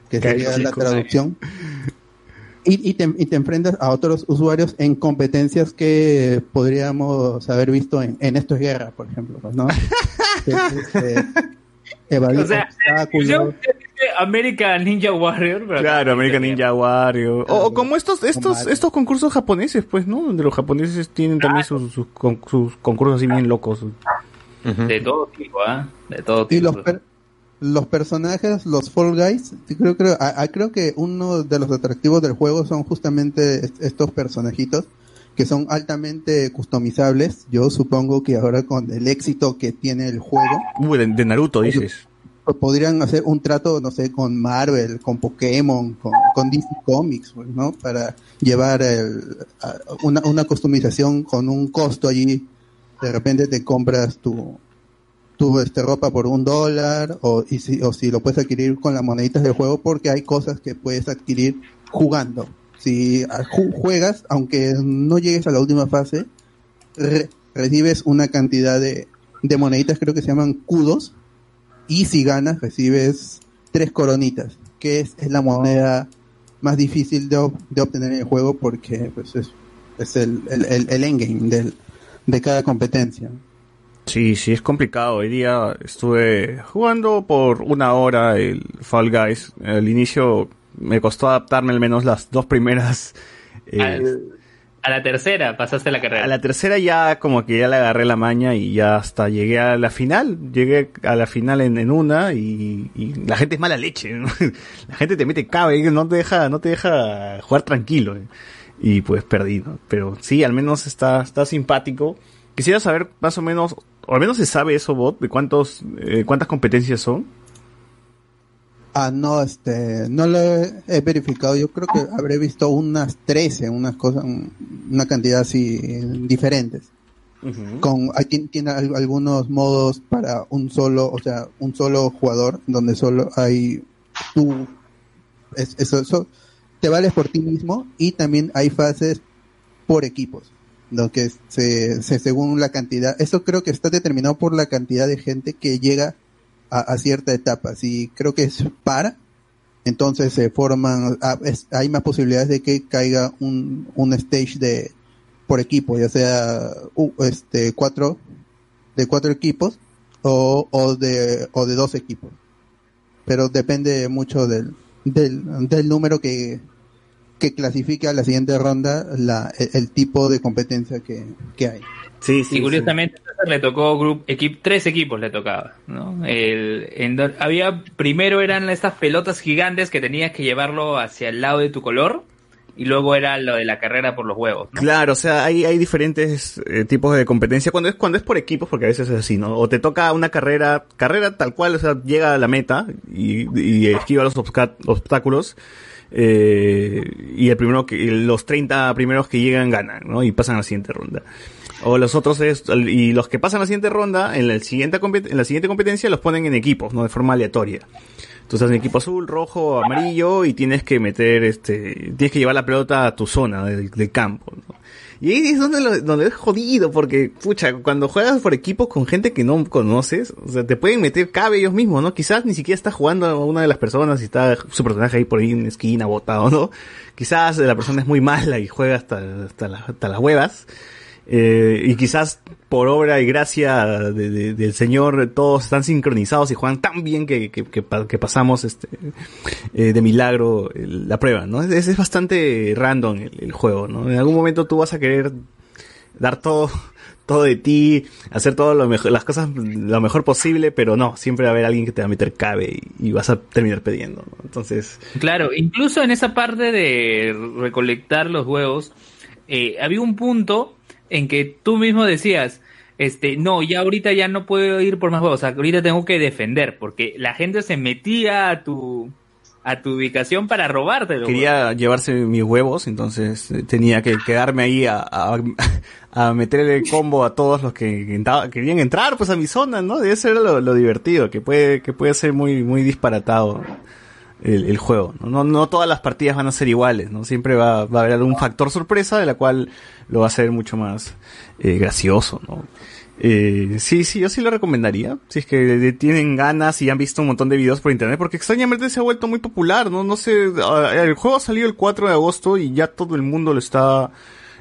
que Caer sería la chicos. traducción. Y, y, te, y te enfrentas a otros usuarios en competencias que podríamos haber visto en, en Esto es Guerra, por ejemplo, pues, ¿no? Que es, este, evadir O sea, obstáculos. yo American Ninja Warrior. Claro, American Ninja Warrior. O, o como estos, estos, estos concursos japoneses, pues, ¿no? Donde los japoneses tienen también sus, sus, con- sus concursos así bien locos. De todo tipo, ¿ah? De todo Y tipo. los, per- los personajes, los Fall Guys, creo, creo, a- a- creo que uno de los atractivos del juego son justamente est- estos personajitos que son altamente customizables. Yo supongo que ahora con el éxito que tiene el juego, Uy, de, de Naruto, dices. Pues podrían hacer un trato, no sé, con Marvel, con Pokémon, con, con DC Comics, pues, ¿no? Para llevar el- una, una customización con un costo allí. De repente te compras tu, tu este, ropa por un dólar o, y si, o si lo puedes adquirir con las moneditas del juego porque hay cosas que puedes adquirir jugando. Si ah, ju- juegas, aunque no llegues a la última fase, re- recibes una cantidad de, de moneditas, creo que se llaman kudos, y si ganas recibes tres coronitas, que es, es la moneda más difícil de, ob- de obtener en el juego porque pues es, es el, el, el, el endgame del, de cada competencia. Sí, sí, es complicado. Hoy día estuve jugando por una hora el Fall Guys. Al inicio me costó adaptarme al menos las dos primeras. eh, Al- a la tercera pasaste la carrera. a la tercera ya como que ya le agarré la maña y ya hasta llegué a la final. Llegué a la final en, en una y, y la gente es mala leche. La gente te mete cabe, no te deja, no te deja jugar tranquilo. ¿eh? Y pues perdí, ¿no? Pero sí, al menos está, está simpático. Quisiera saber más o menos, o al menos se sabe eso, bot, de cuántos, eh, cuántas competencias son. Ah, no, este, no lo he, he verificado. Yo creo que habré visto unas 13, unas cosas, un- una cantidad así diferentes. Con, hay, tien- tiene al- algunos modos para un solo, o sea, un solo jugador, donde solo hay tú, es- eso, eso, te vales por ti mismo y también hay fases por equipos, lo que se, se según la cantidad, eso creo que está determinado por la cantidad de gente que llega a, a cierta etapa. Si creo que es para, entonces se forman, ah, hay más posibilidades de que caiga un, un stage de por equipo, ya sea uh, este cuatro de cuatro equipos o, o de o de dos equipos. Pero depende mucho del, del, del número que, que clasifica a la siguiente ronda la, el, el tipo de competencia que, que hay. Sí, y curiosamente le tocó grup, equip, tres equipos le tocaba, ¿no? El, en había primero eran estas pelotas gigantes que tenías que llevarlo hacia el lado de tu color y luego era lo de la carrera por los huevos. ¿no? Claro, o sea, hay, hay diferentes eh, tipos de competencia cuando es cuando es por equipos, porque a veces es así, ¿no? O te toca una carrera, carrera tal cual, o sea, llega a la meta y, y esquiva los obstáculos. eh, y el primero que, los 30 primeros que llegan ganan, ¿no? Y pasan a la siguiente ronda. O los otros es, y los que pasan la siguiente ronda, en la siguiente, en la siguiente competencia los ponen en equipos, ¿no? De forma aleatoria. Estás en equipo azul, rojo, amarillo y tienes que meter, este, tienes que llevar la pelota a tu zona del, campo, ¿no? Y ahí es donde, lo- donde es jodido, porque, pucha, cuando juegas por equipos con gente que no conoces, o sea, te pueden meter cabe ellos mismos, ¿no? Quizás ni siquiera está jugando a una de las personas y está su personaje ahí por ahí en esquina botado, ¿no? Quizás la persona es muy mala y juega hasta, hasta, hasta las huevas. Eh, y quizás por obra y gracia de- de- del Señor todos están sincronizados y juegan tan bien que, que, que pa- que pasamos este eh, de milagro la prueba, ¿no? Es, es bastante random el, juego, ¿no? En algún momento tú vas a querer dar todo, todo de ti, hacer todo las cosas lo mejor posible, pero no, siempre va a haber alguien que te va a meter cabe y, vas a terminar perdiendo, ¿no? Entonces, Claro, incluso en esa parte de recolectar los huevos, eh, había un punto en que tú mismo decías, este, no, ya ahorita ya no puedo ir por más huevos, o sea, ahorita tengo que defender, porque la gente se metía a tu, a tu ubicación para robártelo. quería llevarse mis huevos, entonces eh, tenía que quedarme ahí a, a, a meterle el combo a todos los que entraba- querían entrar pues a mi zona, ¿no? Y eso era lo, lo divertido, que puede, que puede ser muy, muy disparatado el, juego. ¿no? No, todas las partidas van a ser iguales, ¿no? Siempre va, a haber algún factor sorpresa de la cual lo va a hacer mucho más eh, gracioso, ¿no? Eh, sí, sí, yo sí lo recomendaría. Si es que tienen ganas y han visto un montón de videos por internet, porque extrañamente se ha vuelto muy popular, ¿no? No sé, ah, el juego salió el 4 de agosto y ya todo el mundo lo está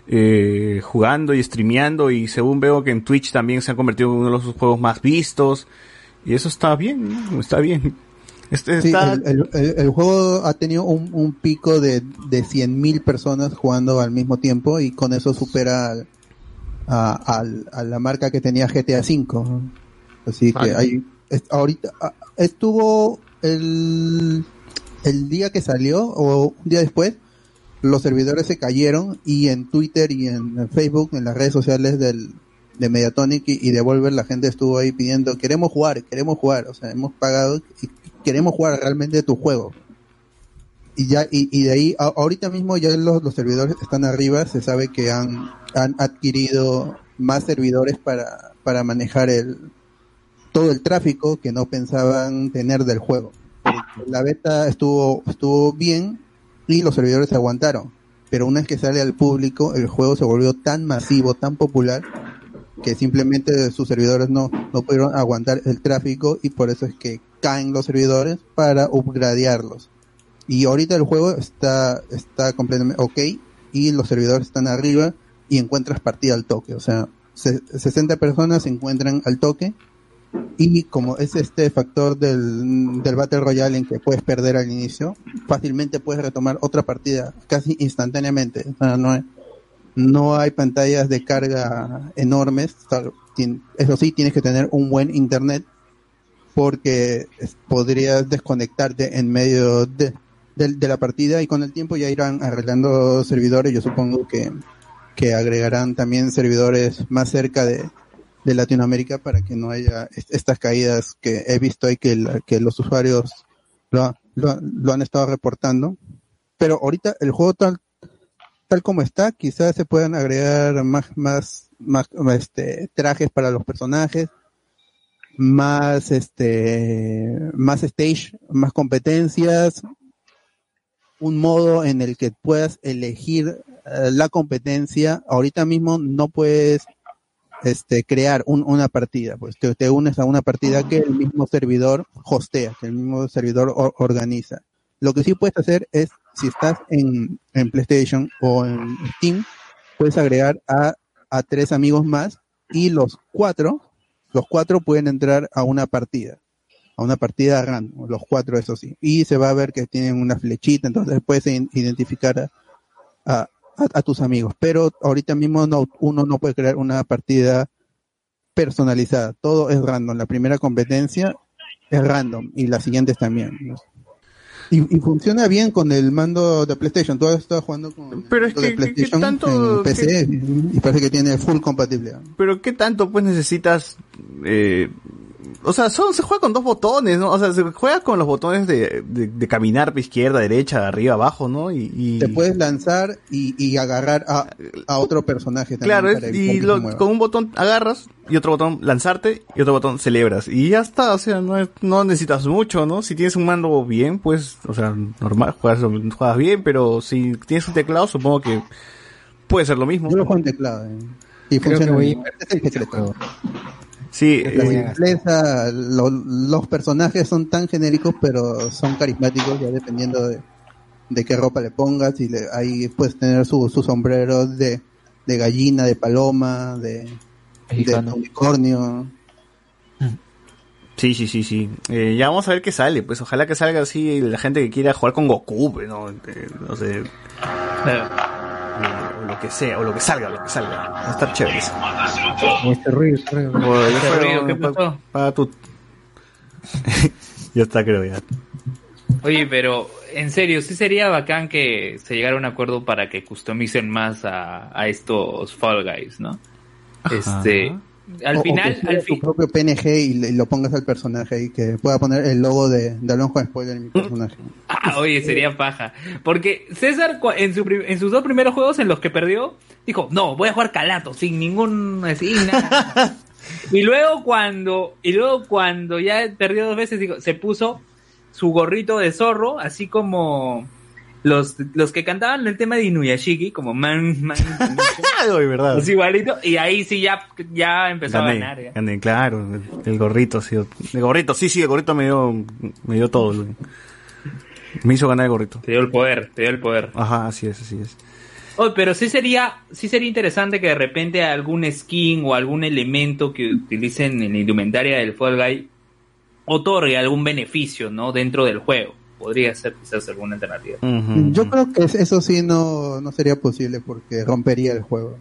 eh, jugando y streameando y según veo que en Twitch también se ha convertido en uno de los juegos más vistos y eso está bien, ¿no? está bien. Este Sí, está, el, el- el- el juego ha tenido un, un pico de, de 100.000 personas jugando al mismo tiempo y con eso supera al- a, al- a la marca que tenía GTA V. Así que hay, es- ahorita ah, estuvo el, el día que salió o un día después, los servidores se cayeron y en Twitter y en Facebook, en las redes sociales del, de Mediatonic y, y Devolver, la gente estuvo ahí pidiendo, queremos jugar, queremos jugar, o sea, hemos pagado y queremos jugar realmente tu juego. Y ya, y, y de ahí, ahorita mismo ya los, los servidores están arriba, se sabe que han, han adquirido más servidores para, para manejar el, todo el tráfico que no pensaban tener del juego. La beta estuvo, estuvo bien y los servidores aguantaron. Pero una vez que sale al público, el juego se volvió tan masivo, tan popular, que simplemente sus servidores no, no pudieron aguantar el tráfico y por eso es que caen los servidores para upgradearlos. Y ahorita el juego está, está completamente ok y los servidores están arriba y encuentras partida al toque. O sea, se- 60 personas se encuentran al toque y como es este factor del, del Battle Royale en que puedes perder al inicio, fácilmente puedes retomar otra partida casi instantáneamente. O sea, no, hay, no hay pantallas de carga enormes. Eso sí, tienes que tener un buen internet porque podrías desconectarte en medio de, la partida y con el tiempo ya irán arreglando servidores. Yo supongo que, que agregarán también servidores más cerca de, Latinoamérica para que no haya est- estas caídas que he visto ahí que, la- que los usuarios lo, lo, lo han estado reportando. Pero ahorita el juego tal, tal como está, quizás se puedan agregar más, más, más este, trajes para los personajes, más este, más stage, más competencias, un modo en el que puedas elegir eh, la competencia. Ahorita mismo no puedes este, crear un- una partida, pues te, unes a una partida que el mismo servidor hostea, que el mismo servidor or- organiza. Lo que sí puedes hacer es, si estás en, en PlayStation o en Steam, puedes agregar a, a tres amigos más y los cuatro, los cuatro pueden entrar a una partida, a una partida random, los cuatro eso sí, y se va a ver que tienen una flechita, entonces puedes identificar a, a, tus amigos, pero ahorita mismo no, uno no puede crear una partida personalizada, todo es random, la primera competencia es random y las siguientes también. Y, y funciona bien con el mando de PlayStation, tú has estado jugando con Pero el es mando de que- que- que PlayStation tanto- en PC y parece que tiene full compatibilidad. Pero qué tanto pues necesitas eh, o sea, son, se juega con dos botones, ¿no? O sea, se juega con los botones de, de, de caminar izquierda, derecha, arriba, abajo, ¿no? Y, y- Te puedes lanzar y, y agarrar a, a otro personaje también. claro, es- para y lo- con un botón agarras y otro botón lanzarte y otro botón celebras y ya está, o sea, no, es- no necesitas mucho, ¿no? Si tienes un mando bien, pues, o sea, normal, juegas, juegas bien, pero si tienes un teclado, supongo que puede ser lo mismo. Yo lo juego en teclado. eh. Y Creo funciona voy- bien. Es el secreto. Sí, La eh, simpleza, lo- los personajes son tan genéricos, pero son carismáticos, ya dependiendo de, de qué ropa le pongas. Y le- ahí puedes tener su, su sombrero de, de gallina, de paloma, de, de unicornio. Sí, sí, sí, sí. Eh, ya vamos a ver qué sale. Pues ojalá que salga así la gente que quiera jugar con Goku, pues, ¿no? Eh, no sé. Lo que sea, o lo que salga, lo que salga. Va a estar chévere. eso. Este ruido, este ruido. Bueno, ya ¿Qué fue, ruido? ¿Qué pa- pasó? Para tu... ya está, creo ya. Oye, pero en serio, sí sería bacán que se llegara a un acuerdo para que customicen más a, a estos Fall Guys, ¿no? Este, al O- o final, que sea al tu fin, propio PNG y, lo pongas al personaje y que pueda poner el logo de, de Alonso spoiler en mi personaje. Ah, oye, sería paja. Porque César, en, su, en sus dos primeros juegos en los que perdió, dijo, no, voy a jugar calato, sin ningún, así, nada. y luego cuando, y luego cuando ya perdió dos veces, dijo, se puso su gorrito de zorro, así como los, los que cantaban el tema de Inuyashiki, como man, man, Ay, verdad. y ahí sí ya, ya empezó a ganar. ya. gané, claro. El, el gorrito, sí. El gorrito, sí, sí, el gorrito me dio, me dio todo. Me hizo ganar el gorrito. Te dio el poder, te dio el poder. Ajá, así es, así es. Oh, pero sí sería, sí sería interesante que de repente algún skin o algún elemento que utilicen en la indumentaria del Fall Guy otorgue algún beneficio, ¿no? Dentro del juego. Podría ser quizás alguna alternativa. Yo creo que es- eso sí no, no sería posible porque rompería el juego.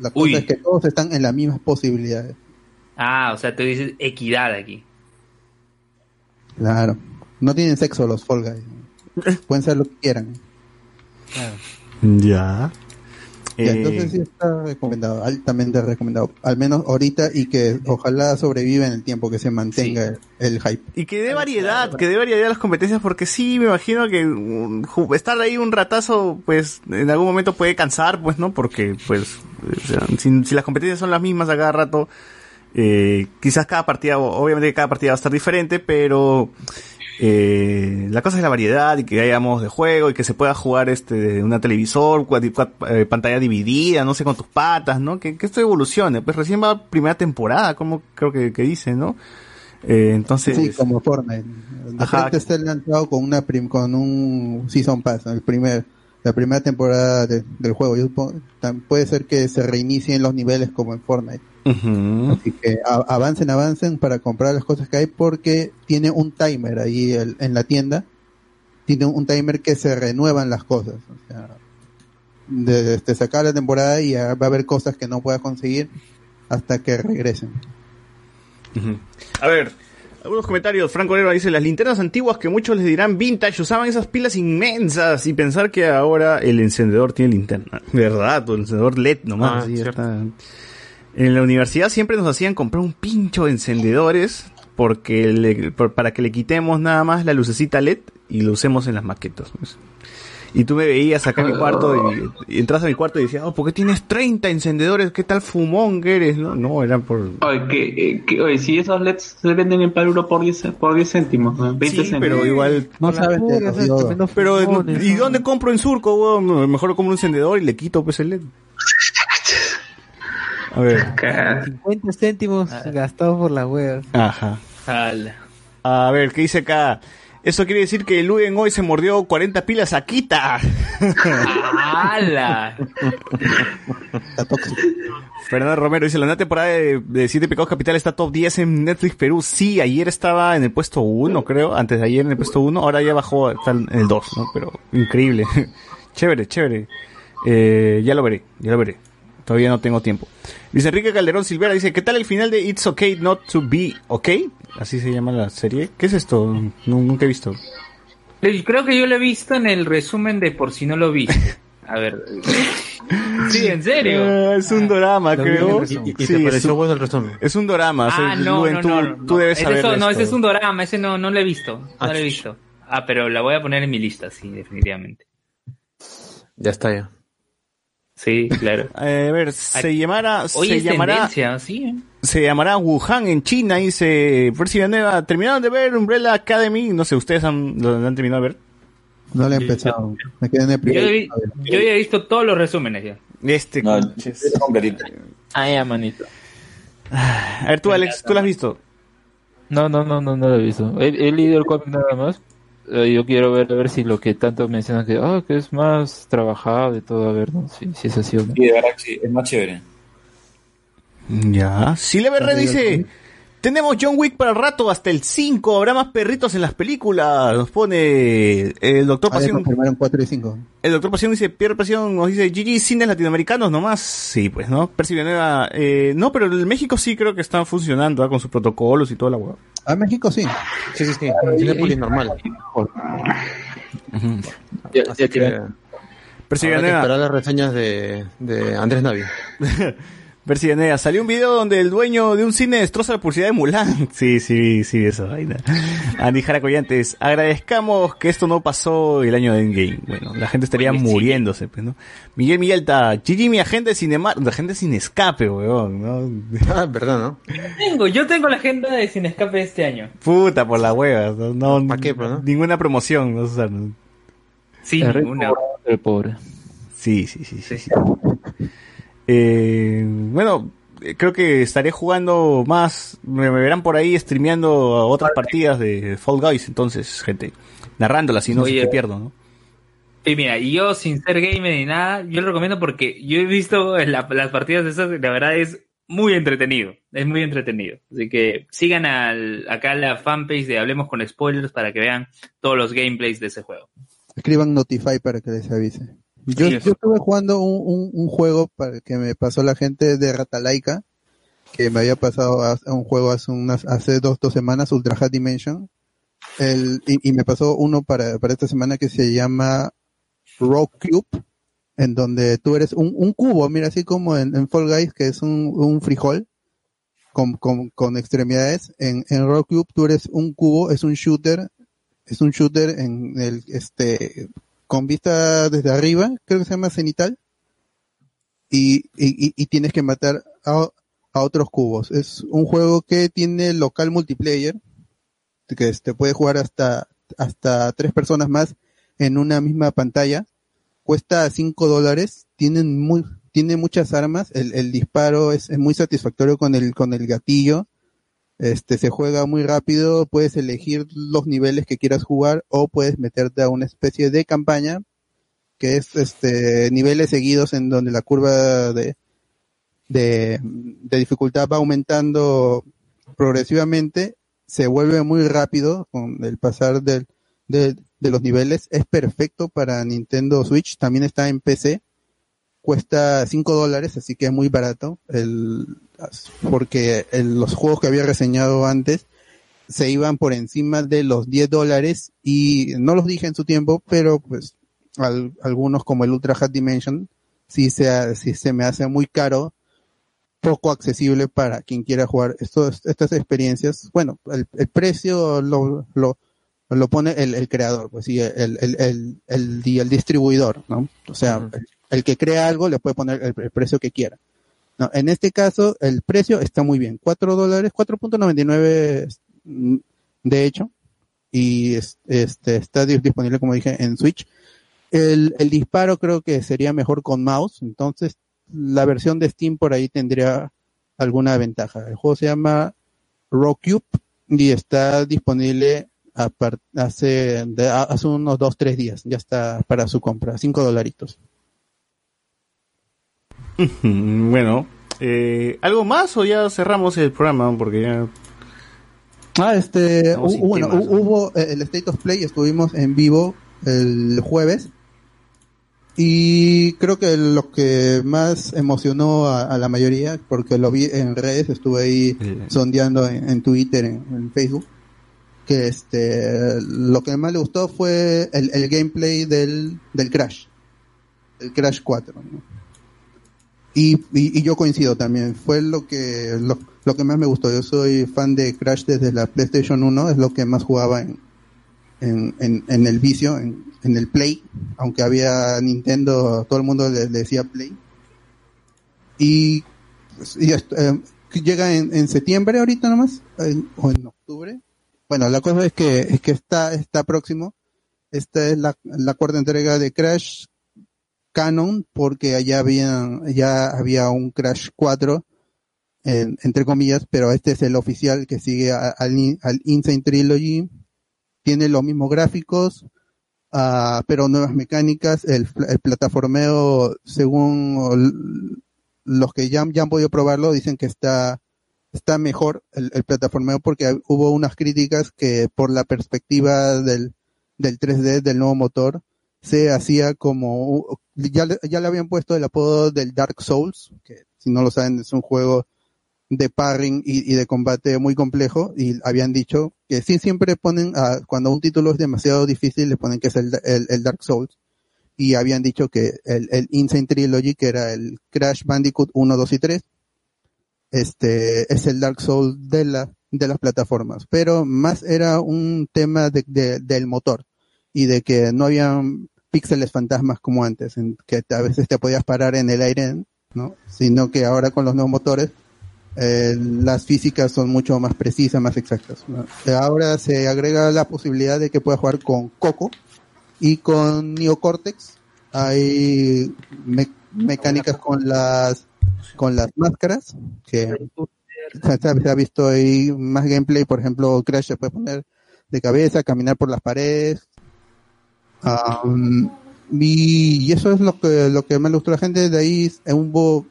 La cosa Uy. es que todos están en las mismas posibilidades. Ah, o sea, tú dices equidad aquí. Claro. No tienen sexo los Fall Guys. Pueden ser lo que quieran. Ya. Ya, Eh, entonces sí está recomendado, altamente recomendado. Al menos ahorita y que ojalá sobreviva en el tiempo, que se mantenga el, el hype. Y que dé variedad, que dé variedad a las competencias, porque sí, me imagino que um, ju- estar ahí un ratazo, pues, en algún momento puede cansar, pues, ¿no? Porque, pues, o sea, si, si las competencias son las mismas a cada rato, eh, quizás cada partida, obviamente cada partida va a estar diferente, pero eh, la cosa es la variedad y que haya modos de juego y que se pueda jugar este de una televisor, cua- cua- eh, pantalla dividida, no sé, con tus patas, ¿no? Que, que esto evolucione. Pues recién va primera temporada, como creo que, que dice, ¿no? Eh, entonces, Sí, como Fortnite. De Ajá. está lanzado con una prim- con un Season Pass, el primer la primera temporada de- del juego. Yo puede ser que se reinicien los niveles como en Fortnite. Así que avancen, avancen para comprar las cosas que hay porque tiene un timer ahí el- en la tienda. Tiene un timer que se renuevan las cosas. O sea, de, desde sacar la temporada y va a haber cosas que no puedas conseguir hasta que regresen. A ver, algunos comentarios. Franco Herrera dice, las linternas antiguas que muchos les dirán vintage usaban esas pilas inmensas y pensar que ahora el encendedor tiene linterna. ¿Verdad? Tu encendedor LED nomás. Ah, sí. En la universidad siempre nos hacían comprar un pincho de encendedores porque le- por- para que le quitemos nada más la lucecita LED y lo usemos en las maquetas. pues. Y tú me veías acá en mi cuarto y, y entras a mi cuarto y decías, oh, ¿por qué tienes 30 encendedores? ¿Qué tal fumón que eres? No, no, eran por... Oye, que, eh, que- oye, si esos LEDs se venden en Paluro por 10, por 10 céntimos, ¿no? 20 Sí, céntimos. pero igual... No sabes de los diodos. Pero, ¿y dónde compro en Surco, weón? Mejor compro un encendedor y le quito pues el LED. A ver. 50 céntimos gastados por la wea. Ajá. Ala. A ver, ¿qué dice acá? Eso quiere decir que Luen hoy se mordió 40 pilas a Quita. ¡Hala! Fernando Romero dice, la nueva temporada de, de Siete Pecados Capitales está top 10 en Netflix Perú. Sí, ayer estaba en el puesto 1, creo. Antes de ayer en el puesto 1. Ahora ya bajó, está en el 2, ¿no? Pero increíble. chévere, chévere. Eh, ya lo veré, ya lo veré. Todavía no tengo tiempo. Dice Enrique Calderón Silvera, dice, ¿qué tal el final de It's Okay Not to Be Okay? Así se llama la serie. ¿Qué es esto? Nu- nunca he visto. Eh, Creo que yo lo he visto en el resumen de por si no lo viste. A ver. Sí, en serio. Ah, es un drama, vi creo. Y- y te pareció un- bueno el resumen. Es un drama. o sea, Ah, no, Luen, no, tú, no, no, tú debes Es saber eso, no, ese es un drama, ese no, no lo he visto. No Ah, lo he visto. Ah, pero la voy a poner en mi lista, sí, definitivamente. Ya está ya. Sí, claro. Eh, a ver, se llamará, Hoy se es llamará, tendencia, sí. ¿eh? se llamará Wuhan en China, dice Percy Villanueva. ¿Terminaron de ver Umbrella Academy? No sé, ¿ustedes han, lo han terminado de ver? No le he empezado. Me quedé en el Yo, primer. vi- yo he visto todos los resúmenes ya. Este, No, completito. Ah, ya, manito. A ver, tú, Alex, ¿tú lo has visto? No, no, no, no, no lo he visto. He, he leído el cómic nada más. Eh, yo quiero ver a ver si lo que tanto mencionan que, ah, que es más trabajado y todo, a ver, ¿no? si, si es así o no. Sí, de verdad que sí, es más chévere. Ya. Silver dice, tenemos John Wick para el rato hasta el 5, habrá más perritos en las películas. Nos pone el doctor Pasión. confirmaron 4 y 5. El doctor Pasión dice, Pierre Pasión nos dice, GG cines latinoamericanos nomás. Sí, pues, ¿no? Percy Villanueva, eh, no, pero en México sí creo que están funcionando ¿ah? con sus protocolos y toda la hueá. Ah, México sí. Sí, sí, sí. Normal. Ya, ya que Villanueva, esperar las reseñas de, de Andrés Navi. Villanueva, salió un video donde el dueño de un cine destroza la publicidad de Mulan. Sí, sí, sí, esa vaina. Andy Jara Collantes, agradezcamos que esto no pasó el año de Endgame. Bueno, la gente estaría Oye, sí. muriéndose, pues, ¿no? Miguel Millalta, GG mi agenda de cinema, agenda sin escape, weón, ¿no? Ah, verdad, ¿no? Tengo, yo tengo la agenda de Sin Escape de este año. Puta por la hueva, no, no ¿Pa' qué, pues, no? ninguna promoción, no, o sea, no. Sí, el rico una. el pobre. Sí, sí, sí, sí. sí. Eh, bueno, eh, creo que estaré jugando más, me, me verán por ahí streameando otras partidas de Fall Guys, entonces, gente, narrándolas, si no Oye. se te pierdo, ¿no? Y mira, y yo sin ser gamer ni nada, yo lo recomiendo porque yo he visto la- las partidas de esas, la verdad es muy entretenido, es muy entretenido. Así que sigan al, acá la fanpage de Hablemos con Spoilers para que vean todos los gameplays de ese juego. Escriban Notify para que les avise. Yo, yo estuve jugando un, un, un juego para que me pasó la gente de Ratalaika, que me había pasado a, a un juego hace unas, hace dos, dos semanas, Ultra Hat Dimension. El, y, y me pasó uno para, para esta semana que se llama Rock Cube, en donde tú eres un, un cubo, mira, así como en, en Fall Guys, que es un, un frijol con, con, con extremidades. En, en Rock Cube tú eres un cubo, es un shooter, es un shooter en el, este, con vista desde arriba, creo que se llama cenital, y, y, y- tienes que matar a, a otros cubos. Es un juego que tiene local multiplayer, que te puede jugar hasta, hasta tres personas más en una misma pantalla. Cuesta 5 dólares, tienen muy, tiene muchas armas, el, el disparo es, es muy satisfactorio con el, con el gatillo. Este se juega muy rápido, puedes elegir los niveles que quieras jugar o puedes meterte a una especie de campaña que es este niveles seguidos en donde la curva de, de, dificultad va aumentando progresivamente, se vuelve muy rápido con el pasar del, de, de los niveles. Es perfecto para Nintendo Switch, también está en PC. Cuesta 5 dólares, así que es muy barato. El, porque el- los juegos que había reseñado antes se iban por encima de los 10 dólares y no los dije en su tiempo, pero pues al- algunos como el Ultra Hot Dimension sí se, sí se me hace muy caro, poco accesible para quien quiera jugar estos, estas experiencias. Bueno, el, el precio lo, lo, lo pone el, el creador, pues sí, el, el, el, el, distribuidor, ¿no? O sea, el que crea algo le puede poner el, precio que quiera. No, en este caso, el precio está muy bien. 4 dólares, 4.99 mm, de hecho. Y es- este, está di- disponible, como dije, en Switch. El, el disparo creo que sería mejor con mouse. Entonces, la versión de Steam por ahí tendría alguna ventaja. El juego se llama Rockube y está disponible a hace, de- hace unos 2-3 días. Ya está para su compra. 5 dolaritos. Bueno, eh, ¿algo más o ya cerramos el programa? Porque ya... Ah, este, hu- bueno, temas, hubo eh, el State of Play, estuvimos en vivo el jueves y creo que lo que más emocionó a, a la mayoría, porque lo vi en redes, estuve ahí sondeando en, en Twitter, en, en Facebook, que este, lo que más le gustó fue el, el gameplay del, del Crash, el Crash 4. ¿no? Y, y, y yo coincido también, fue lo que lo, lo que más me gustó. Yo soy fan de Crash desde la PlayStation 1, es lo que más jugaba en, en, en, en el vicio, en, en el Play, aunque había Nintendo, todo el mundo le, le decía Play. Y, pues, y eh, llega en, septiembre ahorita nomás, o en octubre. Bueno, la cosa es que, es que está, está próximo. Esta es la, la cuarta entrega de Crash canon porque allá había, ya había un Crash 4, en- entre comillas, pero este es el oficial que sigue al, al Insane Trilogy. Tiene los mismos gráficos, ah, pero nuevas mecánicas. El, el plataformeo, según los que ya, ya han podido probarlo, dicen que está, está mejor el, el plataformeo porque hubo unas críticas que por la perspectiva del, del 3D, del nuevo motor, se hacía como ya le, ya le habían puesto el apodo del Dark Souls, que si no lo saben es un juego de parring y, de combate muy complejo y habían dicho que sí siempre ponen a, cuando un título es demasiado difícil le ponen que es el, el, Dark Souls y habían dicho que el, el Insane Trilogy que era el Crash Bandicoot 1, 2 y 3 este es el Dark Souls de la de las plataformas pero más era un tema de- del motor y de que no habían píxeles fantasmas como antes, en que a veces te podías parar en el aire, ¿no? Sino que ahora con los nuevos motores eh, las físicas son mucho más precisas, más exactas. ¿no? Ahora se agrega la posibilidad de que puedas jugar con Coco y con Neocortex. Hay me- mecánicas con las con las máscaras que se ha visto ahí más gameplay, por ejemplo, Crash se puede poner de cabeza, caminar por las paredes, Um, y, eso es lo que lo que le gustó la gente. De ahí hubo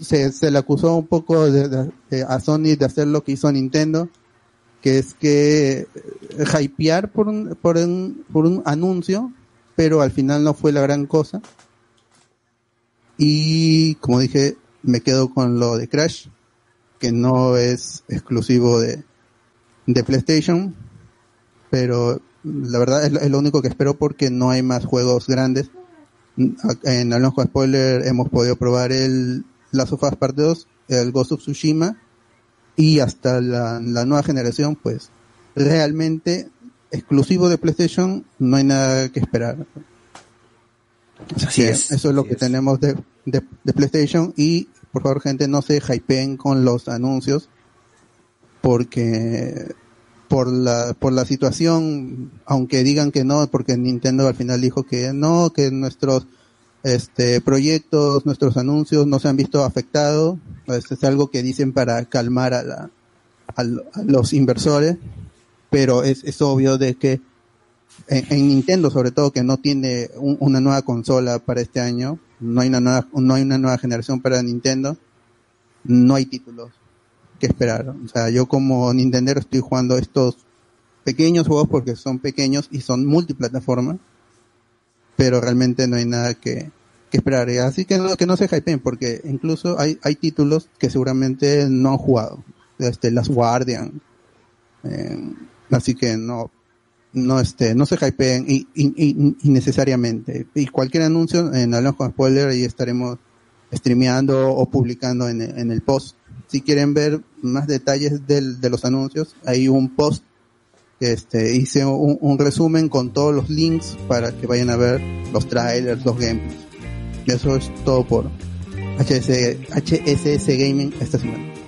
se, se le acusó un poco de, de- de- a Sony de hacer lo que hizo Nintendo, que es que eh, hypear por un, por un por un anuncio, pero al final no fue la gran cosa. Y como dije, me quedo con lo de Crash, que no es exclusivo de, de PlayStation, pero la verdad es, lo- es lo único que espero porque no hay más juegos grandes. En Alonso Spoiler hemos podido probar el Last of Us Part 2, el Ghost of Tsushima y hasta la, la nueva generación, pues realmente exclusivo de PlayStation no hay nada que esperar. Así es, Eso es lo que tenemos de, de, de PlayStation y por favor gente no se hypeen con los anuncios porque por la por la situación aunque digan que no porque Nintendo al final dijo que no que nuestros este proyectos nuestros anuncios no se han visto afectados. Pues es algo que dicen para calmar a la a los inversores pero es, es obvio de que en, en Nintendo sobre todo que no tiene un- una nueva consola para este año, no hay una nueva, no hay una nueva generación para Nintendo, no hay títulos que esperar. O sea, yo como Nintendero estoy jugando estos pequeños juegos porque son pequeños y son multiplataforma, pero realmente no hay nada que, que esperar. Así que no, que no se hypeen porque incluso hay, hay títulos que seguramente no han jugado. Este, Las Guardian. eh, así que no, no este, no se hypeen innecesariamente. Y cualquier anuncio en Hablamos con Spoiler ahí estaremos streameando o publicando en, en el post. Si quieren ver más detalles del, de los anuncios, hay un post este, hice un, un resumen con todos los links para que vayan a ver los trailers, los gameplays. Eso es todo por HS, HSS Gaming esta semana.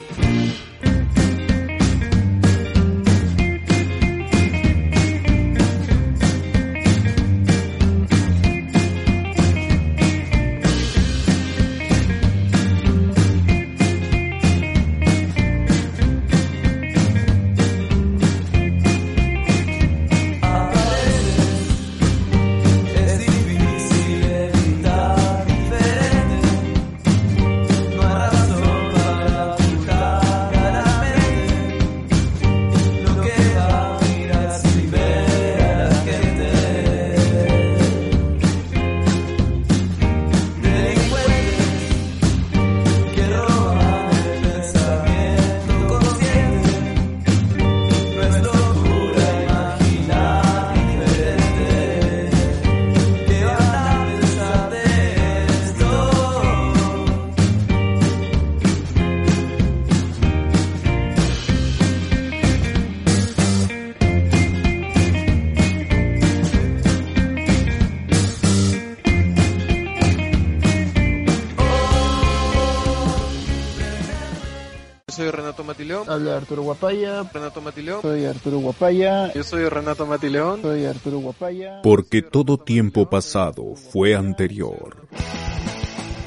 Guapaya. Renato Matileón. Soy Arturo Guapaya. Yo soy Renato Matileón. Soy Arturo Guapaya. Porque todo tiempo pasado fue anterior.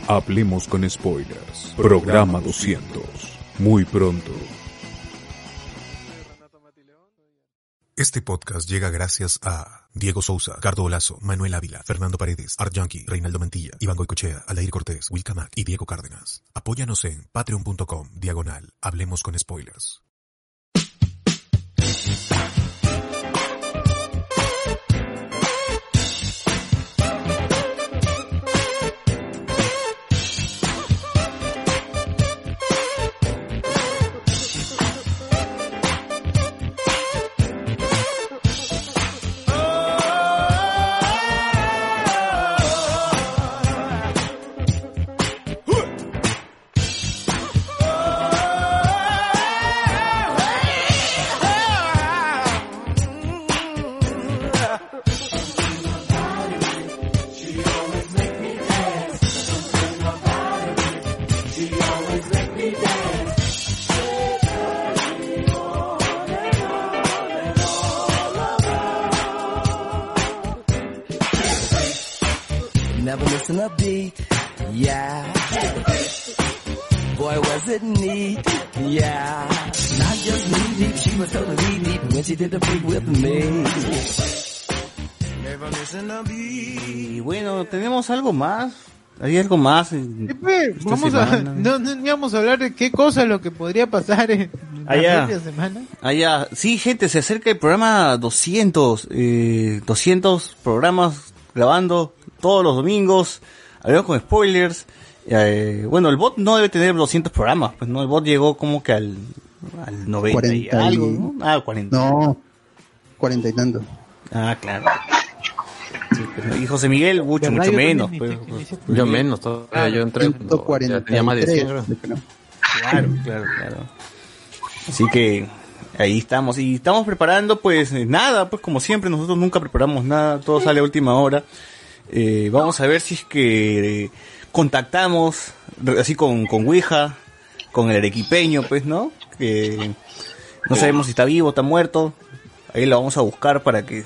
Hablemos con spoilers. Programa 200. Muy pronto. Este podcast llega gracias a Diego Sousa, Cardo Olazo, Manuel Ávila, Fernando Paredes, Art Yankee, Reinaldo Mantilla, Iván Goicochea, Aldair Cortés, Will Camac y Diego Cárdenas. Apóyanos en patreon.com, diagonal, hablemos con spoilers. She did the freak with me. Y bueno, tenemos algo más. ¿Hay algo más? en Pues, vamos a, no, no íbamos a hablar de qué cosa es lo que podría pasar en la ya. propia semana. Ya. Sí, gente, se acerca el programa 200. Eh, 200 programas grabando todos los domingos. Hablamos con spoilers. Eh, bueno, el bot no debe tener 200 programas. Pues no, el bot llegó como que al, al 90 y 40 y- algo, ¿no? Ah, 40. No, cuarenta y tantos. Ah, claro. Sí, y José Miguel, mucho, mucho menos. pues, pues, Yo menos, todavía yo entré cuando ya tenía más de 100. creo. Claro, claro, claro. Así que ahí estamos. Y estamos preparando, pues nada, pues como siempre, nosotros nunca preparamos nada, todo sale a última hora. Eh, vamos a ver si es que eh, contactamos, así con, con Ouija, con el arequipeño, pues, ¿no? Que no sabemos si está vivo, está muerto. Ahí lo vamos a buscar para que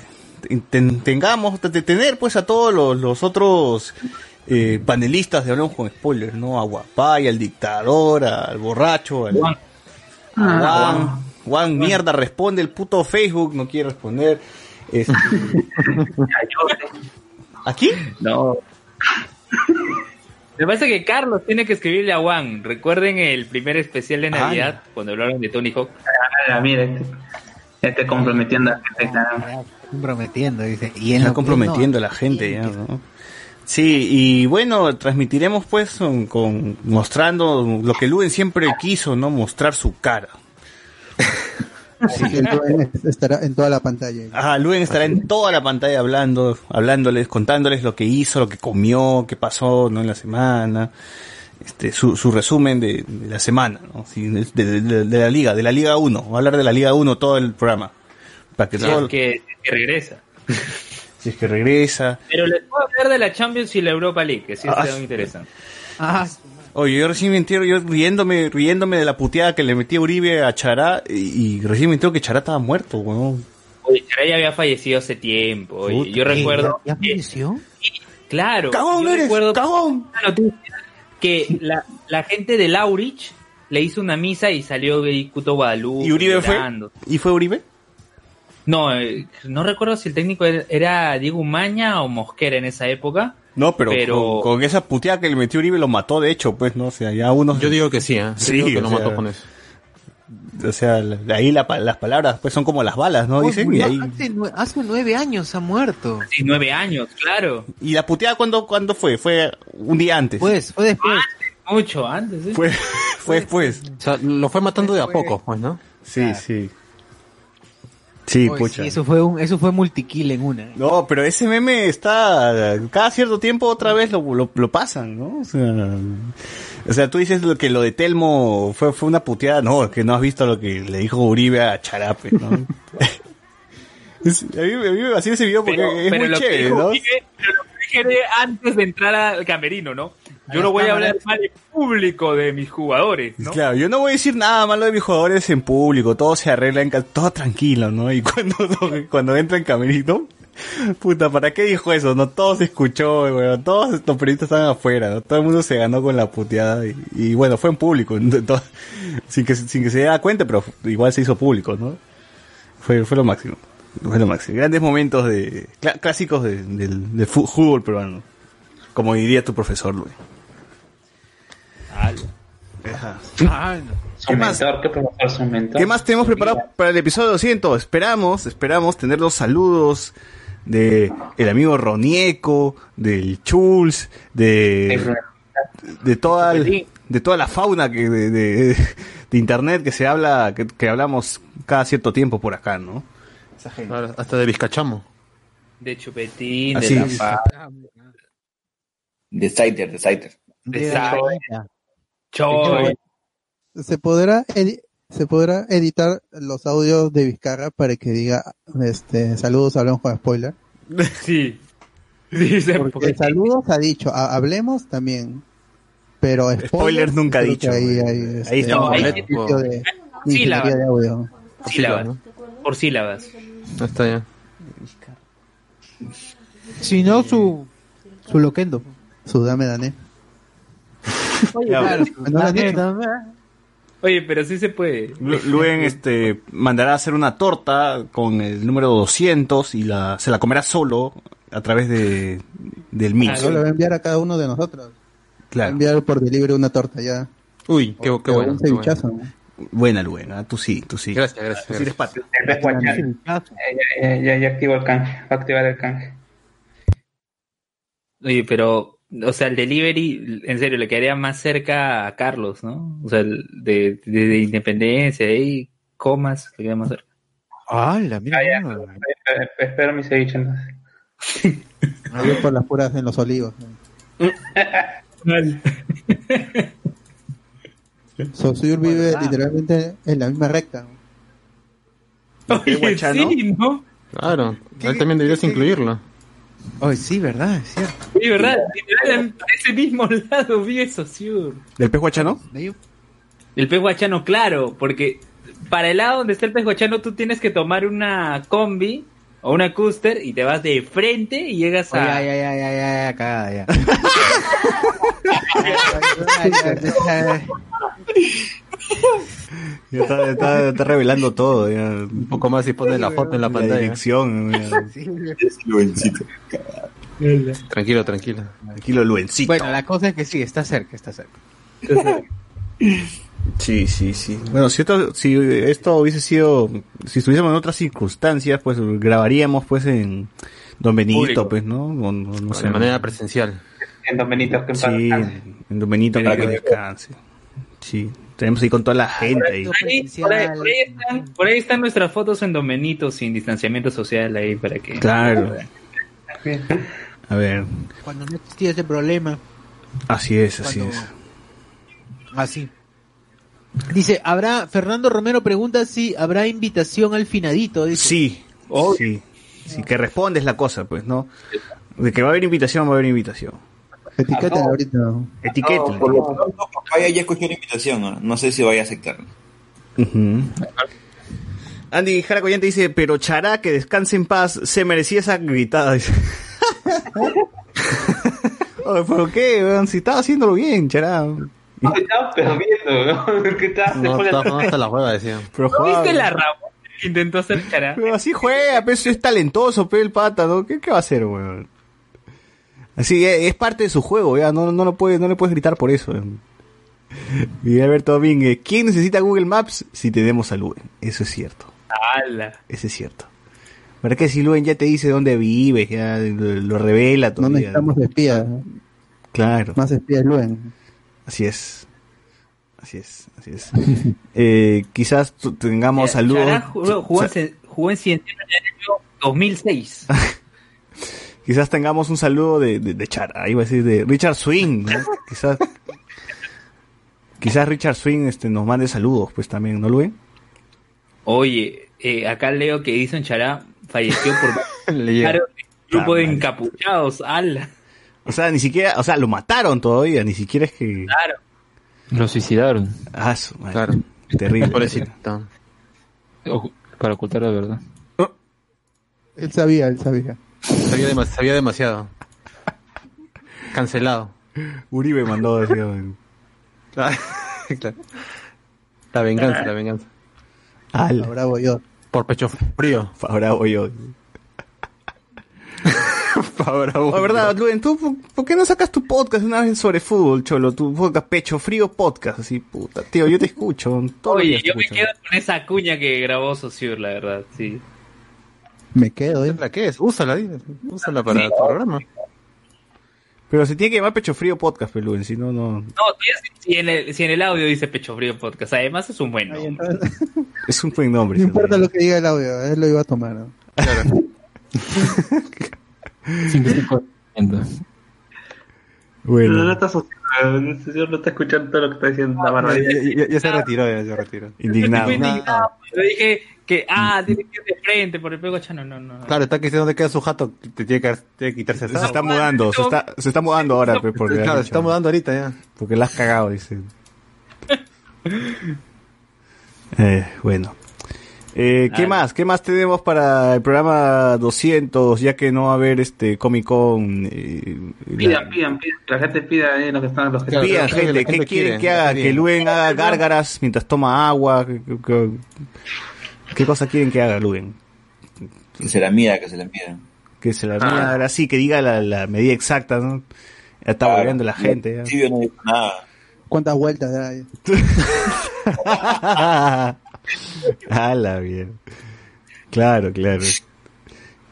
ten- tengamos, te- tener pues a todos los, los otros eh, panelistas de Hablamos con Spoilers, ¿no? A Guapay, al dictador, al borracho, al, Juan. a Ah, Juan. Juan, mierda, responde el puto Facebook, no quiere responder. Este, ¿Aquí? No. Me parece que Carlos tiene que escribirle a Juan. Recuerden el primer especial de Navidad, cuando hablaron de Tony Hawk. Ah, mira, este, este comprometiendo a la gente, caramba. Comprometiendo, dice. Y en Está comprometiendo a la gente ya, ¿no? Sí, y bueno, transmitiremos pues con, con- mostrando lo que Luen siempre quiso, ¿no? Mostrar su cara. Así que Luen estará en toda la pantalla. Ah, Luen estará en toda la pantalla hablando, hablándoles, contándoles lo que hizo, lo que comió, qué pasó, ¿no? En la semana. Este, su, su resumen de, de la semana, ¿no? Sí, de, de- de- de la liga, de la liga 1. Va a hablar de la liga 1 todo el programa. Para que Si todo, es que, que regresa. si es que regresa. Pero les puedo hablar de la Champions y la Europa League, que sí Ah, están interesantes. Ah, Oye, yo recién me entero, yo riéndome, riéndome de la puteada que le metí a Uribe a Chará, y, y recién me entero que Chará estaba muerto, weón. Oye, Charay ya había fallecido hace tiempo. oye. Puta, yo recuerdo. ¿Ya falleció? Claro. ¡Cagón yo eres! recuerdo ¡Cagón! que la, la gente de Laurich le hizo una misa y salió de Cuto Guadalupe. ¿Y Uribe fue? ¿Y fue Uribe? No, eh, no recuerdo si el técnico era Diego Maña o Mosquera en esa época. No, pero, Pero- Con, con esa puteada que le metió Uribe lo mató, de hecho, pues, ¿no? O sea, ya unos... Yo digo que sí, ¿eh? Yo Sí, digo que o lo sea, mató con eso. O sea, ahí la pa- las palabras, pues, son como las balas, ¿no? Dicen, y Murió ahí... hace, nue- hace nueve años ha muerto. Sí, nueve años, claro. ¿Y la puteada cuándo, cuándo fue? Fue un día antes. Pues, fue después. Mucho antes, ¿eh? Fue, fue después. O sea, lo fue matando de a poco, pues, ¿no? Sí, sí. Sí, pucha. sí, eso fue un, eso fue multikill en una. ¿eh? No, pero ese meme está cada cierto tiempo otra vez lo, lo, lo pasan, ¿no? O sea, o sea, tú dices lo que lo de Telmo fue, fue una puteada, no, es que no has visto lo que le dijo Uribe a Charape, ¿no? Es- a, mí, a mí me vacila ese video porque Pero, es pero muy lo que chévere, dijo ¿no? Uribe- pero lo que dije antes de entrar al camerino, ¿no? Yo no voy a hablar mal en público de mis jugadores, ¿no? Claro, yo no voy a decir nada malo de mis jugadores en público, todo se arregla en todo tranquilo, ¿no? Y cuando, cuando entra en camerino, puta, ¿para qué dijo eso? No, todo se escuchó, weón, todos los periodistas estaban afuera, ¿no? Todo el mundo se ganó con la puteada y, y bueno, fue en público, todo- sin que, sin que se diera cuenta, pero igual se hizo público, ¿no? Fue, fue lo máximo, fue lo máximo. Grandes momentos de, clá- clásicos de- del, del fútbol peruano, como diría tu profesor, Luis. Ajá. Su mentor, ¿qué mentor? ¿Qué más tenemos preparado para el episodio 200? Esperamos, esperamos tener los saludos de el amigo Ronieco, del Chuls, de, de toda el- de toda la fauna que de, de- de internet que se habla, que, que hablamos cada cierto tiempo por acá, ¿no? Hasta de Vizcachamo. De Chupetín, Así de. La De Saiter, de Saiter. de Saga, Choy. Se podrá se podrá editar los audios de Vizcarra para que diga este saludos hablamos con spoiler. Sí. Sí, se- Porque saludos ha dicho, ha- hablemos también. Pero spoilers, Spoilers nunca ha dicho, Ahí, Ahí este, ahí servicio de, de Sílabas. ingeniería de audio. sílabas. Por sílabas. Ahí está ya. Si no, su, su loquendo. Su dame dané. Ya, Claro, ¿No lo has dame, dicho? dame. Oye, pero sí se puede. Lu- Luen este mandará a hacer una torta con el número 200 y la se la comerá solo a través de del Mix. Le voy a enviar a cada uno de nosotros. Voy a Claro. enviar por delivery una torta ya. Uy, qué, bueno. Un qué bueno. cevichazo. ¿no? Buena Luen, ¿ah? tú sí, tú sí. Gracias, gracias. Tú sí eres. Ya, ya, ya, ya activo el canje. Va a activar el canje. Oye, pero, o sea, el delivery, en serio, le quedaría más cerca a Carlos, ¿no? O sea, el de, de, de Independencia, de ahí, comas, le queda más cerca. ¡Hala, mira! Ah. Eh, eh, Espero mi ceviche entonces. Ahí por las puras en los olivos. Saussure vive literalmente en la misma recta. sí, ¿no? Claro, él también deberías incluirlo. Oye, sí, verdad, es cierto. Sí, ¿verdad? Literal, en ese mismo lado vive Saussure. ¿Del pez guachano? De ahí- El pez guachano, claro, porque para el lado donde está el pez guachano tú tienes que tomar una combi o una cúster y te vas de frente y llegas a... ya, ya, ya, ya, ya, ya, cagada, ya. Ya está, está- está revelando todo. Ya. Un poco más y pone la foto en la La pantalla. dirección. ya. Tranquilo, tranquilo. Tranquilo, Luencito. Bueno, la cosa es que sí, está cerca, está cerca. Sí, sí, sí. Bueno, si esto, si esto hubiese sido, si estuviésemos en otras circunstancias, pues grabaríamos pues en Don Benito, Público. pues, ¿no? O no, no sé. De manera presencial. En Domenitos que en paz Sí, en Don Benito para que descanse. Sí, tenemos ahí con toda la gente ahí. Ahí, por, ahí, por ahí están, por ahí están nuestras fotos en Don Benito sin distanciamiento social ahí para que... Claro. A ver, Cuando no existía ese problema. así es, así Cuando- es. Así. Dice, habrá, Fernando Romero pregunta si habrá invitación al finadito. Dice. Sí, sí, sí, que respondes la cosa, pues, ¿no? De que va a haber invitación, va a haber invitación. Etiquétalo ahorita. Etiqueta. No, por lo pronto, papaya ya escuchó la invitación, ¿no? No sé si vaya a aceptar. Ujú. Andy Jara Collante dice, pero Chará, que descanse en paz, se merecía esa gritada. Oye, ¿Por qué? weón? Si estaba haciéndolo bien, Chará. No, estaba perdiendo, ¿no? ¿Qué tal? No, estaba jugando hasta la juega, decía. Pero ¿No jugaba- viste la Ramón que intentó hacer cara? Pero así juega, pues es talentoso, pe el pata, ¿no? ¿Qué, qué va a hacer, weón? Así es, es parte de su juego, ya, no, no lo puede, no le puedes gritar por eso. Y Alberto Domínguez, ¿quién necesita Google Maps si tenemos a Luen? Eso es cierto, ¡Hala! eso es cierto. ¿Verdad que si Luen ya te dice dónde vives, ya lo, lo revela No todavía? necesitamos espías. Claro, Más espías Luen. así es. Así es, así es. Eh, quizás tengamos saludos. Jugó, jugó en, Sa- Cien- jugó en Cienciano en el año 2006. Quizás tengamos un saludo de, de, de Chara, iba a decir de Richard Swing, ¿no? quizás quizás Richard Swing este nos mande saludos, pues también, ¿no lo ven? Oye, eh, acá leo que Edison Chará falleció por. Claro, grupo de Ah, encapuchados, ala. O sea, ni siquiera, o sea, lo mataron todavía, ni siquiera es que Claro. Lo suicidaron. ah, su madre. Claro. terrible. Pobrecito. Para ocultar la verdad. Él sabía, él sabía. Sabía, dema- sabía demasiado. Cancelado. Uribe mandó decía, Claro. La venganza, la venganza. Ala, Bravo yo. Por pecho frío. ahora voy yo. Ahora La verdad, Luen, ¿tú por- qué no sacas tu podcast una vez sobre fútbol, cholo? Tu podcast Pecho Frío Podcast, así, puta. Tío, yo te escucho. Todos los Oye, yo me escucho. quedo con esa cuña que grabó Sociur, la verdad, sí. Me quedo, ¿eh? ¿La qué es? Úsala, di, úsala para tu programa. Pero se tiene que llamar Pecho Frío Podcast, Pelú, si no, no. No, si en, el, si en el audio dice Pecho Frío Podcast, además es un buen nombre. es un buen nombre. No importa lo que diga el audio, él lo iba a tomar. ¿no? Claro. Bueno. No, no está señor no está escuchando todo lo que está diciendo la barra. Ya, ya, ya, se retiró, ya se retiró. Indignado. Indignado. Le dije que, ah, tiene que ir de frente por el pego chano. No, no, no. Claro, está que dice dónde queda su jato, te tiene que, tiene que quitarse. Se está mudando, se está, se está mudando ahora. Porque claro, se está mudando ahorita ya. Porque la has cagado, dice. eh, bueno. Eh, ¿Qué Ah. más? ¿Qué más tenemos para el programa 200? Ya que no va a haber este Comic Con. eh, Pidan, la- pidan, pidan, que la gente pida eh, lo que están los que Claro, Pidan, la gente, ¿qué gente quieren quiere, que haga? Que. Luen haga gárgaras mientras toma agua. ¿Qué, qué- qué- cosa quieren que haga Luen? Que se la mida, que se la mida. Que se la mida ahora sí, que diga la, la medida exacta, ¿no? Ya está volviendo la gente. ya. Tibio no dijo nada. ¿Cuántas vueltas da? Hala, bien. Claro, claro.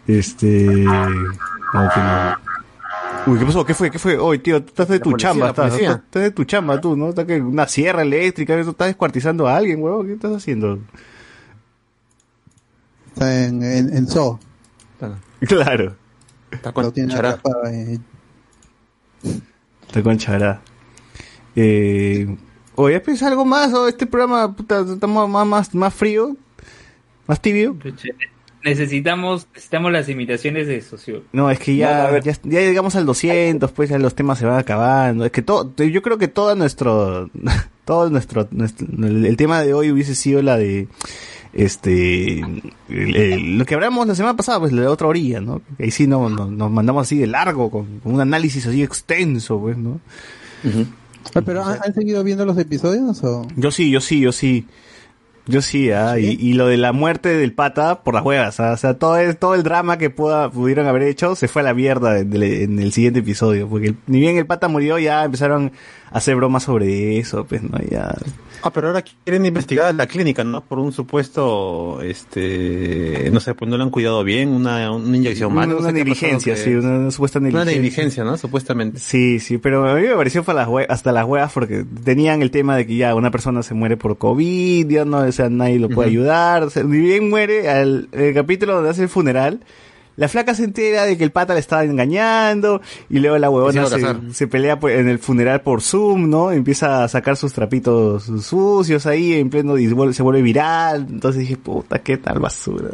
Este. no, que no. Uy, ¿qué pasó? ¿Qué fue? ¿Qué fue? Oye, tío, tú estás de La tu policía, chamba, estás, estás, estás de tu chamba tú, ¿no? Estás que una sierra eléctrica, eso, estás descuartizando a alguien, huevón. ¿Qué estás haciendo? Está en, en, en Zoo. Claro, Está con chará. está con chará. Eh, oye, ¿has pensado algo más? ¿O este programa, puta, estamos más, más, más frío? ¿Más tibio? Necesitamos, necesitamos las imitaciones de Sociur. No, es que ya, ya, ya llegamos al 200, pues ya los temas se van acabando. Es que todo, yo creo que todo nuestro, todo nuestro, nuestro- el, el tema de hoy hubiese sido la de, este, el- el- lo que hablamos la semana pasada, pues la de otra orilla, ¿no? Ahí sí no, no- nos mandamos así de largo, con, con un análisis así extenso, pues, ¿no? Ah, Pero ¿han, han seguido viendo los episodios o? Yo sí, yo sí, yo sí. Yo sí, ah, Y, y lo de la muerte del pata por las huevas, ah, o sea, todo el, todo el drama que pueda, pudieron haber hecho se fue a la mierda en el, en el siguiente episodio, porque el- ni bien el pata murió ya empezaron a hacer bromas sobre eso, pues no, ya. Ah, pero ahora quieren investigar la clínica, ¿no? Por un supuesto, este, no sé, pues no lo han cuidado bien, una, una inyección Una, mal. no una sé negligencia, sí, una, una supuesta Una negligencia. negligencia, ¿no? Supuestamente. Sí, sí, pero a mí me pareció hasta las huevas porque tenían el tema de que ya una persona se muere por COVID, ya no, o sea, nadie lo puede ayudar, o sea, ni bien muere, al el capítulo donde hace el funeral, la flaca se entera de que el pata le estaba engañando y luego la huevona se, pelea en el funeral por Zoom, ¿no? Empieza a sacar sus trapitos sucios ahí en pleno y se vuelve, viral, entonces dije, puta, qué tal basura.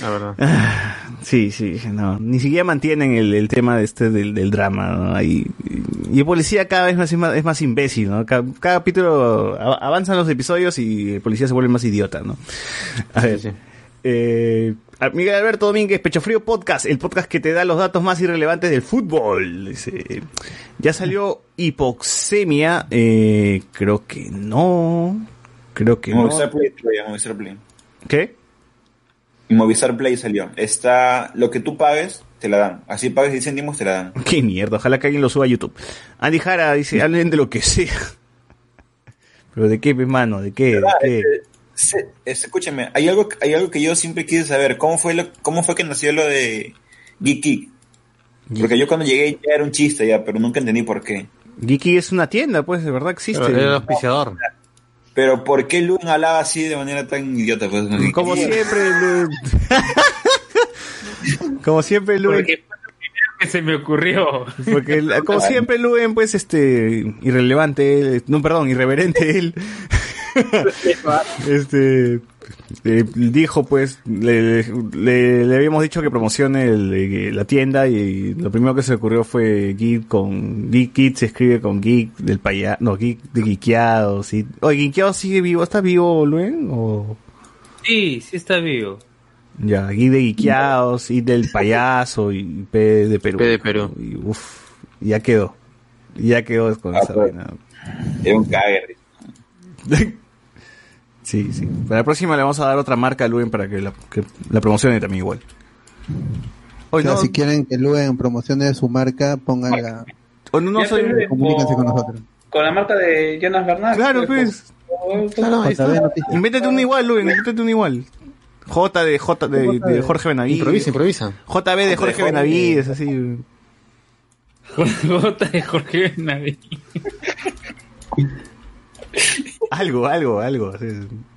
La verdad. Ah, Sí, sí, no, ni siquiera mantienen el, el tema de este del, del drama, ¿no? Ahí, y el policía cada vez más es más, es más imbécil, ¿no? Cada, cada capítulo avanzan los episodios y el policía se vuelve más idiota, ¿no? A ver, eh, a- Miguel Alberto Domínguez, Pecho Frío Podcast, el podcast que te da los datos más irrelevantes del fútbol. Dice, ya salió hipoxemia, eh, creo que no, creo que no. Movistar Play, todavía, Movistar Play. ¿Qué? Movistar Play salió. Está lo que tú pagues, te la dan. Así pagues 10 céntimos, te la dan. Qué mierda, ojalá que alguien lo suba a YouTube. Andy Jara dice, hablen de lo que sea. Pero de qué, pues, mano, de qué, de qué. Se- es- escúchame, hay algo, hay algo que yo siempre quise saber. ¿Cómo fue, lo, cómo fue que nació lo de Geeky? Porque yo cuando llegué ya era un chiste ya, pero nunca entendí por qué. Geeky es una tienda, pues, de verdad existe. Era el auspiciador. Pero ¿por qué Luen hablaba así de manera tan idiota? Pues. Como siempre, Lu- Como siempre, Luen. Porque fue lo primero que se me ocurrió. Porque, como siempre, Luen, pues, este, irrelevante, él, no, perdón, irreverente él. este, eh, dijo, pues, le, le, le habíamos dicho que promocione el, eh, la tienda y lo primero que se le ocurrió fue Geek con, Geek Kid se escribe con Geek del payaso, no, Geek de Geekeados, sí. Oye, Geekeados sigue vivo, ¿está vivo, Luen? O... Sí, sí está vivo. Ya, Geek de Geekeados, y del payaso, y P de Perú. P de Perú. Y, uf, ya quedó. Ya quedó con Ah, esa pues. vaina. Era un cague. Sí, sí. Para la próxima le vamos a dar otra marca a Luen para que la, que la promocione también igual. O sea, si quieren que Luen promocione su marca, pónganla. O no, no soy... Comuníquense con nosotros. Con la marca de Jonas Bernal. Claro, pues. Claro, ahí está. Invéntate un igual, Luen, invéntate un igual. J de, J de, de Jorge Benavides. Improvisa, improvisa. JB de Jorge Benavides, así. Jota de Jorge Benavides. Algo, algo, algo. así.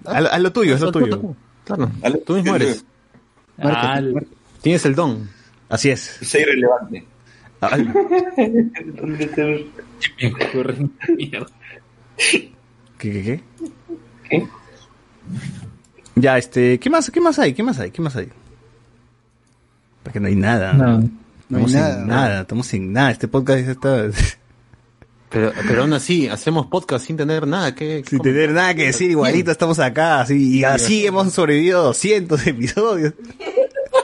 Haz, haz lo tuyo, haz lo tuyo. Claro, tú mismo eres. Al- Tienes el don. Así es. Soy irrelevante. Al-. ¿Qué, qué, qué? Ya, este, ¿qué más, qué más hay? ¿Qué más hay? ¿Qué más hay? Porque no hay nada. No. No hay Estamos nada. sin nada, estamos sin nada. Este podcast está Pero, pero aún así, hacemos podcast sin tener nada que... sin tener nada que decir, igualito estamos acá, así, y así hemos sobrevivido 200 episodios.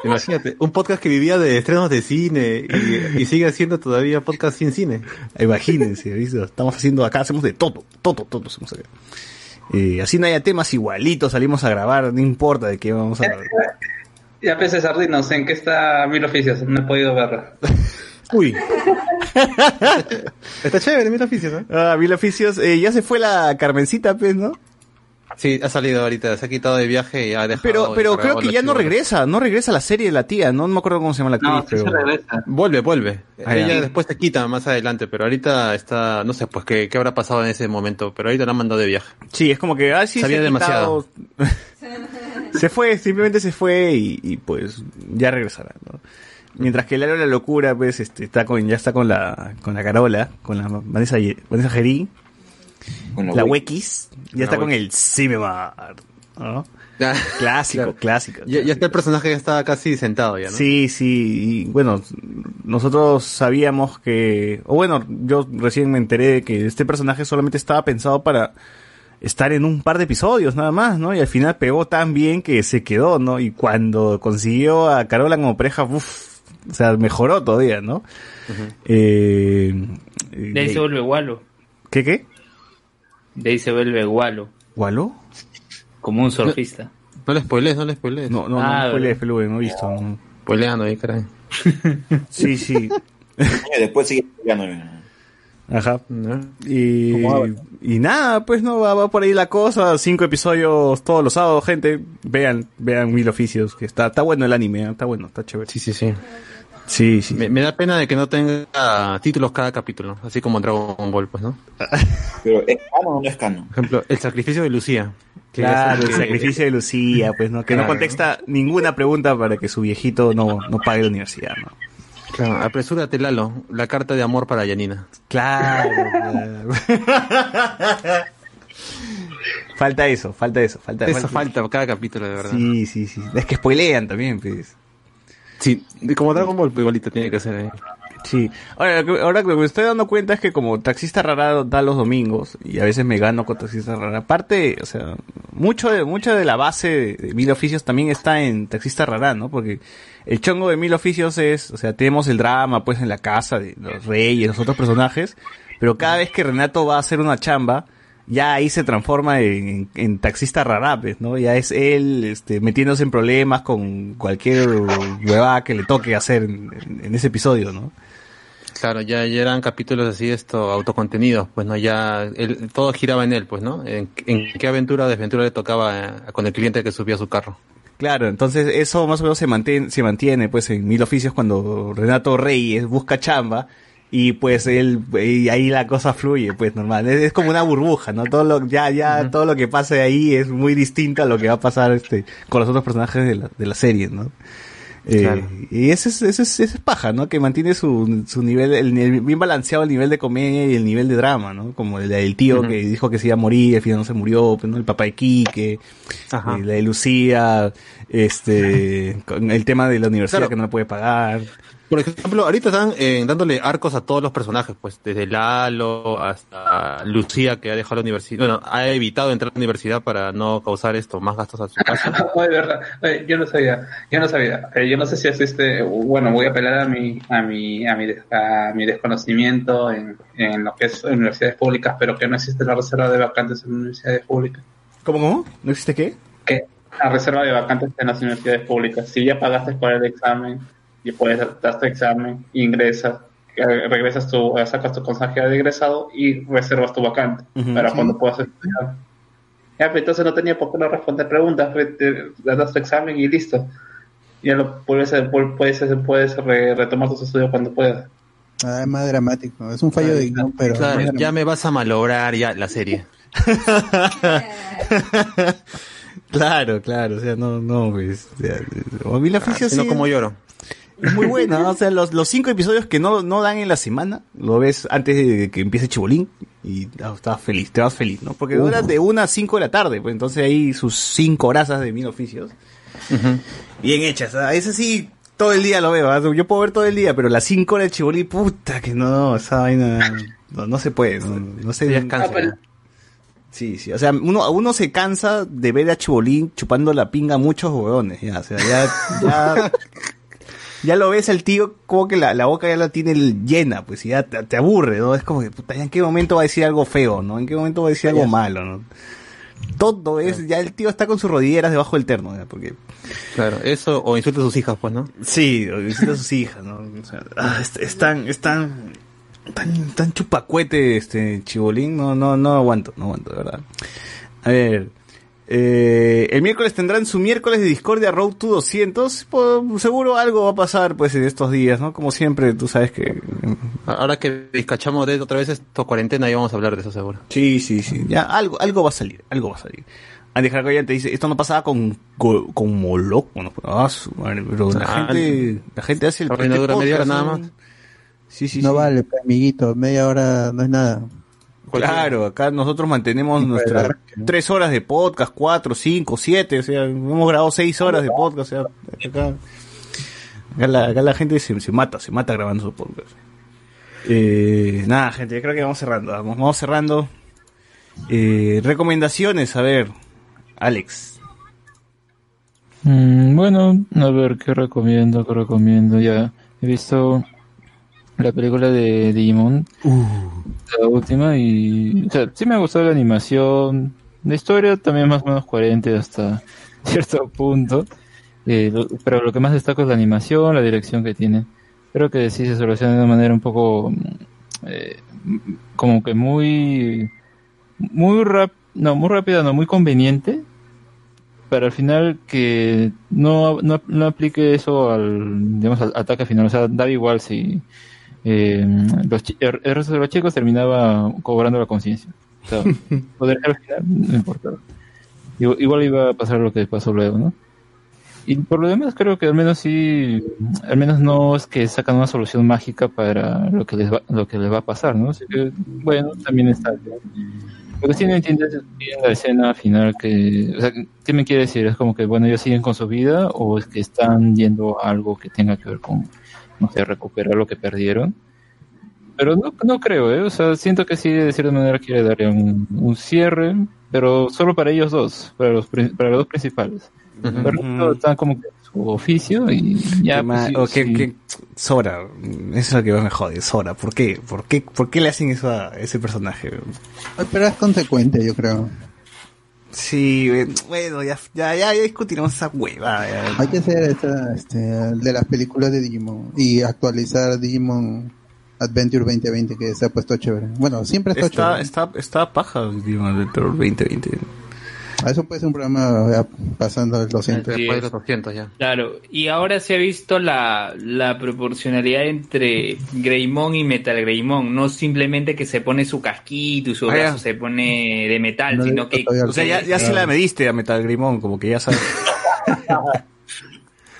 Imagínate, un podcast que vivía de estrenos de cine y, y sigue haciendo todavía podcast sin cine. Imagínense, ¿viste? estamos haciendo acá, hacemos de todo, todo, todo hacemos acá. Eh, así no haya temas igualitos, salimos a grabar, no importa de qué vamos a Ya pensé sardinos, ¿en qué está Mil Oficios? No he podido verla. Uy. Está chévere, mil oficios. Ah, mil oficios, eh, ya se fue la Carmencita, pues, ¿no? Sí, ha salido ahorita, se ha quitado de viaje y ha dejado... Pero, pero creo que ya no regresa, no regresa la serie de la tía, no, no me acuerdo cómo se llama la actriz, No, sí pero... se regresa. Vuelve, vuelve. Ah, Ella ya. después se quita más adelante, pero ahorita está, no sé, pues qué, qué habrá pasado en ese momento, pero ahorita la han mandado de viaje. Sí, es como que, ah, sí, Sabía se ha demasiado. quitado. se fue, simplemente se fue y, y, pues ya regresará, ¿no? Mientras que el de la locura, pues, este, está con, ya está con la, con la Carola, con la Vanessa, Vanessa Gerí, Con la. Wekis, ya está con el Cinemar, ¿no? Ya, Clásico, Claro. clásico. ya, ya está el personaje que está casi sentado ya, ¿no? Sí, sí, y bueno, nosotros sabíamos que, o bueno, yo recién me enteré de que este personaje solamente estaba pensado para estar en un par de episodios nada más, ¿no? Y al final pegó tan bien que se quedó, ¿no? Y cuando consiguió a Carola como pareja, uff, o sea, mejoró todavía, ¿no? Eh, De ahí se vuelve Walo. ¿Qué qué? De ahí se vuelve gualo, ¿Gualo? como un surfista. No le spoilees, no le spoilees. No, no, Ah, no, spoilees, no he visto. no. Spoileando ahí, caray. Sí, sí. Después sigue peleando. Ajá. ¿No? Y, y nada, pues no, va, va por ahí la cosa. Cinco episodios todos los sábados, gente. Vean, vean Mil Oficios, que está, está bueno el anime, ¿eh? está bueno, está chévere. Sí, sí, sí. Sí, sí. Me, me da pena de que no tenga títulos cada capítulo, así como Dragon Ball, pues, ¿no? Pero ¿es cano o no es cano? Por ejemplo, el sacrificio de Lucía. Claro, el sacrificio de Lucía, pues, ¿no? Que no Claro. contesta ninguna pregunta para que su viejito no, no pague la universidad, ¿no? Claro, apresúrate, Lalo. La carta de amor para Yanina. Claro, claro. falta eso, falta eso, falta Eso falta cada capítulo, de verdad. Sí, sí, sí. Es que spoilean también, pues. Sí, como Dragon Ball, pues, igualito tiene que ser ahí. Sí. Ahora, ahora lo que me estoy dando cuenta es que como taxista rara da los domingos y a veces me gano con taxista rara. Aparte, o sea, mucho de, mucha de la base de Mil Oficios también está en taxista rara, ¿no? Porque el chongo de Mil Oficios es, o sea, tenemos el drama pues en la casa de los reyes, los otros personajes, pero cada vez que Renato va a hacer una chamba, ya ahí se transforma en, en- taxista rarapes, ¿no? Ya es él este, metiéndose en problemas con cualquier huevada que le toque hacer en- en- en ese episodio, ¿no? Claro, ya, ya eran capítulos así, esto, autocontenidos, pues, ¿no? Ya, él- todo giraba en él, pues, ¿no? En, en qué aventura o desventura le tocaba eh, con el cliente que subía a su carro. Claro, entonces eso más o menos se mantiene, se mantiene pues en Mil Oficios cuando Renato Reyes busca chamba y pues él y ahí la cosa fluye pues normal es, es como una burbuja no todo lo ya ya todo lo que pase ahí es muy distinto a lo que va a pasar este con los otros personajes de la, de la serie no Eh, Claro. y ese es, ese es, ese es paja, ¿no? Que mantiene su, su nivel, el, bien balanceado el nivel de comedia y el nivel de drama, ¿no? Como el del tío que dijo que se iba a morir, al final no se murió, pues, ¿no? El papá de Quique, Ajá. eh, la de Lucía, este, con el tema de la universidad Claro. que no la puede pagar. Por ejemplo, ahorita están eh, dándole arcos a todos los personajes, pues, desde Lalo hasta Lucía, que ha dejado la universidad, bueno, ha evitado entrar a la universidad para no causar esto, más gastos a su casa. No, de verdad, Oye, yo no sabía, yo no sabía, Eh, yo no sé si existe, bueno, voy a apelar a mi, a mi, a mi, des- a mi desconocimiento en, en lo que es universidades públicas, pero que no existe la reserva de vacantes en universidades públicas. ¿Cómo, cómo? ¿No existe qué? Que la reserva de vacantes en las universidades públicas, si ya pagaste por el examen y puedes dar tu examen, ingresas, eh, regresas tu, eh, sacas tu consejera de egresado y reservas tu vacante para sí. cuando puedas estudiar. Ya, pero entonces no tenía por qué no responder preguntas, re- te- das tu examen y listo. Ya lo puedes, puedes, puedes re- retomar tus estudios cuando puedas. Ah, es más dramático. Es un fallo de guion, pero. Claro, ya me vas a malograr ya la serie. Claro, claro, o sea, no, no, pues, o sea, Oficios Sino sí como lloro. Es muy buena, ¿no? o sea, los, los cinco episodios que no, no dan en la semana, lo ves antes de que empiece Chibolín y ah, estás feliz, te vas feliz, ¿no? Porque dura de una a cinco de la tarde, pues entonces hay sus cinco horas de Mil Oficios. Bien hechas, ¿ah? ese sí, todo el día lo veo, ¿ah? yo puedo ver todo el día, pero las cinco horas de Chibolín, puta que no, esa vaina, no, no se puede, no, no se es cáncer. Sí, sí, o sea, uno, uno se cansa de ver a Chibolín chupando la pinga a muchos huevones, ya, o sea, ya, ya, ya lo ves al tío como que la, la boca ya la tiene llena, pues, y ya te, te aburre, ¿no? Es como que, puta, ¿ya ¿en qué momento va a decir algo feo, no? ¿En qué momento va a decir algo malo, no? Todo es, ya el tío está con sus rodilleras debajo del terno, ya, porque... Claro, eso o insulta a sus hijas, pues, ¿no? Sí, o visita a sus hijas, ¿no? O sea, ah, es, es tan, es tan, tan, tan chupacuete este chibolín, no, no, no aguanto, no aguanto, de verdad. A ver, eh, el miércoles tendrán su miércoles de Discordia Road to 200, pues, seguro algo va a pasar pues en estos días, ¿no? Como siempre, tú sabes que... Ahora que descachamos de otra vez esto cuarentena, ya vamos a hablar de eso seguro. Sí, sí, sí, ya algo, algo va a salir, algo va a salir. Andy Jaracoyan te dice, esto no pasaba con, con, con Moloch, bueno, ah, su madre, pero la Ah, gente, la gente hace el este dura media hora podcast, nada más. Sí, sí, no sí. vale, pues, amiguito. Media hora no es nada. Claro, acá nosotros mantenemos Sí, nuestras tres horas de podcast, cuatro, cinco, siete, o sea, hemos grabado seis horas de podcast, o sea, acá, acá, la, acá la gente se, se mata, se mata grabando su podcast. Eh, nada, gente, yo creo que vamos cerrando, vamos, vamos cerrando. Eh, recomendaciones, a ver, Alex. Mm, bueno, a ver, ¿qué recomiendo? ¿Qué recomiendo? Ya he visto la película de Digimon, la última, y o sea, sí me ha gustado la animación, la historia también más o menos coherente hasta cierto punto, eh, pero lo que más destaco es la animación, la dirección que tiene. Creo que sí se soluciona de una manera un poco, mm, eh, como que muy, muy rap, no, muy rápida, no, muy conveniente, pero al final que no, no, no aplique eso al, digamos, al ataque final, o sea, da igual si eh, los, el el resto de los chicos terminaba cobrando la conciencia. O sea, poder al final no importaba. Igual, iba a pasar lo que pasó luego, ¿no? Y por lo demás creo que al menos sí, al menos no es que sacan una solución mágica para lo que les va, lo que les va a pasar, ¿no? Así que, bueno, también está bien. Lo que sí no entiendo es bien la escena final que, o sea, ¿qué me quiere decir? Es como que, bueno, ellos siguen con su vida o es que están yendo a algo que tenga que ver con, no sé, recuperar lo que perdieron. Pero no, no creo, ¿eh? O sea, siento que sí, de cierta manera quiere darle un, un cierre, pero solo para ellos dos, para los, para los dos principales. El resto están como que en su oficio y ya. Pues, sí, o que- sí. que- Sora, eso es lo que más me jode, Sora, ¿por qué? ¿Por qué, por qué le hacen eso a ese personaje? Pero es consecuente, yo creo. Sí, bueno, ya, ya, ya, ya discutiremos esa hueva. Hay que hacer esta, este, de las películas de Digimon y actualizar Digimon Adventure 2020 que se ha puesto chévere. Bueno, siempre está, Está, chévere. está, está paja, Digimon Terror 2020. A eso puede ser un programa ya pasando el 200. Así Después de es. los 200 ya. Claro, y ahora se ha visto la, la proporcionalidad entre Greymon y Metal Greymon. No simplemente que se pone su casquito y su Ah, ya. brazo se pone de metal, No sino que... O sea, ya, ya se la mediste a Metal Grimón, como que ya sabes.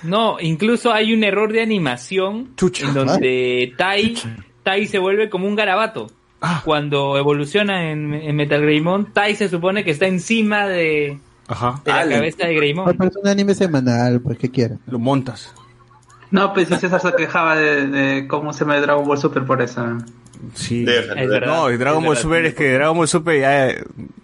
No, incluso hay un error de animación en donde Tai, Tai se vuelve como un garabato. Ah. Cuando evoluciona en, en Metal Greymon, Tai se supone que está encima de, Ajá. de la cabeza de Ah, Greymon. pero es un anime semanal, pues, ¿qué quieres? Lo montas. No, pues César se quejaba de, de cómo se me Dragon Ball Super por eso. Sí. Es verdad. No, y Dragon Ball Super es que Dragon Ball Super ya,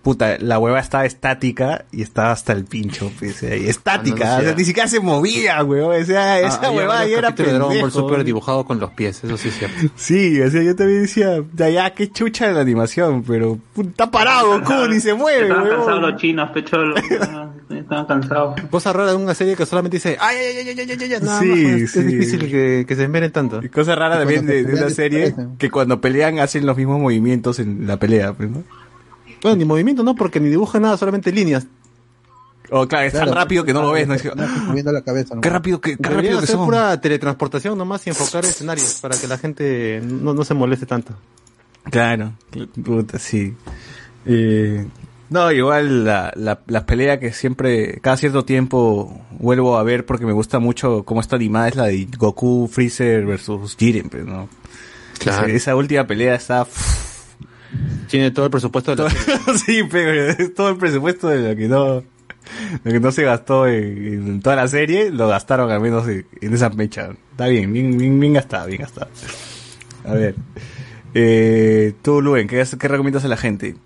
puta, la hueva estaba estática y estaba hasta el pincho, pues, eh, estática, Ah, no, no, o sea, ni siquiera se movía, weón, o sea, esa Ah, hueva ya era de Dragon Ball pendejo. Super dibujado con los pies, eso sí es cierto. Sí, o sea, yo también decía, ya, ya, qué chucha de la animación, pero puta, está parado, Goku, ni se mueve, weón. los chinos, pecho. Estaban cansados. Cosa rara de una serie que solamente dice, ay, ay, ay, ay, ay, ay, ay, nada Sí, más, es, sí. es difícil que, que se enveren tanto. Y cosa rara también de, de una serie que cuando pelean hacen los mismos movimientos en la pelea, pues, ¿no? Bueno, ni movimiento no, porque ni dibuja nada, solamente líneas. O claro, es tan rápido que no lo ves, ¿no? Es que, no, moviendo la cabeza. ¿no? qué rápido que, qué rápido que son. pura teletransportación nomás y enfocar escenarios para que la gente no, no se moleste tanto. Claro, puta, sí. Eh, no, igual la, la, la pelea que siempre, cada cierto tiempo vuelvo a ver porque me gusta mucho cómo está animada es la de Goku Freezer versus Jiren, pues, ¿no? Claro. Esa, esa última pelea está... Tiene todo el presupuesto de la serie. sí, pero es todo el presupuesto de lo que no, lo que no se gastó en, en toda la serie, lo gastaron al menos en, en esa mecha. Está bien, bien, bien, bien gastado, bien gastado. A ver. Eh, tú, Luen, ¿qué, ¿qué recomiendas a la gente?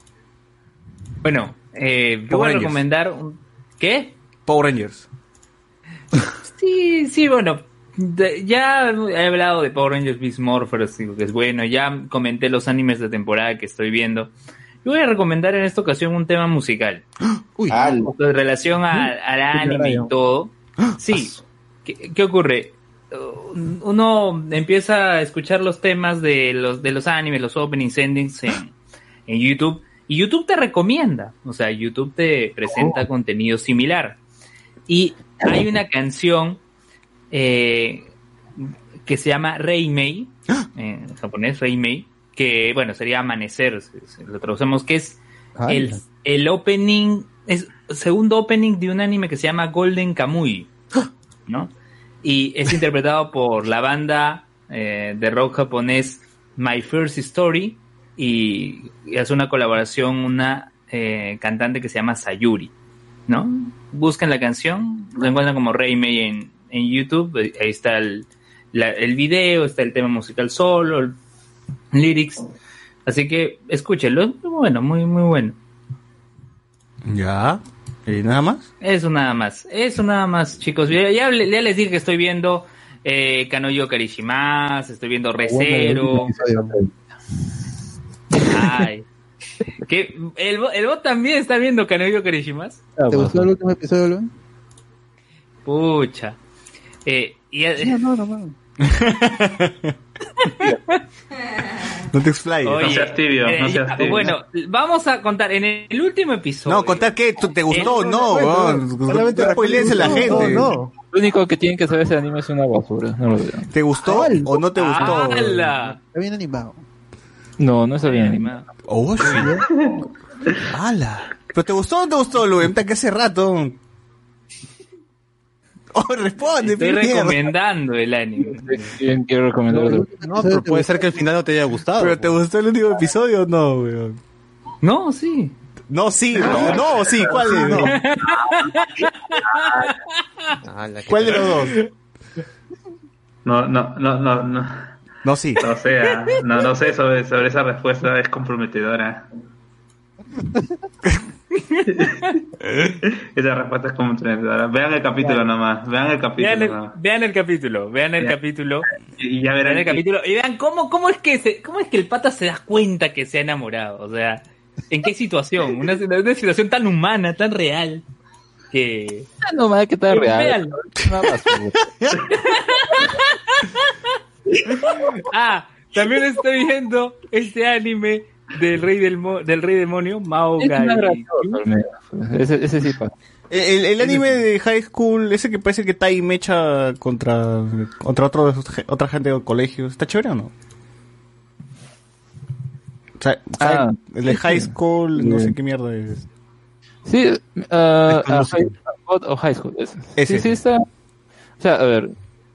Bueno, eh, yo voy a recomendar... un- ¿Qué? Power Rangers. Sí, sí, bueno, de- ya he hablado de Power Rangers Beast Morphers, digo que es bueno, ya comenté los animes de temporada que estoy viendo. Yo voy a recomendar en esta ocasión un tema musical. Uy, Al- En relación a- al anime y todo. Sí, ¿qué, qué ocurre? Uno empieza a escuchar los temas de los, de los animes, los openings, endings en, en YouTube, y YouTube te recomienda, o sea, YouTube te presenta contenido similar. Y hay una canción eh, que se llama Reimei, en japonés Reimei, que bueno, sería amanecer, si- si lo traducimos, que es el, el opening, es segundo opening de un anime que se llama Golden Kamui, ¿no? Y es interpretado por la banda eh, de rock japonés My First Story y, y hace una colaboración una eh, cantante que se llama Sayuri, ¿no? Buscan la canción, la encuentran como Rey Mei en, en YouTube, eh, ahí está el, la- el video, está el tema musical solo, el lyrics, así que escúchenlo, es muy bueno, muy, muy bueno. Ya. ¿Y nada más? Eso nada más, eso nada más, chicos. Ya, ya, le- ya les dije que estoy viendo Eh, Kanoyo Karishimas, estoy viendo el Recero. Ay. ¿Qué? ¿El, el bot también está viendo Kanoyo Karishimas? ¿Te gustó el último episodio, Luis? Pucha. Eh, y, No, no, no. No te explayes. Oye, No seas tibio, eh, no seas tibio. Bueno, vamos a contar. En el último episodio. No, contar qué, ¿Tú- ¿te gustó o El- no? weón? Solamente No spoilees a la no, gente. no. Lo único que tienen que saber ese anime es una basura. No lo veo. ¿Te gustó o no te gustó? Está bien animado. No, no está bien animado. Oh, sí. ¡Hala! ¿Pero te gustó o no te gustó, Luis? Que hace rato. Oh, responde, Estoy recomendando el anime. ¿Quién quiero recomendar otro? No, pero puede ser que el final no te haya gustado. ¿Pero te gustó el último episodio o no, weón? No, sí. No, sí, no, no, sí, ¿cuál es? No. ¿Cuál de los dos? No, no, no, no, no. No, sí. No sé, ah, no, no sé sobre, sobre esa respuesta, es comprometedora. esa respuesta es comprometedora. Vean el capítulo nomás, vean el capítulo Vean el, nomás. vean el capítulo, vean el Ya. capítulo. Y ya Vean verán el que- capítulo y vean cómo, cómo, es que se, cómo es que el pata se da cuenta que se ha enamorado. O sea, ¿en qué situación? Una, una situación tan humana, tan real. Que. Ah, no, madre, que está que real. Ah, también estoy viendo este anime del rey del, mo- del rey demonio, Mao Es una Gai. Ese, ese sí pasa. El, el anime de High School, ese que parece que Tai mecha contra, contra otro, otra gente del colegio, ¿está chévere o no? O sea, Ah, el de High sí. School, no sé qué mierda es. Sí, conocido. high, o high school. ese. Ese. Sí, sí está. O sea, a ver,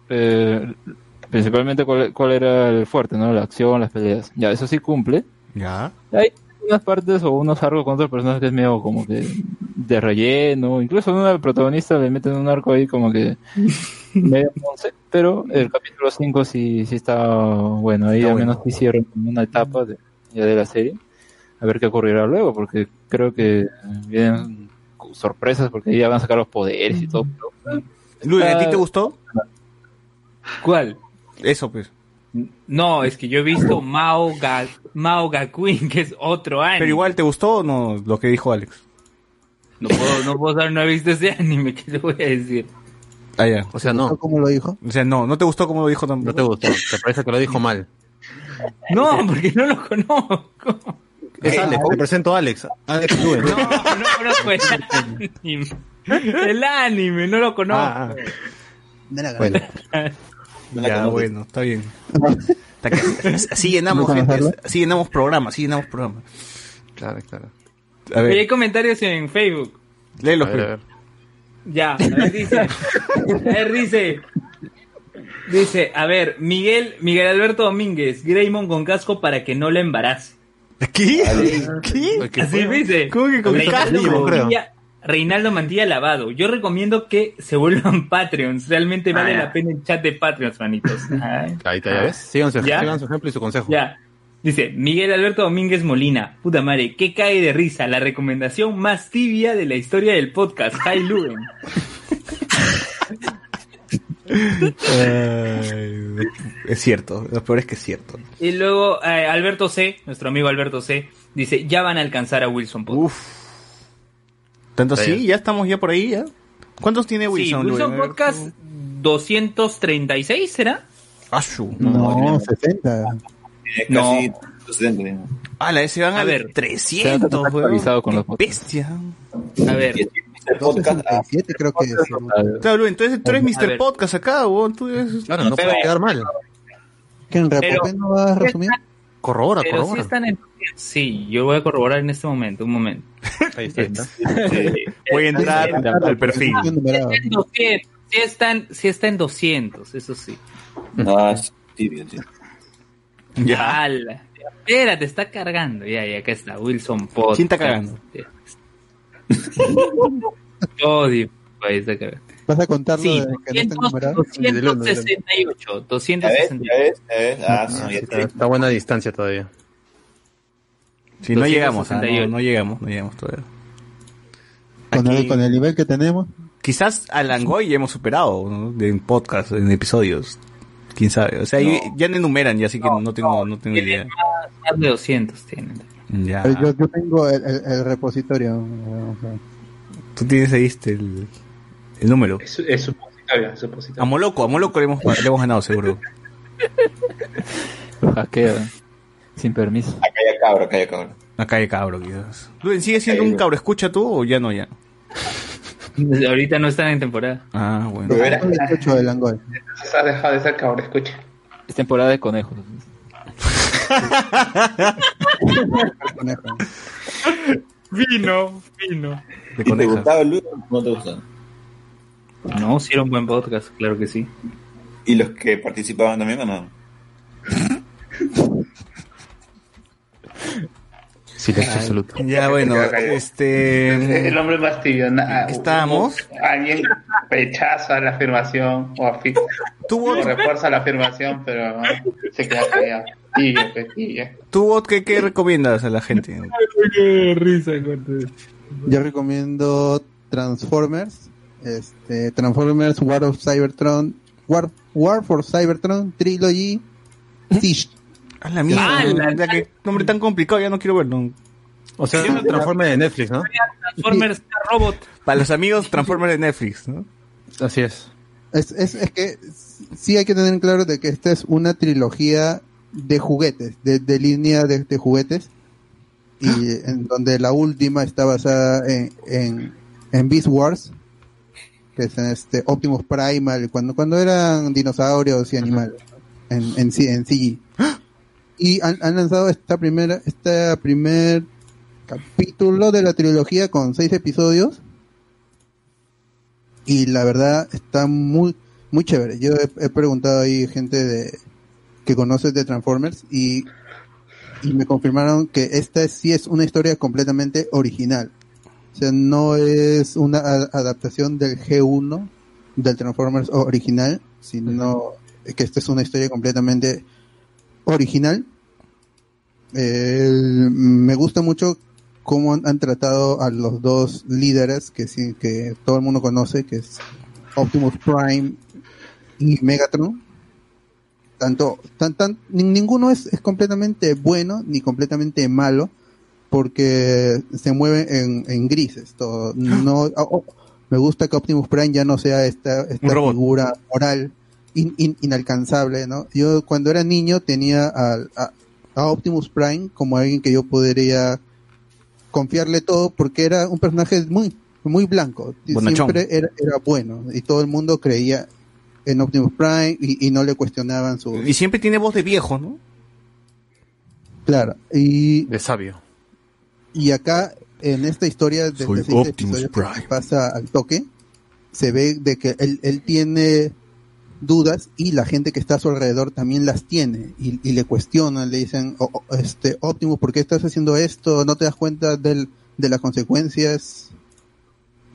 eh, principalmente cuál, cuál era el fuerte, ¿no? La acción, las peleas. Ya, eso sí cumple. Ya. Hay unas partes o unos arcos con otros personajes que es medio como que de relleno. Incluso a una protagonista le meten un arco ahí como que medio once. Pero el capítulo 5 sí, sí está bueno. Ahí Está al bueno. menos hicieron una etapa de, ya de la serie. A ver qué ocurrirá luego, porque creo que vienen sorpresas porque ahí ya van a sacar los poderes y todo. pero- Luis, ¿a ti te gustó? ¿Cuál? Eso, pues. No, es que yo he visto Mao, Ga, Mao Gakuin, que es otro anime. Pero igual, ¿te gustó o no lo que dijo Alex? No puedo, no puedo saber, no he visto ese anime, ¿qué te voy a decir? Ah, ya. O sea, no. ¿Cómo lo dijo? O sea, no, no te gustó como lo dijo tampoco. No te gustó. Te parece que lo dijo mal. No, porque no lo conozco. Es Alex. Te presento a Alex. Alex Luis. No, no conozco el anime. El anime, no lo conozco. Ah, De la Ya, bueno, está bien. Está que- Así llenamos, ¿No gente. Así llenamos programas, así llenamos programas. Claro, claro. A Oye, hay comentarios en Facebook. léelos. A ver, a pues. ver. Ya, a ver, dice. A ver, dice. Dice, a ver, Miguel, Miguel Alberto Domínguez, Greymon con casco para que no le embarace. ¿Qué? ¿Qué? ¿Qué Así dice. ¿Cómo que con casco? creo. Reinaldo Mantilla Lavado. Yo recomiendo que se vuelvan Patreons. Realmente Ah, vale ya. la pena el chat de Patreons, manitos. Ay. Ahí está, ya ves. Sigan su, ¿Ya? sigan su ejemplo y su consejo. Ya. Dice, Miguel Alberto Domínguez Molina. Puta madre, que cae de risa. La recomendación más tibia de la historia del podcast. Hi Luven. Ay, es cierto, lo peor es que es cierto. Y luego eh, Alberto C, nuestro amigo Alberto C, dice, ya van a alcanzar a Wilson Podcast. Uf. Tanto así, ya estamos ya por ahí, ¿ya? ¿Cuántos tiene sí, Wilson? Wilson Luis? Podcast 236, ¿será? Ashu. No, 60. Tiene No. casi 270, digamos. Ala, ese van A a ver. ver 300, Está actualizado con los. Bestia. A ver, podcast, 267 creo que es. Claro, entonces tú eres Mr. Podcast acá, weón. Tú eres... Claro, no puede quedar mal. ¿Que en Repopé no va a resumir? Corrobora, sí corrobora. están en... Sí, yo voy a corroborar en este momento, un momento. Ahí está, está. Voy a entrar al perfil. Bien numerado. Está en 200, sí está en, sí está en 200, eso sí. no, es tibio, tío. Ya. Ala. Espérate, está cargando. Ya, ya, acá está. Wilson Podcast. ¿Quién está cargando? Odio. Ahí está cargando. ¿Vas a contarlo Sí, de que no está 200, numerado? Desde el uno, desde el- 268. ¿Ya ves? 268. ¿Ya ves? ¿Ya ves? Ah, Sí, no, ya está, está a buena distancia todavía. Si no llegamos, ah, no, 268. no llegamos, no llegamos todavía. Con el, con el nivel que tenemos. Quizás a Langoy ya hemos superado, ¿no? De en podcast, en episodios. Quién sabe. O sea, ya no enumeran, ya así que no, tengo, no tengo idea. Más, más de 200 tienen. Ya. Yo, yo tengo el, el- el repositorio. o sea, Tú tienes ahí este, el, el número. Es, es supositorio, es supositorio. A Moloco, a Moloco le hemos, le hemos ganado seguro. Lo hackean. Sin permiso. Acá ya cabro, acá ya cabro. Acá hay cabro, quizás. Luen, ¿sigue siendo un cabro? ¿Escucha tú o ya no ya? Ahorita no están en temporada. Ah, bueno. Pero era- el 18 de Langoy. Se ha dejado de ser cabrón, escucha. Es temporada de conejos. Vino, vino. De ¿Y ¿Te gustaba Luis o no te gustaba? No, sí era un buen podcast, claro que sí. ¿Y los que participaban también o no? Silencio absoluto. Ya, bueno, El este... hombre más tibio. Estábamos. Alguien rechaza la afirmación o afirma. Tuvo- refuerza la afirmación, pero se queda callado. Tibio, pues, tibio. ¿Tú, Bot, qué, qué recomiendas a la gente? Qué risa, Yo recomiendo Transformers, este, Transformers War of Cybertron, War, War for Cybertron Trilogy, Siege. A la mierda, Ah, la- que nombre tan complicado, ya no quiero verlo. O sea, un transforme de Netflix, ¿no? Transformers Robot. Para los amigos, Transformers de Netflix, ¿no? Así es. Es, es, es que sí hay que tener en claro de que esta es una trilogía de juguetes, de, de línea de, de juguetes, y en donde la última está basada en, en, en Beast Wars, que es en este Optimus Primal, cuando, cuando eran dinosaurios y animales, en, en, en CG. Y han, han lanzado esta primera, este primer capítulo de la trilogía con seis episodios y la verdad está muy muy chévere. Yo he, he preguntado ahí gente de que conoce de Transformers y, y me confirmaron que esta sí es una historia completamente original. O sea, no es una adaptación del G1 del Transformers original, sino que esta es una historia completamente original. El- me gusta mucho cómo han, han tratado a los dos líderes que sí, que todo el mundo conoce, que es Optimus Prime y Megatron. Tanto, tan, tan, ni- ninguno es, es completamente bueno ni completamente malo, porque se mueve en, en grises. Todo, no, oh, oh, me gusta que Optimus Prime ya no sea esta, esta figura moral in- in- inalcanzable, ¿no? Yo cuando era niño tenía al- a, a Optimus Prime como alguien que yo podría confiarle todo porque era un personaje muy muy blanco Bonachón. siempre era, era bueno y todo el mundo creía en Optimus Prime y, y no le cuestionaban su Y siempre tiene voz de viejo, ¿no? claro y De sabio. y acá en esta historia de Soy seis Optimus episodios que Prime. pasa al toque se ve de que él, él tiene dudas y la gente que está a su alrededor también las tiene y, y le cuestionan, le dicen, "O- o- este Optimus, ¿por qué estás haciendo esto? ¿No te das cuenta del, de las consecuencias?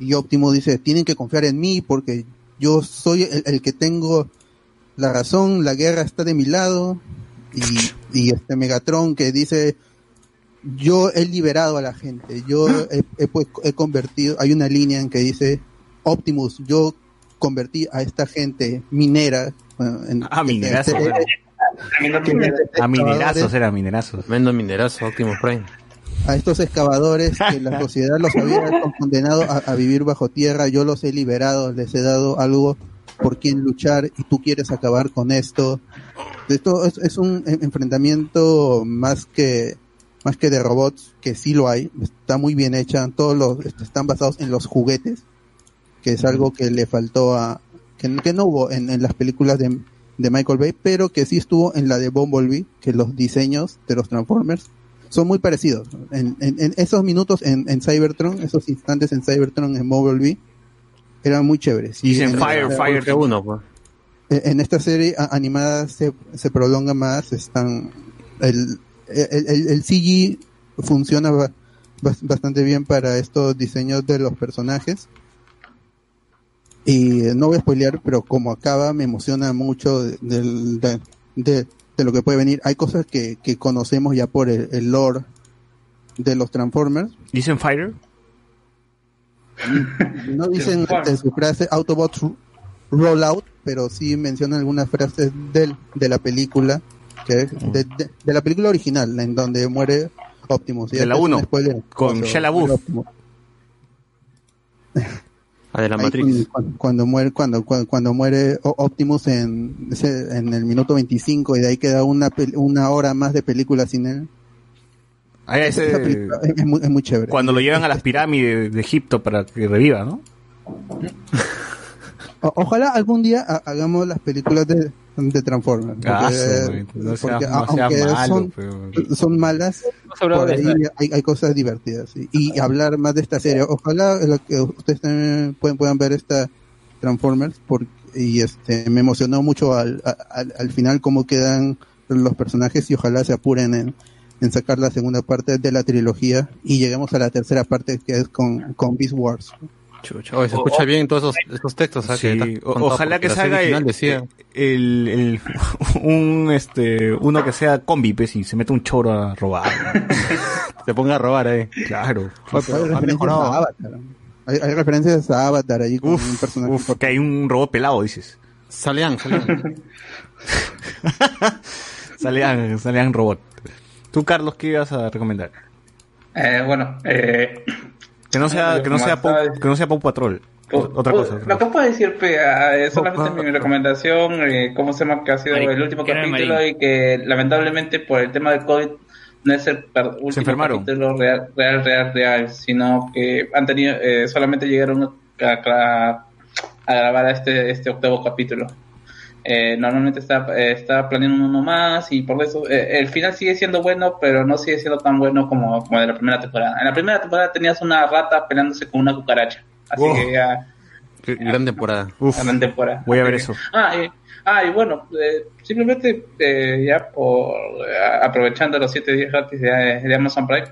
Y Optimus dice, tienen que confiar en mí porque yo soy el, el que tengo la razón, la guerra está de mi lado y, y este Megatron que dice, yo he liberado a la gente, yo he, he, pues, he convertido, hay una línea en que dice, Optimus, yo convertí a esta gente minera. bueno, en- Ah, minerazos. era. A minerazos era minerazos. Tremendo minerazo, Optimus Prime. a estos excavadores que la sociedad los había condenado a, a vivir bajo tierra, yo los he liberado, les he dado algo por quien luchar y tú quieres acabar con esto. Esto es, es un en- enfrentamiento más que más que de robots, que sí lo hay, está muy bien hecha, todos los están basados en los juguetes, que es algo que le faltó a que, que no hubo en, en las películas de, de Michael Bay, pero que sí estuvo en la de Bumblebee, que los diseños de los Transformers son muy parecidos. En, en- en esos minutos en, en Cybertron, esos instantes en Cybertron, en Mobile eran muy chéveres. Y Dicen en Fire, esta- Fire. G1, pues. en esta serie animada se, se prolonga más, están el, el, el- el CG funciona ba- bas- bastante bien para estos diseños de los personajes. Y eh, no voy a spoilear, pero como acaba me emociona mucho de, del- de, de- de lo que puede venir. Hay cosas que, que conocemos ya por el, el lore de los Transformers. ¿Dicen Fire? No dicen en su frase Autobots ro- Rollout, pero sí mencionan algunas frases del, de la película, que es de, de- de la película original, en donde muere Optimus. De la este es un 1, spoiler. con Cuando Ah, de la Ahí Matrix. Cuando, cuando muere cuando, cuando, cuando muere Optimus en, en el minuto 25 y de ahí queda una una hora más de película sin él. Ah, ese- película es, es muy, es muy chévere. Cuando lo llevan a las pirámides de Egipto para que reviva, ¿no? O- ojalá algún día ha- hagamos las películas de, de Transformers. Porque, Ah, sí, güey, no sea- porque no sea aunque malo, son, pero- son malas, por ahí hay, hay cosas divertidas. sí. Y hablar más de esta serie. Ojalá lo que ustedes también puedan, puedan ver esta Transformers. Porque, y este me emocionó mucho al, al, al final cómo quedan los personajes y ojalá se apuren en, en sacar la segunda parte de la trilogía y lleguemos a la tercera parte que es con, con Beast Wars. Oye, se escucha bien todos esos, esos textos. Sí, que estás o- contando, ojalá que salga original el, decía, el, el- un este uno que sea combi pues y se mete un choro a robar. se ponga a robar ahí. Claro. Hay referencias a Avatar. Hay, hay referencias a Avatar ahí con un personaje. Uf, que hay un robot pelado, dices. Salean, Salean. Salean, Salean robot. Tú, Carlos, ¿qué ibas a recomendar? Eh, bueno, eh, Que no sea, que no sea, Paw, que no sea Patrol. Otra cosa. otra Lo que puedo decir, pe, ah, es solamente mi recomendación, eh, cómo se llama que ha sido el último capítulo Marín. y que lamentablemente por el tema del COVID no es el per- último enfermaron. capítulo real, real, real, real, sino que han tenido, eh, solamente llegaron a, a- a grabar a este, este octavo capítulo. Eh, normalmente está, eh, está planeando uno más y por eso eh, el final sigue siendo bueno, pero no sigue siendo tan bueno como, como de la primera temporada. En la primera temporada tenías una rata peleándose con una cucaracha. Así Wow. que ya Gran temporada. gran temporada. Voy a ver eso. Ah, y, ah, y bueno, eh, simplemente eh, ya por eh, aprovechando los 7 días gratis de, de Amazon Prime,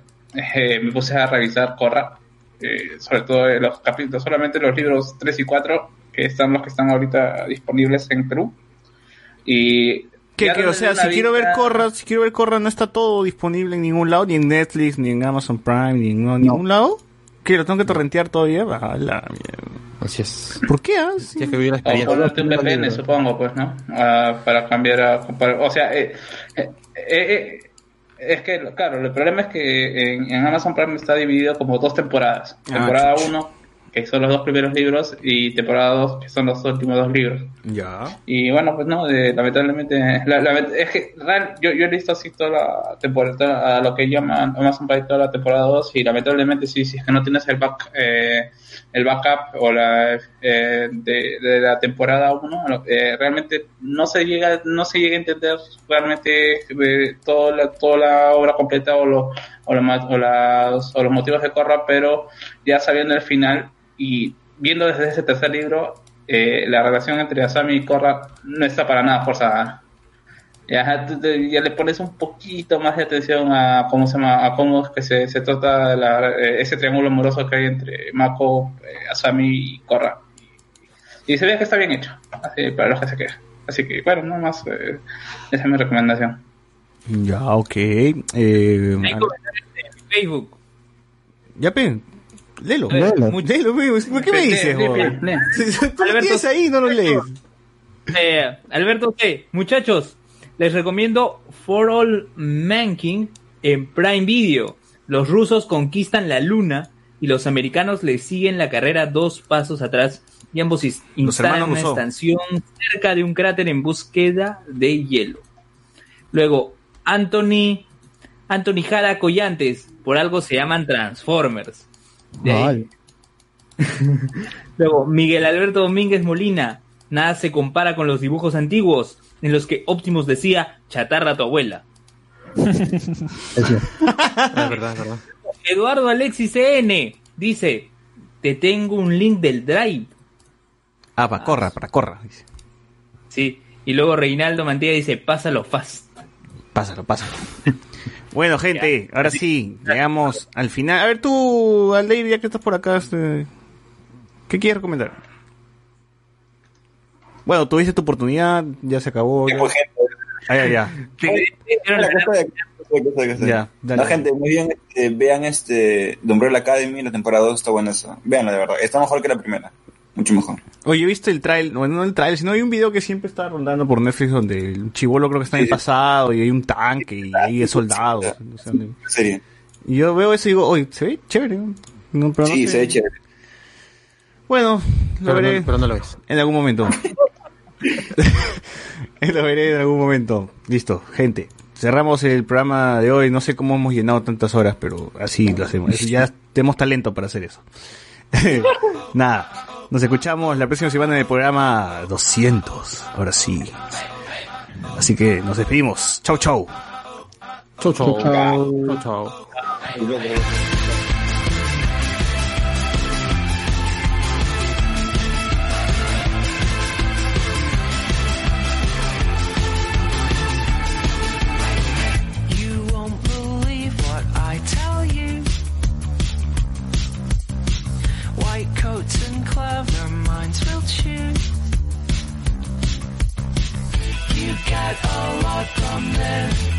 eh, me puse a revisar Corra, eh, sobre todo los capítulos, solamente los libros 3 y 4, que están los que están ahorita disponibles en Perú. Y ¿Qué, ya qué? o sea, si quiero ver Corra, si quiero ver Corra, no está todo disponible en ningún lado, ni en Netflix, ni en Amazon Prime, ni en no, ningún lado. ¿Qué? ¿Lo tengo que torrentear todavía? Ah, la mierda. Así es. ¿Por qué? ah? Tienes que vivir la O experiencia. ponerte un VPN, supongo, pues, ¿no? Ah, para cambiar a... para- o sea, eh, eh, eh, es que, claro, el problema es que en, en Amazon Prime está dividido como dos temporadas. Ah, Temporada chucha. 1, que son los dos primeros libros, y temporada 2, que son los últimos dos libros. Ya. Y bueno, pues no, eh, lamentablemente, la- la- es que real- yo, yo he visto así toda la temporada, a lo que llaman Amazon Prime toda la temporada 2 y lamentablemente sí, si es que no tienes el back, eh, el backup o la eh, de, de la temporada 1, eh, realmente no se llega, no se llega a entender realmente eh, toda la, toda la obra completa o, lo, o, lo ma- o las- o los motivos de Corra, pero ya sabiendo el final y viendo desde ese tercer libro, eh, la relación entre Asami y Korra no está para nada forzada. Ya, te- ya le pones un poquito más de atención a cómo se llama, a cómo es que se, se trata la- eh, ese triángulo amoroso que hay entre Mako, eh, Asami y Korra. Y se ve que está bien hecho, así, para los que se quejan. Así que, bueno, no más, eh, esa es mi recomendación. Ya, ok. Eh, Hay al- comentarios en Facebook. ya, pe. Léelo. Léelo. ¿Por qué me dices. Tú lo tienes ahí y no lo lees. Eh, Alberto C. Muchachos, les recomiendo For All Mankind en Prime Video. Los rusos conquistan la luna y los americanos les siguen la carrera dos pasos atrás y ambos instalan una estación cerca de un cráter en búsqueda de hielo. Luego, Anthony, Anthony Jara Collantes, por algo se llaman Transformers. De ahí. Luego, Miguel Alberto Domínguez Molina. Nada se compara con los dibujos antiguos en los que Optimus decía chatarra a tu abuela. Es verdad, es verdad. Eduardo Alexis CN dice: Te tengo un link del Drive. Ah, para corra, para corra. dice. Sí. Y luego Reinaldo Mantilla dice: Pásalo fast. Pásalo, pásalo. Bueno, gente, ahora sí, llegamos al final. A ver tú, Aldeir, ya que estás por acá, este, ¿qué quieres recomendar? Bueno, tuviste tu oportunidad, ya se acabó. ya. Ah, ya, ya. Ya, dale. No, gente, muy bien, este, vean este The Umbrella Academy, la temporada 2 está buena eso. Veanla, de verdad. Está mejor que la primera. Mucho mejor. Oye, he visto el trailer, bueno, no el trailer, sino hay un video que siempre está rondando por Netflix donde el chivolo creo que está en el pasado y hay un tanque y ahí es soldado. o sea, serie. Y yo veo eso y digo, oye, se ve chévere. ¿no? No, no Sí, sé. se ve chévere. Bueno, lo Pero no- veré. pero no lo ves. En algún momento. lo veré en algún momento. Listo, gente. Cerramos el programa de hoy. No sé cómo hemos llenado tantas horas, pero así lo hacemos. Ya tenemos talento para hacer eso. Nada. Nos escuchamos la próxima semana en el programa 200. Ahora sí. Así que nos despedimos. Chau, chau. Chau, chau. Chau, Chau, chau. You a lot